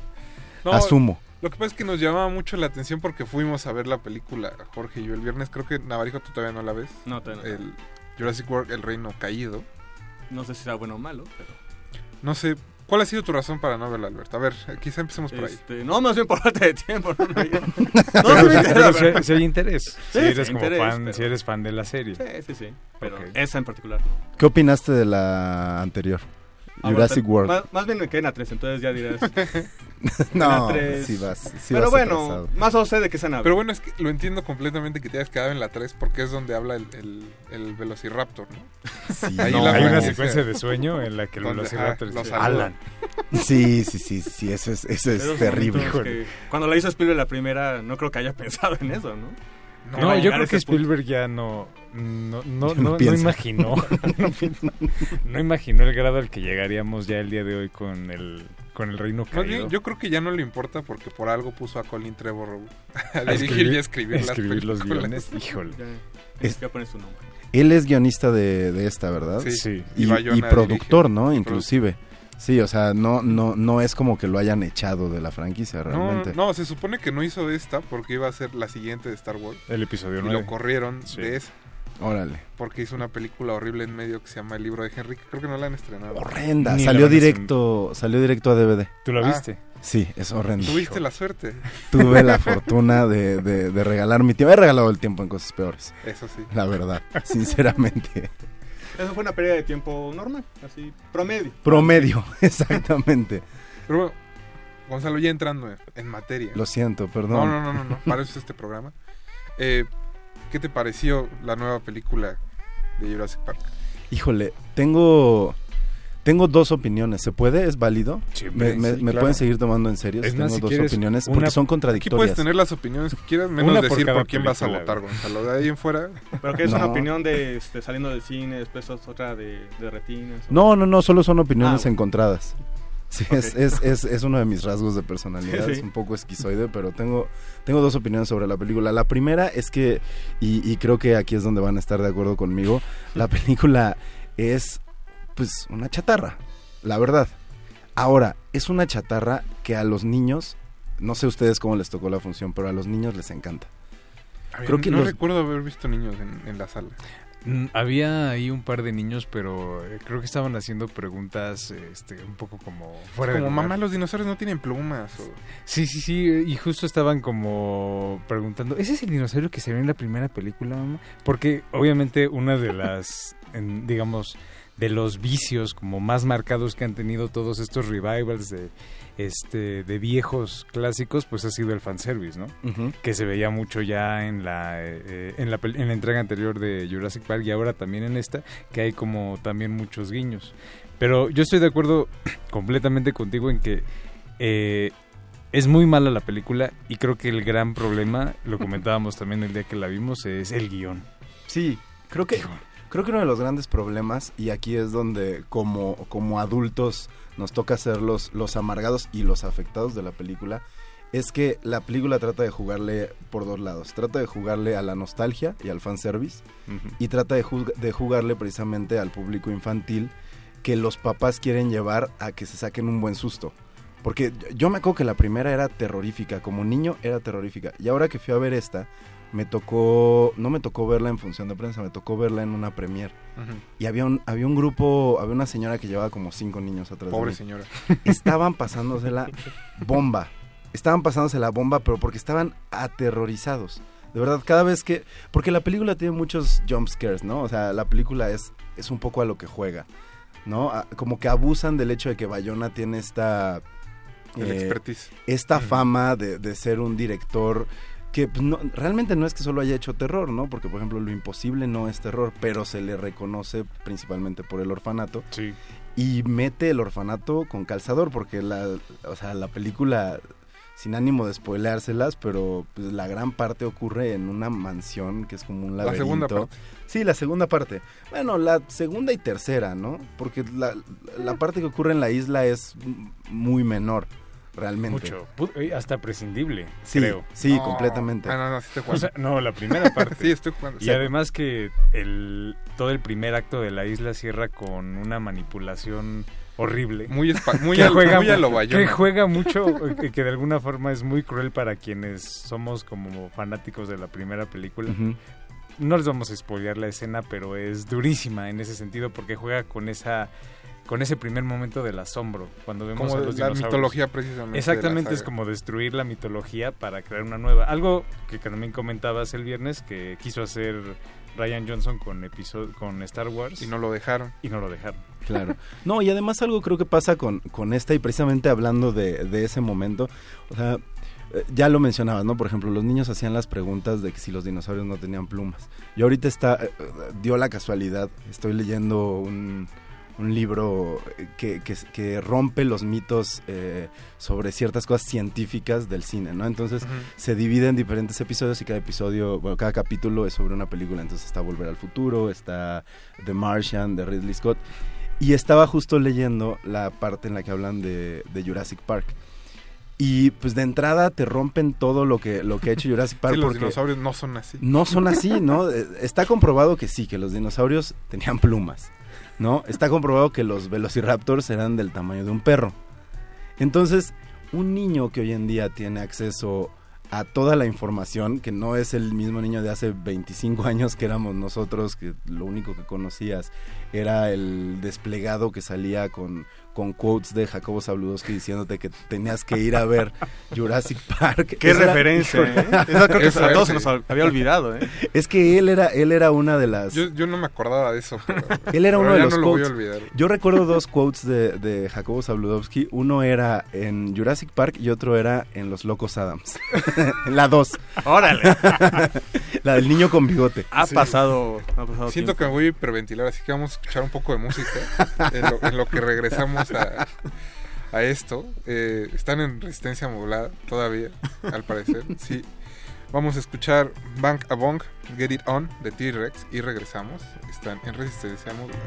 No, Asumo. Lo que pasa es que nos llamaba mucho la atención porque fuimos a ver la película, Jorge y yo, el viernes. Creo que Navarijo tú todavía no la ves. No, todavía no. El Jurassic World, El Reino Caído. No sé si sea bueno o malo, pero. No sé, ¿cuál ha sido tu razón para no verla, Alberto? A ver, quizá empecemos por ahí. Este, no, más bien por falta de tiempo. No, no, yo- no, Pero, si- pero pero- si, hay interés. Sí, si eres sí, como interés, fan, pero- si eres fan de la serie. Sí, sí, sí. Pero esa en particular no. ¿Qué opinaste de la anterior? Ah, Jurassic World. Más, más bien me quedé en la 3, entonces ya dirás. No, En la 3. sí vas- sí Pero vas bueno, atrasado. más o sé de qué se Pero bueno, es que lo entiendo completamente que te hayas quedado en la 3 porque es donde habla el, el, el Velociraptor, ¿no? Sí, Ahí no, la hay una secuencia de sueño en la que el velociraptor dice, saluda. Alan. Sí, sí, sí, sí, eso es, eso es terrible. momentos que cuando la hizo Spielberg la primera, no creo que haya pensado en eso, ¿no? No, yo creo que punto. Spielberg ya no no, no, no imaginó no, imaginó el grado al que llegaríamos ya el día de hoy con el con el reino caído. bien, yo creo que ya no le importa porque por algo puso a Colin Trevorrow a A dirigir y a escribir, las escribir los guiones. Híjole. Ya, Es- su nombre. Él es guionista de, de esta, ¿verdad? Sí. Sí. Y, Y Bayona y productor, dirige. ¿no? Y Inclusive. Sí, o sea, no, no, no es como que lo hayan echado de la franquicia No, realmente. no, se supone que no hizo esta porque iba a ser la siguiente de Star Wars. El episodio Y 9. lo corrieron Sí. de esa Órale. porque hizo una película horrible en medio que se llama El libro de Henry, que creo que no la han estrenado. Horrenda. Ni Salió directo, salió directo a DVD. ¿Tú la Ah. viste? Sí, es horrendo. Tuviste la suerte. Tuve la fortuna de, de- de regalar mi tiempo. He regalado el tiempo en cosas peores. Eso sí. La verdad, sinceramente. Eso fue una pérdida de tiempo normal, así, promedio. Promedio, exactamente. Pero bueno, Gonzalo, ya entrando en, materia. Lo siento, perdón. No, no, no, no, no, para eso es este programa. Eh, ¿Qué te pareció la nueva película de Jurassic Park? Híjole, tengo tengo dos opiniones. ¿Se puede? ¿Es válido? Sí, ¿Me, me- sí, me claro. pueden seguir tomando en serio? si Es más, tengo si dos opiniones una- porque son Aquí contradictorias. puedes tener las opiniones que quieras, menos Una por decir por quién vas a votar, Gonzalo. De ahí en fuera, Pero que es No. una opinión de este, saliendo del cine, después otra de, de retinas. o- No, no, no, solo son opiniones Ah, bueno. encontradas. Sí, es, es, es, es uno de mis rasgos de personalidad, Sí. es un poco esquizoide, pero tengo, tengo dos opiniones sobre la película. La primera es que, y, y creo que aquí es donde van a estar de acuerdo conmigo, la película es pues una chatarra, la verdad. Ahora, es una chatarra que a los niños, no sé ustedes cómo les tocó la función, pero a los niños les encanta. Ver, Creo que no los- recuerdo haber visto niños en, en la sala. Mm, Había ahí un par de niños, pero eh, creo que estaban haciendo preguntas este, un poco como fuera de Como lugar. mamá, los dinosaurios no tienen plumas. o- Sí, sí, sí, y justo estaban como preguntando, ¿ese es el dinosaurio que se ve en la primera película, mamá? Porque obviamente una de las, en- digamos, de los vicios como más marcados que han tenido todos estos revivals de este de viejos clásicos pues ha sido el fanservice no que se veía mucho ya en la eh, en la en la entrega anterior de Jurassic Park y ahora también en esta que hay como también muchos guiños. Pero yo estoy de acuerdo completamente contigo en que eh, es muy mala la película y creo que el gran problema, lo comentábamos también el día que la vimos, es el guion. Sí, creo que creo que uno de los grandes problemas y aquí es donde como como adultos nos toca ser los los amargados y los afectados de la película es que la película trata de jugarle por dos lados. Trata de jugarle a la nostalgia y al fanservice y trata de, de jugarle precisamente al público infantil que los papás quieren llevar a que se saquen un buen susto. Porque yo- yo me acuerdo que la primera era terrorífica, como niño era terrorífica. Y ahora que fui a ver esta, me tocó, no me tocó verla en función de prensa, me tocó verla en una premiere. Ujú. Y había un, había un grupo, había una señora que llevaba como cinco niños atrás de Pobre mí. señora. Estaban pasándosela bomba. Estaban pasándosela bomba, pero porque estaban aterrorizados. De verdad, cada vez que... Porque la película tiene muchos jump scares, ¿no? O sea, la película es, es un poco a lo que juega, ¿no? A- como que abusan del hecho de que Bayona tiene esta... El expertise. Esta fama de, de ser un director que pues, no- realmente no es que solo haya hecho terror, ¿no? Porque, por ejemplo, Lo Imposible no es terror, pero se le reconoce principalmente por el orfanato. Sí. Y mete el orfanato con calzador, porque la, o sea, la película, sin ánimo de spoileárselas, pero pues, la gran parte ocurre en una mansión que es como un La laberinto. segunda parte. Sí, la segunda parte. Bueno, la segunda y tercera, ¿no? Porque la, la parte que ocurre en la isla es muy menor, realmente. Mucho. Hasta prescindible, Sí, creo. sí, completamente. Ah, no, no, sí estoy O jugando. sea, no, la primera parte. Sí, estoy jugando. Y Sí. además que el, todo el primer acto de la isla cierra con una manipulación horrible. Muy muy que al- juega, muy a lo Bayona. Que juega mucho, eh, que, que de alguna forma es muy cruel para quienes somos como fanáticos de la primera película. No les vamos a spoilear la escena, pero es durísima en ese sentido porque juega con esa con ese primer momento del asombro cuando vemos Como a los la dinosaurios. mitología precisamente de la Exactamente, es como destruir la mitología para crear una nueva. Algo que también comentabas el viernes que quiso hacer Ryan Johnson con episodio con Star Wars Y no lo dejaron. y no lo dejaron. Claro. No, y además algo creo que pasa con, con esta, y precisamente hablando de, de ese momento, o sea, eh, ya lo mencionabas, ¿no? Por ejemplo, los niños hacían las preguntas de que si los dinosaurios no tenían plumas. Y ahorita está, eh, eh, dio la casualidad, estoy leyendo un, un libro eh, que, que, que rompe los mitos eh, sobre ciertas cosas científicas del cine, ¿no? Entonces se divide en diferentes episodios y cada episodio, bueno, cada capítulo es sobre una película. Entonces está Volver al Futuro, está The Martian de Ridley Scott. Y estaba justo leyendo la parte en la que hablan de, de Jurassic Park. Y pues de entrada te rompen todo lo que, lo que ha hecho Jurassic Park. Sí, los porque dinosaurios no son así. No son así, ¿no? Está comprobado que sí, que los dinosaurios tenían plumas, ¿no? Está comprobado que los velociraptors eran del tamaño de un perro. Entonces, un niño que hoy en día tiene acceso a toda la información, que no es el mismo niño de hace 25 años que éramos nosotros, que lo único que conocías era el desplegado que salía con, con quotes de Jacobo Zabludowski diciéndote que tenías que ir a ver Jurassic Park. Qué Esa era- referencia, ¿eh? Esa creo que Esa a todos es, se nos había olvidado, ¿eh? Es que él era, él era una de las... Yo, yo no me acordaba de eso. Pero, Él era pero uno de los no lo voy a quotes. olvidar. Yo recuerdo dos quotes de, de Jacobo Zabludowski. Uno era en Jurassic Park y otro era en Los Locos Adams. la dos. Órale. la del niño con bigote. Ha Sí. pasado, ha pasado Siento tiempo. que me voy a hiperventilar, así que vamos a escuchar un poco de música en lo, en lo que regresamos a, a esto. Eh, están en resistencia modulada todavía, al parecer. Sí. Vamos a escuchar Bank a Bong, Get It On de T-Rex y regresamos. Están en resistencia modulada.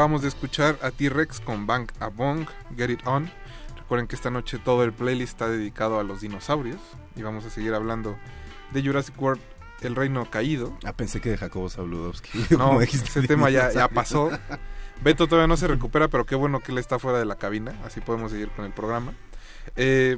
Acabamos de escuchar a T-Rex con Bang a Bong, Get It On. Recuerden que esta noche todo el playlist está dedicado a los dinosaurios y vamos a seguir hablando de Jurassic World, El Reino Caído. Ah, pensé que de Jacobo Zabludowski. No, ese tema ya, ya pasó. Beto todavía no se recupera, pero qué bueno que él está fuera de la cabina, así podemos seguir con el programa. Eh,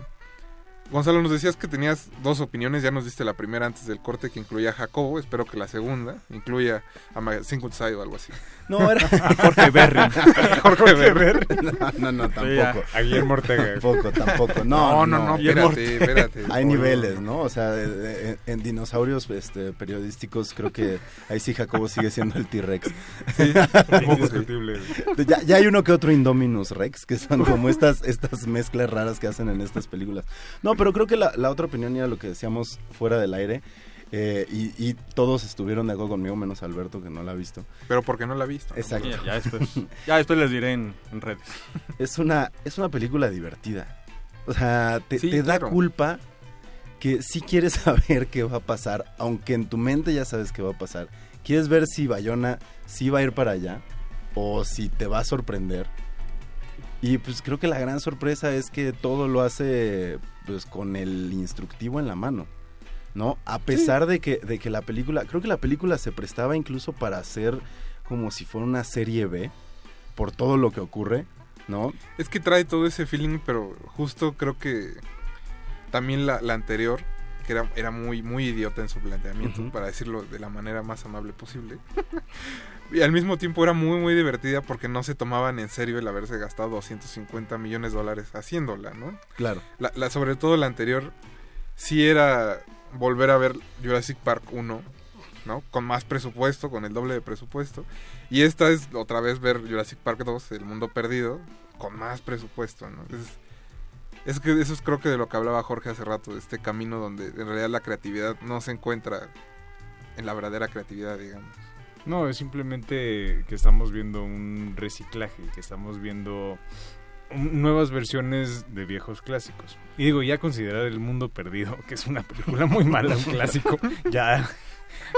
Gonzalo, nos decías que tenías dos opiniones, ya nos diste la primera antes del corte que incluía a Jacobo, espero que la segunda incluya a Magazine Side o algo así. No, era Jorge Berry. Jorge Berry. No, no, no, tampoco. A Guillermo Ortega. Tampoco, tampoco. No, No, no, no, espérate, espérate. Hay niveles, ¿no? O sea, en dinosaurios este, periodísticos creo que ahí sí Jacobo sigue siendo el T-Rex. Sí, indiscutible. Ya, ya hay uno que otro Indominus Rex, que son como estas, estas mezclas raras que hacen en estas películas. No, pero creo que la, la otra opinión era lo que decíamos fuera del aire. eh, y, y todos estuvieron de acuerdo conmigo, menos Alberto, que no la ha visto. Pero porque no la ha visto. ¿no? Exacto. Ya, ya después, ya después les diré en, en redes. Es una, es una película divertida. O sea, te, Sí, te da claro. culpa que sí quieres saber qué va a pasar, aunque en tu mente ya sabes qué va a pasar. Quieres ver si Bayona sí va a ir para allá o si te va a sorprender. Y pues creo que la gran sorpresa es que todo lo hace pues con el instructivo en la mano. ¿No? A pesar de que de que la película, creo que la película se prestaba incluso para hacer como si fuera una serie B por todo lo que ocurre, ¿no? Es que trae todo ese feeling, pero justo creo que también la, la anterior, que era, era muy, muy idiota en su planteamiento, para decirlo de la manera más amable posible. y al mismo tiempo era muy, muy divertida porque no se tomaban en serio el haberse gastado 250 millones de dólares haciéndola, ¿no? Claro. La, la- sobre todo la anterior, sí era volver a ver Jurassic Park 1, ¿no? Con más presupuesto, con el doble de presupuesto. Y esta es otra vez ver Jurassic Park 2, El Mundo Perdido, con más presupuesto, ¿no? Es, es que eso es creo que de lo que hablaba Jorge hace rato, de este camino donde en realidad la creatividad no se encuentra en la verdadera creatividad, digamos. No, es simplemente que estamos viendo un reciclaje, que estamos viendo nuevas versiones de viejos clásicos. Y digo, ya considerar El Mundo Perdido, que es una película muy mala, un clásico, ya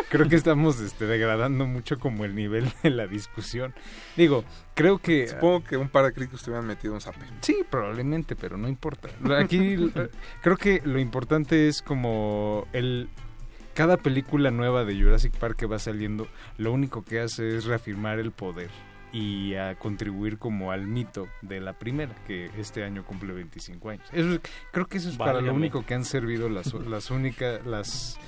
creo que estamos este, degradando mucho como el nivel de la discusión. Digo, creo que... Supongo que un par de críticos te hubieran metido un zape. Sí, probablemente, pero no importa. Aquí creo que lo importante es como el cada película nueva de Jurassic Park que va saliendo, lo único que hace es reafirmar el poder y a contribuir como al mito de la primera, que este año cumple 25 años. Eso es- creo que eso es para lo único que han servido las, las únicas, las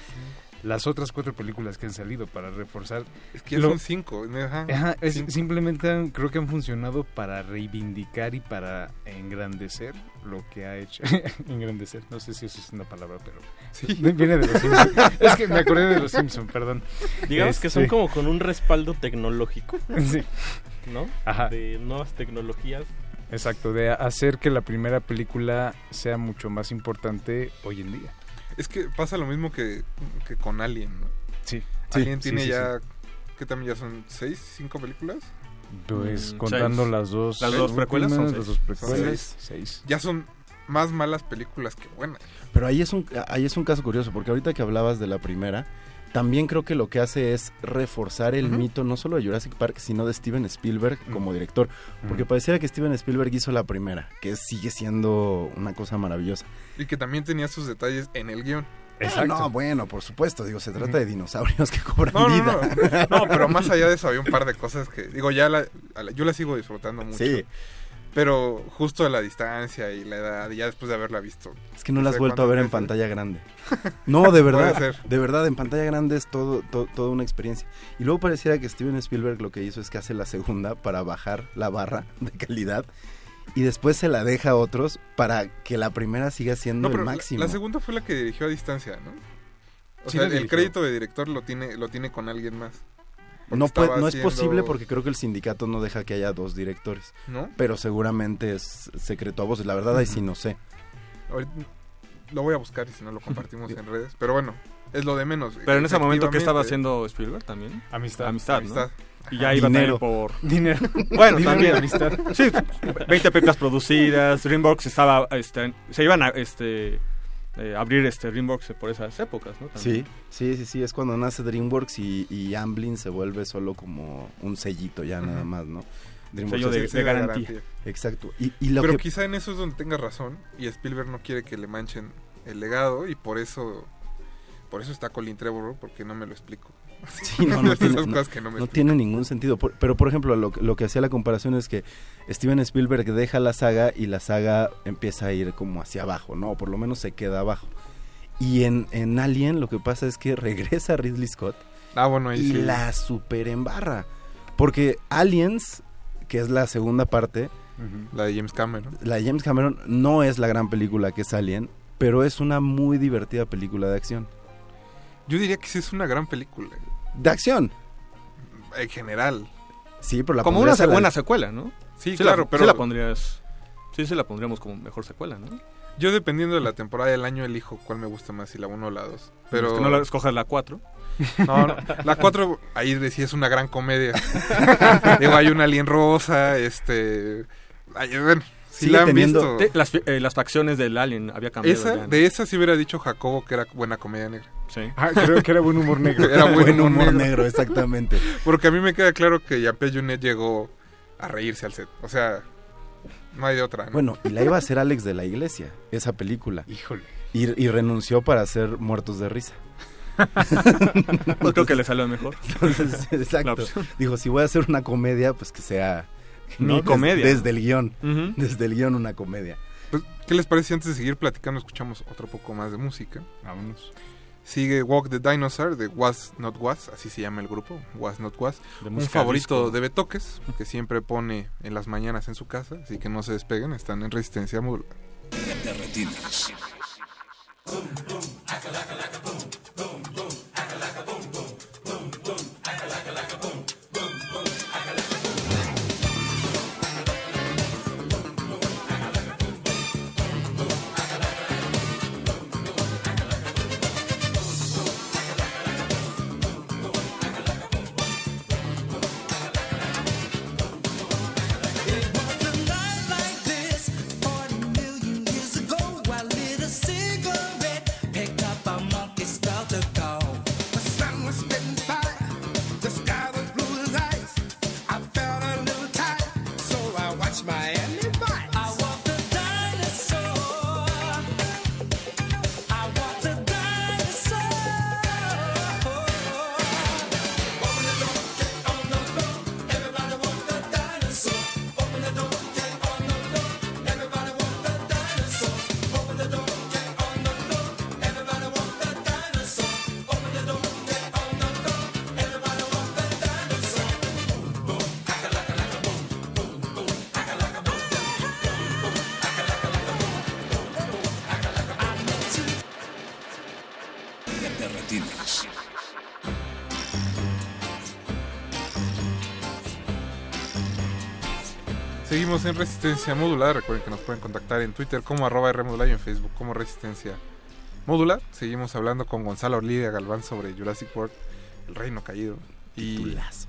las otras cuatro películas que han salido para reforzar. Es que ya son cinco, ajá, Ajá, es- cinco. simplemente han- creo que han funcionado para reivindicar y para engrandecer lo que ha hecho. engrandecer, no sé si eso es una palabra, pero Sí. viene de los Simpsons. es que me acordé de los Simpsons, perdón. Digamos que son Este, como con un respaldo tecnológico. Sí. ¿No? Ajá. De nuevas tecnologías. Exacto, de hacer que la primera película sea mucho más importante hoy en día. Es que pasa lo mismo que, que con Alien, ¿no? Sí. Alien Sí, tiene sí, sí, ya, ¿qué también ya son? ¿Seis? ¿Cinco películas? Pues Mm, contando seis. las dos. Las dos precuelas son seis. Las dos Son seis. seis. Ya son más malas películas que buenas. Pero ahí es un ahí es un caso curioso porque ahorita que hablabas de la primera, también creo que lo que hace es reforzar el mito no solo de Jurassic Park, sino de Steven Spielberg como director, porque Ujú. pareciera que Steven Spielberg hizo la primera, que sigue siendo una cosa maravillosa. Y que también tenía sus detalles en el guion. Ah, No, bueno, por supuesto, digo, se trata de dinosaurios que cobran No, no, vida. no, no, pero más allá de eso había un par de cosas que, digo, ya la- yo la sigo disfrutando mucho. Sí. Pero justo a la distancia y la edad, y ya después de haberla visto. Es que no la has vuelto a ver en pantalla grande. No, de verdad. De verdad, en pantalla grande es todo, to- toda una experiencia. Y luego pareciera que Steven Spielberg lo que hizo es que hace la segunda para bajar la barra de calidad y después se la deja a otros para que la primera siga siendo No, pero el la- máximo. La, segunda fue la que dirigió a distancia, ¿no? O Sí sea, el crédito de director lo tiene, lo tiene con alguien más. No, puede- no es posible porque creo que el sindicato no deja que haya dos directores. ¿No? Pero seguramente es secreto a voces. La verdad, ahí sí no sé. Ahorita lo voy a buscar y si no lo compartimos en redes. Pero bueno, es lo de menos. Pero en ese momento, ¿qué estaba haciendo Spielberg también? Amistad. Amistad, ¿no? Amistad. Y ya iba Dinero. por... Dinero. Bueno, Dinero también. amistad. Sí, 20 películas producidas, DreamWorks estaba, este, se iban a, este, eh, abrir este DreamWorks por esas épocas, ¿no? Sí, También. sí, sí, sí, es cuando nace DreamWorks y, y Amblin se vuelve solo como un sellito ya nada más, ¿no? Sello de- es- de garantía. Exacto. Y, y lo Pero que- quizá en eso es donde tengas razón y Spielberg no quiere que le manchen el legado y por eso por eso está Colin Trevorrow porque no me lo explico. Sí, no, tiene, esas no- cosas que no me no explico. tiene ningún sentido. Por- pero, por ejemplo, lo, que- lo que hacía la comparación es que Steven Spielberg deja la saga y la saga empieza a ir como hacia abajo, ¿no? O por lo menos se queda abajo. Y en, en Alien lo que pasa es que regresa Ridley Scott Ah, bueno, ahí y sí. la super embarra. Porque Aliens, que es la segunda parte, La de James Cameron. la de James Cameron no es la gran película que es Alien, pero es una muy divertida película de acción. Yo diría que sí es una gran película. De acción. En general. Sí, pero la Como una la- buena secuela, ¿no? Sí, la- claro, pero- Sí la pondrías... Sí, sí la pondríamos como mejor secuela, ¿no? Yo dependiendo de la temporada del año elijo cuál me gusta más, si la 1 o la 2. Pero Es que no la escojas la 4. No, no, la 4 ahí decía es una gran comedia. Digo, hay una alien rosa, este ay, bueno, si Sigue la han teniendo- visto. Las, eh, las facciones del Alien había cambiado. Esa, ya, ¿no? de esa sí hubiera dicho Jacobo que era buena comedia negra. Sí. Ah, creo que era buen humor negro. Era buen, Buen humor, humor negro. negro, exactamente. Porque a mí me queda claro que Jean-Pierre Junet llegó a reírse al set. O sea, no hay de otra. ¿no? Bueno, y la iba a hacer Alex de la Iglesia, esa película. Híjole. Y, y renunció para hacer Muertos de Risa. Pues creo que le salió mejor. Entonces, exacto. Dijo, si voy a hacer una comedia, pues que sea... Mi comedia. Desde, el guion. Desde el guion una comedia. Pues, ¿Qué les parece si antes de seguir platicando escuchamos otro poco más de música? Vámonos. Sigue Walk the Dinosaur de Was Not Was, así se llama el grupo, Was Not Was. De Un favorito disco. de Betoques, que siempre pone en las mañanas en su casa, así que no se despeguen, están en resistencia. De retinas. Seguimos en Resistencia Modular, recuerden que nos pueden contactar en Twitter como arroba Rmodular y en Facebook como Resistencia Modular. Seguimos hablando con Gonzalo Lidia Galván sobre Jurassic World, El Reino Caído. Y Titulazo.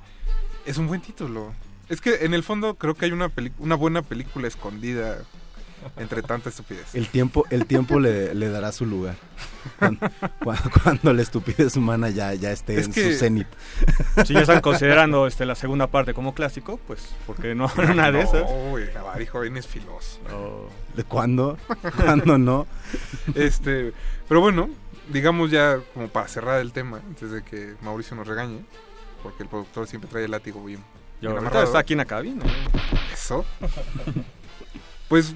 es un buen título. Es que en el fondo creo que hay una, una buena película escondida entre tanta estupidez. El tiempo, el tiempo le, le dará su lugar. Cuando, cuando- cuando la estupidez humana ya, ya esté Es en que- su cenit. Si ya están considerando este, la segunda parte como clásico, pues, ¿por qué no una de esas? No, güey, Navarro, joven es filoso. ¿De cuándo? ¿Cuándo no? Este, pero bueno, digamos ya como para cerrar el tema, antes de que Mauricio nos regañe, porque el productor siempre trae el látigo bien. Y bien ahorita amarrado. está aquí en la cabina. Eso. Pues,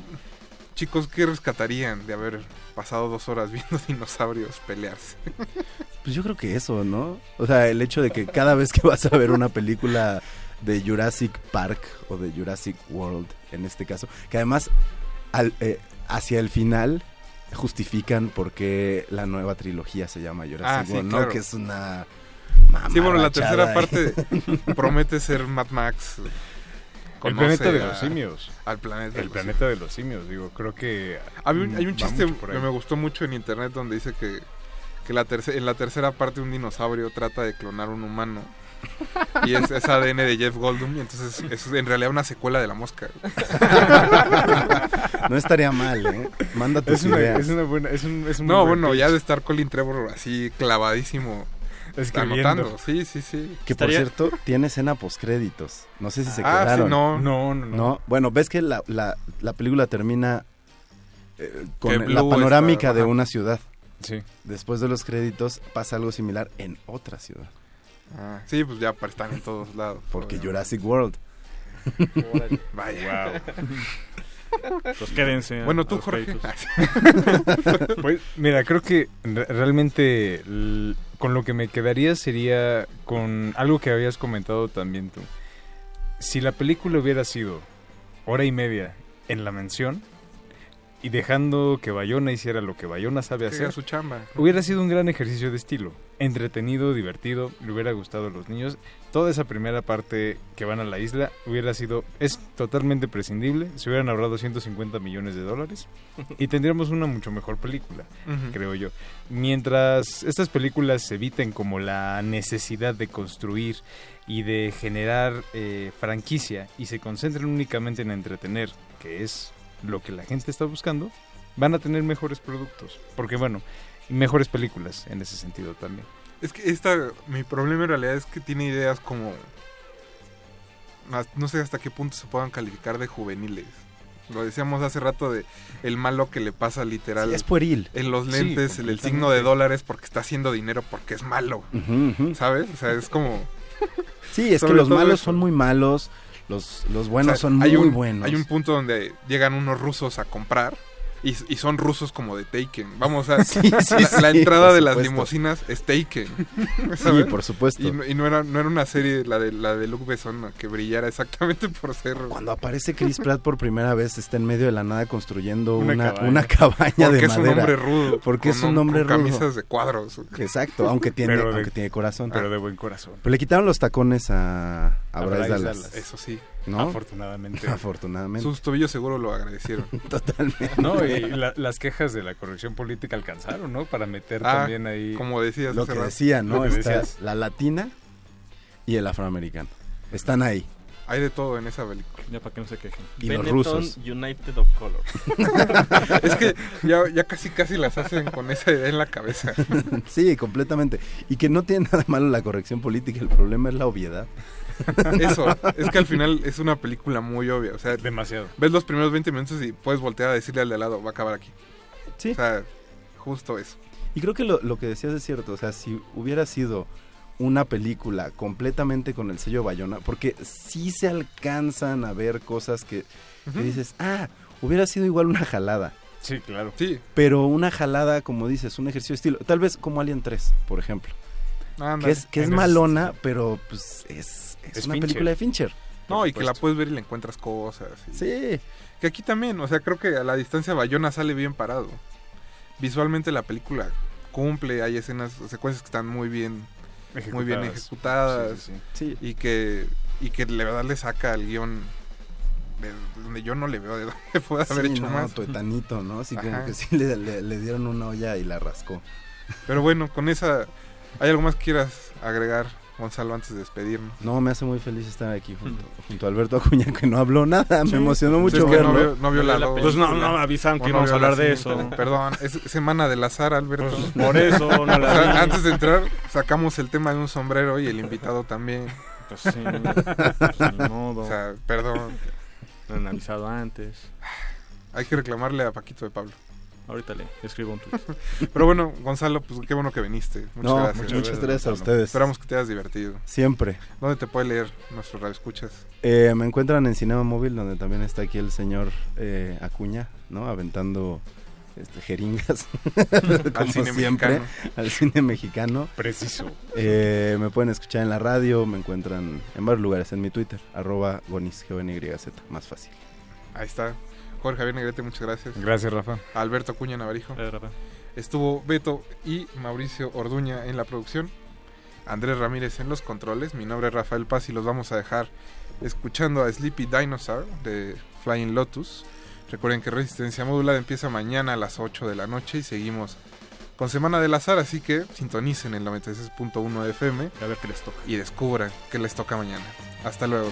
chicos, ¿qué rescatarían de haber pasado dos horas viendo dinosaurios pelearse? Pues yo creo que eso, ¿no? O sea, el hecho de que cada vez que vas a ver una película de Jurassic Park o de Jurassic World, en este caso, que además al, eh, hacia el final justifican por qué la nueva trilogía se llama Jurassic Ah, sí, World, ¿no? claro. Que es una Sí, bueno, la tercera parte promete ser Mad Max. El conoce planeta de a- los simios. Al planeta de El los planeta de los simios, digo, creo que... Hay un, hay un chiste que me gustó mucho en internet donde dice que, que la terce- en la tercera parte un dinosaurio trata de clonar un humano Y es, es ADN de Jeff Goldblum, y entonces es en realidad una secuela de La Mosca. No estaría mal, ¿eh? Manda tus Es una, es una buena, es un, es un No, buen bueno, ya de estar Colin Trevor así clavadísimo. Escribiendo. Anotando, sí, sí, sí. Que por cierto, tiene escena postcréditos. No sé si se Ah, sí, quedaron. no. No, no, no. Bueno, ves que la, la, la película termina eh, con la panorámica está- de ajá. una ciudad. Sí. Después de los créditos pasa algo similar en otra ciudad. Ah, sí, pues ya para están en todos lados. Porque obviamente. Jurassic World. Vaya. Pues quédense. Bueno, tú, Jorge. Pues, mira, creo que re- realmente con lo que me quedaría sería con algo que habías comentado también tú. Si la película hubiera sido hora y media en la mención y dejando que Bayona hiciera lo que Bayona sabe Que hacer, su chamba. hubiera sido un gran ejercicio de estilo. Entretenido, divertido, le hubiera gustado a los niños. Toda esa primera parte que van a la isla hubiera sido, es totalmente prescindible. Se hubieran ahorrado 150 millones de dólares y tendríamos una mucho mejor película, creo yo. Mientras estas películas eviten como la necesidad de construir y de generar eh, franquicia y se concentren únicamente en entretener, que es lo que la gente está buscando, van a tener mejores productos. Porque bueno, mejores películas en ese sentido también. Es que esta, mi problema en realidad es que tiene ideas como... No sé hasta qué punto se puedan calificar de juveniles. Lo decíamos hace rato de el malo que le pasa literal Sí, es pueril. en los Sí, lentes el, signo de dólares porque está haciendo dinero porque es malo. ¿Sabes? O sea, es como... Sí, es que los malos eso. son muy malos, los, los buenos O sea, son muy hay un, buenos. Hay un punto donde llegan unos rusos a comprar y, y son rusos como de Taken. Vamos a... Sí, sí, la, la sí, entrada por de las limusinas es Taken. Sí, por supuesto. Y, no- y no, era, no era una serie, la de, la de Luke Besson, que brillara exactamente por ser... Cuando aparece Chris Pratt por primera vez, está en medio de la nada construyendo Una una, cabaña. una cabaña Porque de es un madera. hombre rudo, Porque con es un hom- hombre con rudo. camisas de cuadros. Exacto, aunque tiene, Pero de- aunque tiene corazón. pero de buen corazón. Pero le quitaron los tacones a, a, A Bryce Dallas. Dallas. Eso sí. ¿No? Afortunadamente. Afortunadamente. Sus tobillos seguro lo agradecieron. Totalmente. No, y la- las quejas de la corrección política alcanzaron, ¿no? Para meter Ah, también ahí... como decías Lo que rato. decía, ¿no? Lo que Está decías. la latina y el afroamericano. Están ahí. Hay de todo en esa película. Ya para que no se quejen. Y los Benetton rusos. United of Color. es que ya, ya casi casi las hacen con esa idea en la cabeza. sí, completamente. Y que no tiene nada malo la corrección política, el problema es la obviedad. Eso, es que al final es una película muy obvia. O sea, Demasiado. ves los primeros 20 minutos y puedes voltear a decirle al de al lado, va a acabar aquí. Sí. O sea, justo eso. Y creo que lo, lo que decías es cierto, o sea, si hubiera sido una película completamente con el sello Bayona, porque sí se alcanzan a ver cosas que, dices, ah, hubiera sido igual una jalada. Sí, claro. Sí. Pero una jalada, como dices, un ejercicio de estilo, tal vez como Alien 3, por ejemplo. Que es, que es malona, pero pues es, es Es una Fincher. película de Fincher. No, y que la puedes ver y le encuentras cosas. y- Sí. Que aquí también, o sea, creo que a la distancia Bayona sale bien parado. Visualmente la película cumple, hay escenas, secuencias que están muy bien, muy bien Ejecutadas. ejecutadas Sí, sí, Sí. y que y que de verdad le saca al guion de donde yo no le veo de dónde puede haber Sí, hecho no, más. tuetanito, ¿no? Así como que sí le, le- le dieron una olla y la rascó. Pero bueno, con esa ¿hay algo más que quieras agregar, Gonzalo, antes de despedirnos? No, me hace muy feliz estar aquí junto, junto a Alberto Acuña, que no habló nada. Sí. Me emocionó mucho es que no vio, no vio la dos. Pues no, no me avisaron que no íbamos a la hablar de eso. Perdón, es semana del azar, Alberto. Pues, por eso no la O sea, vi. antes de entrar, sacamos el tema de un sombrero y el invitado también. Pues sí, pues ni modo. O sea, perdón. Me han avisado antes. Hay que reclamarle a Paquito de Pablo. Ahorita le escribo un tweet. Pero bueno, Gonzalo, pues qué bueno que viniste. Muchas No, gracias. muchas gracias a ustedes. Esperamos que te hayas divertido. Siempre. ¿Dónde te puede leer nuestro radio escuchas? Eh, me encuentran en Cinema Móvil, donde también está aquí el señor eh, Acuña, ¿no? Aventando este, jeringas. como cine siempre. mexicano. Al cine mexicano. Preciso. Eh, me pueden escuchar en la radio, me encuentran en varios lugares, en mi Twitter, arroba gonis, más fácil. Ahí está. Jorge Javier Negrete, muchas gracias. Gracias, Rafa. Alberto Cuña Navarijo. Eh, Rafa. Estuvo Beto y Mauricio Orduña en la producción. Andrés Ramírez en los controles. Mi nombre es Rafael Paz y los vamos a dejar escuchando a Sleepy Dinosaur de Flying Lotus. Recuerden que Resistencia Modulada empieza mañana a las 8 de la noche y seguimos con Semana del Azar, así que sintonicen el 96.1 FM. A ver qué les toca. Y descubran qué les toca mañana. Hasta luego.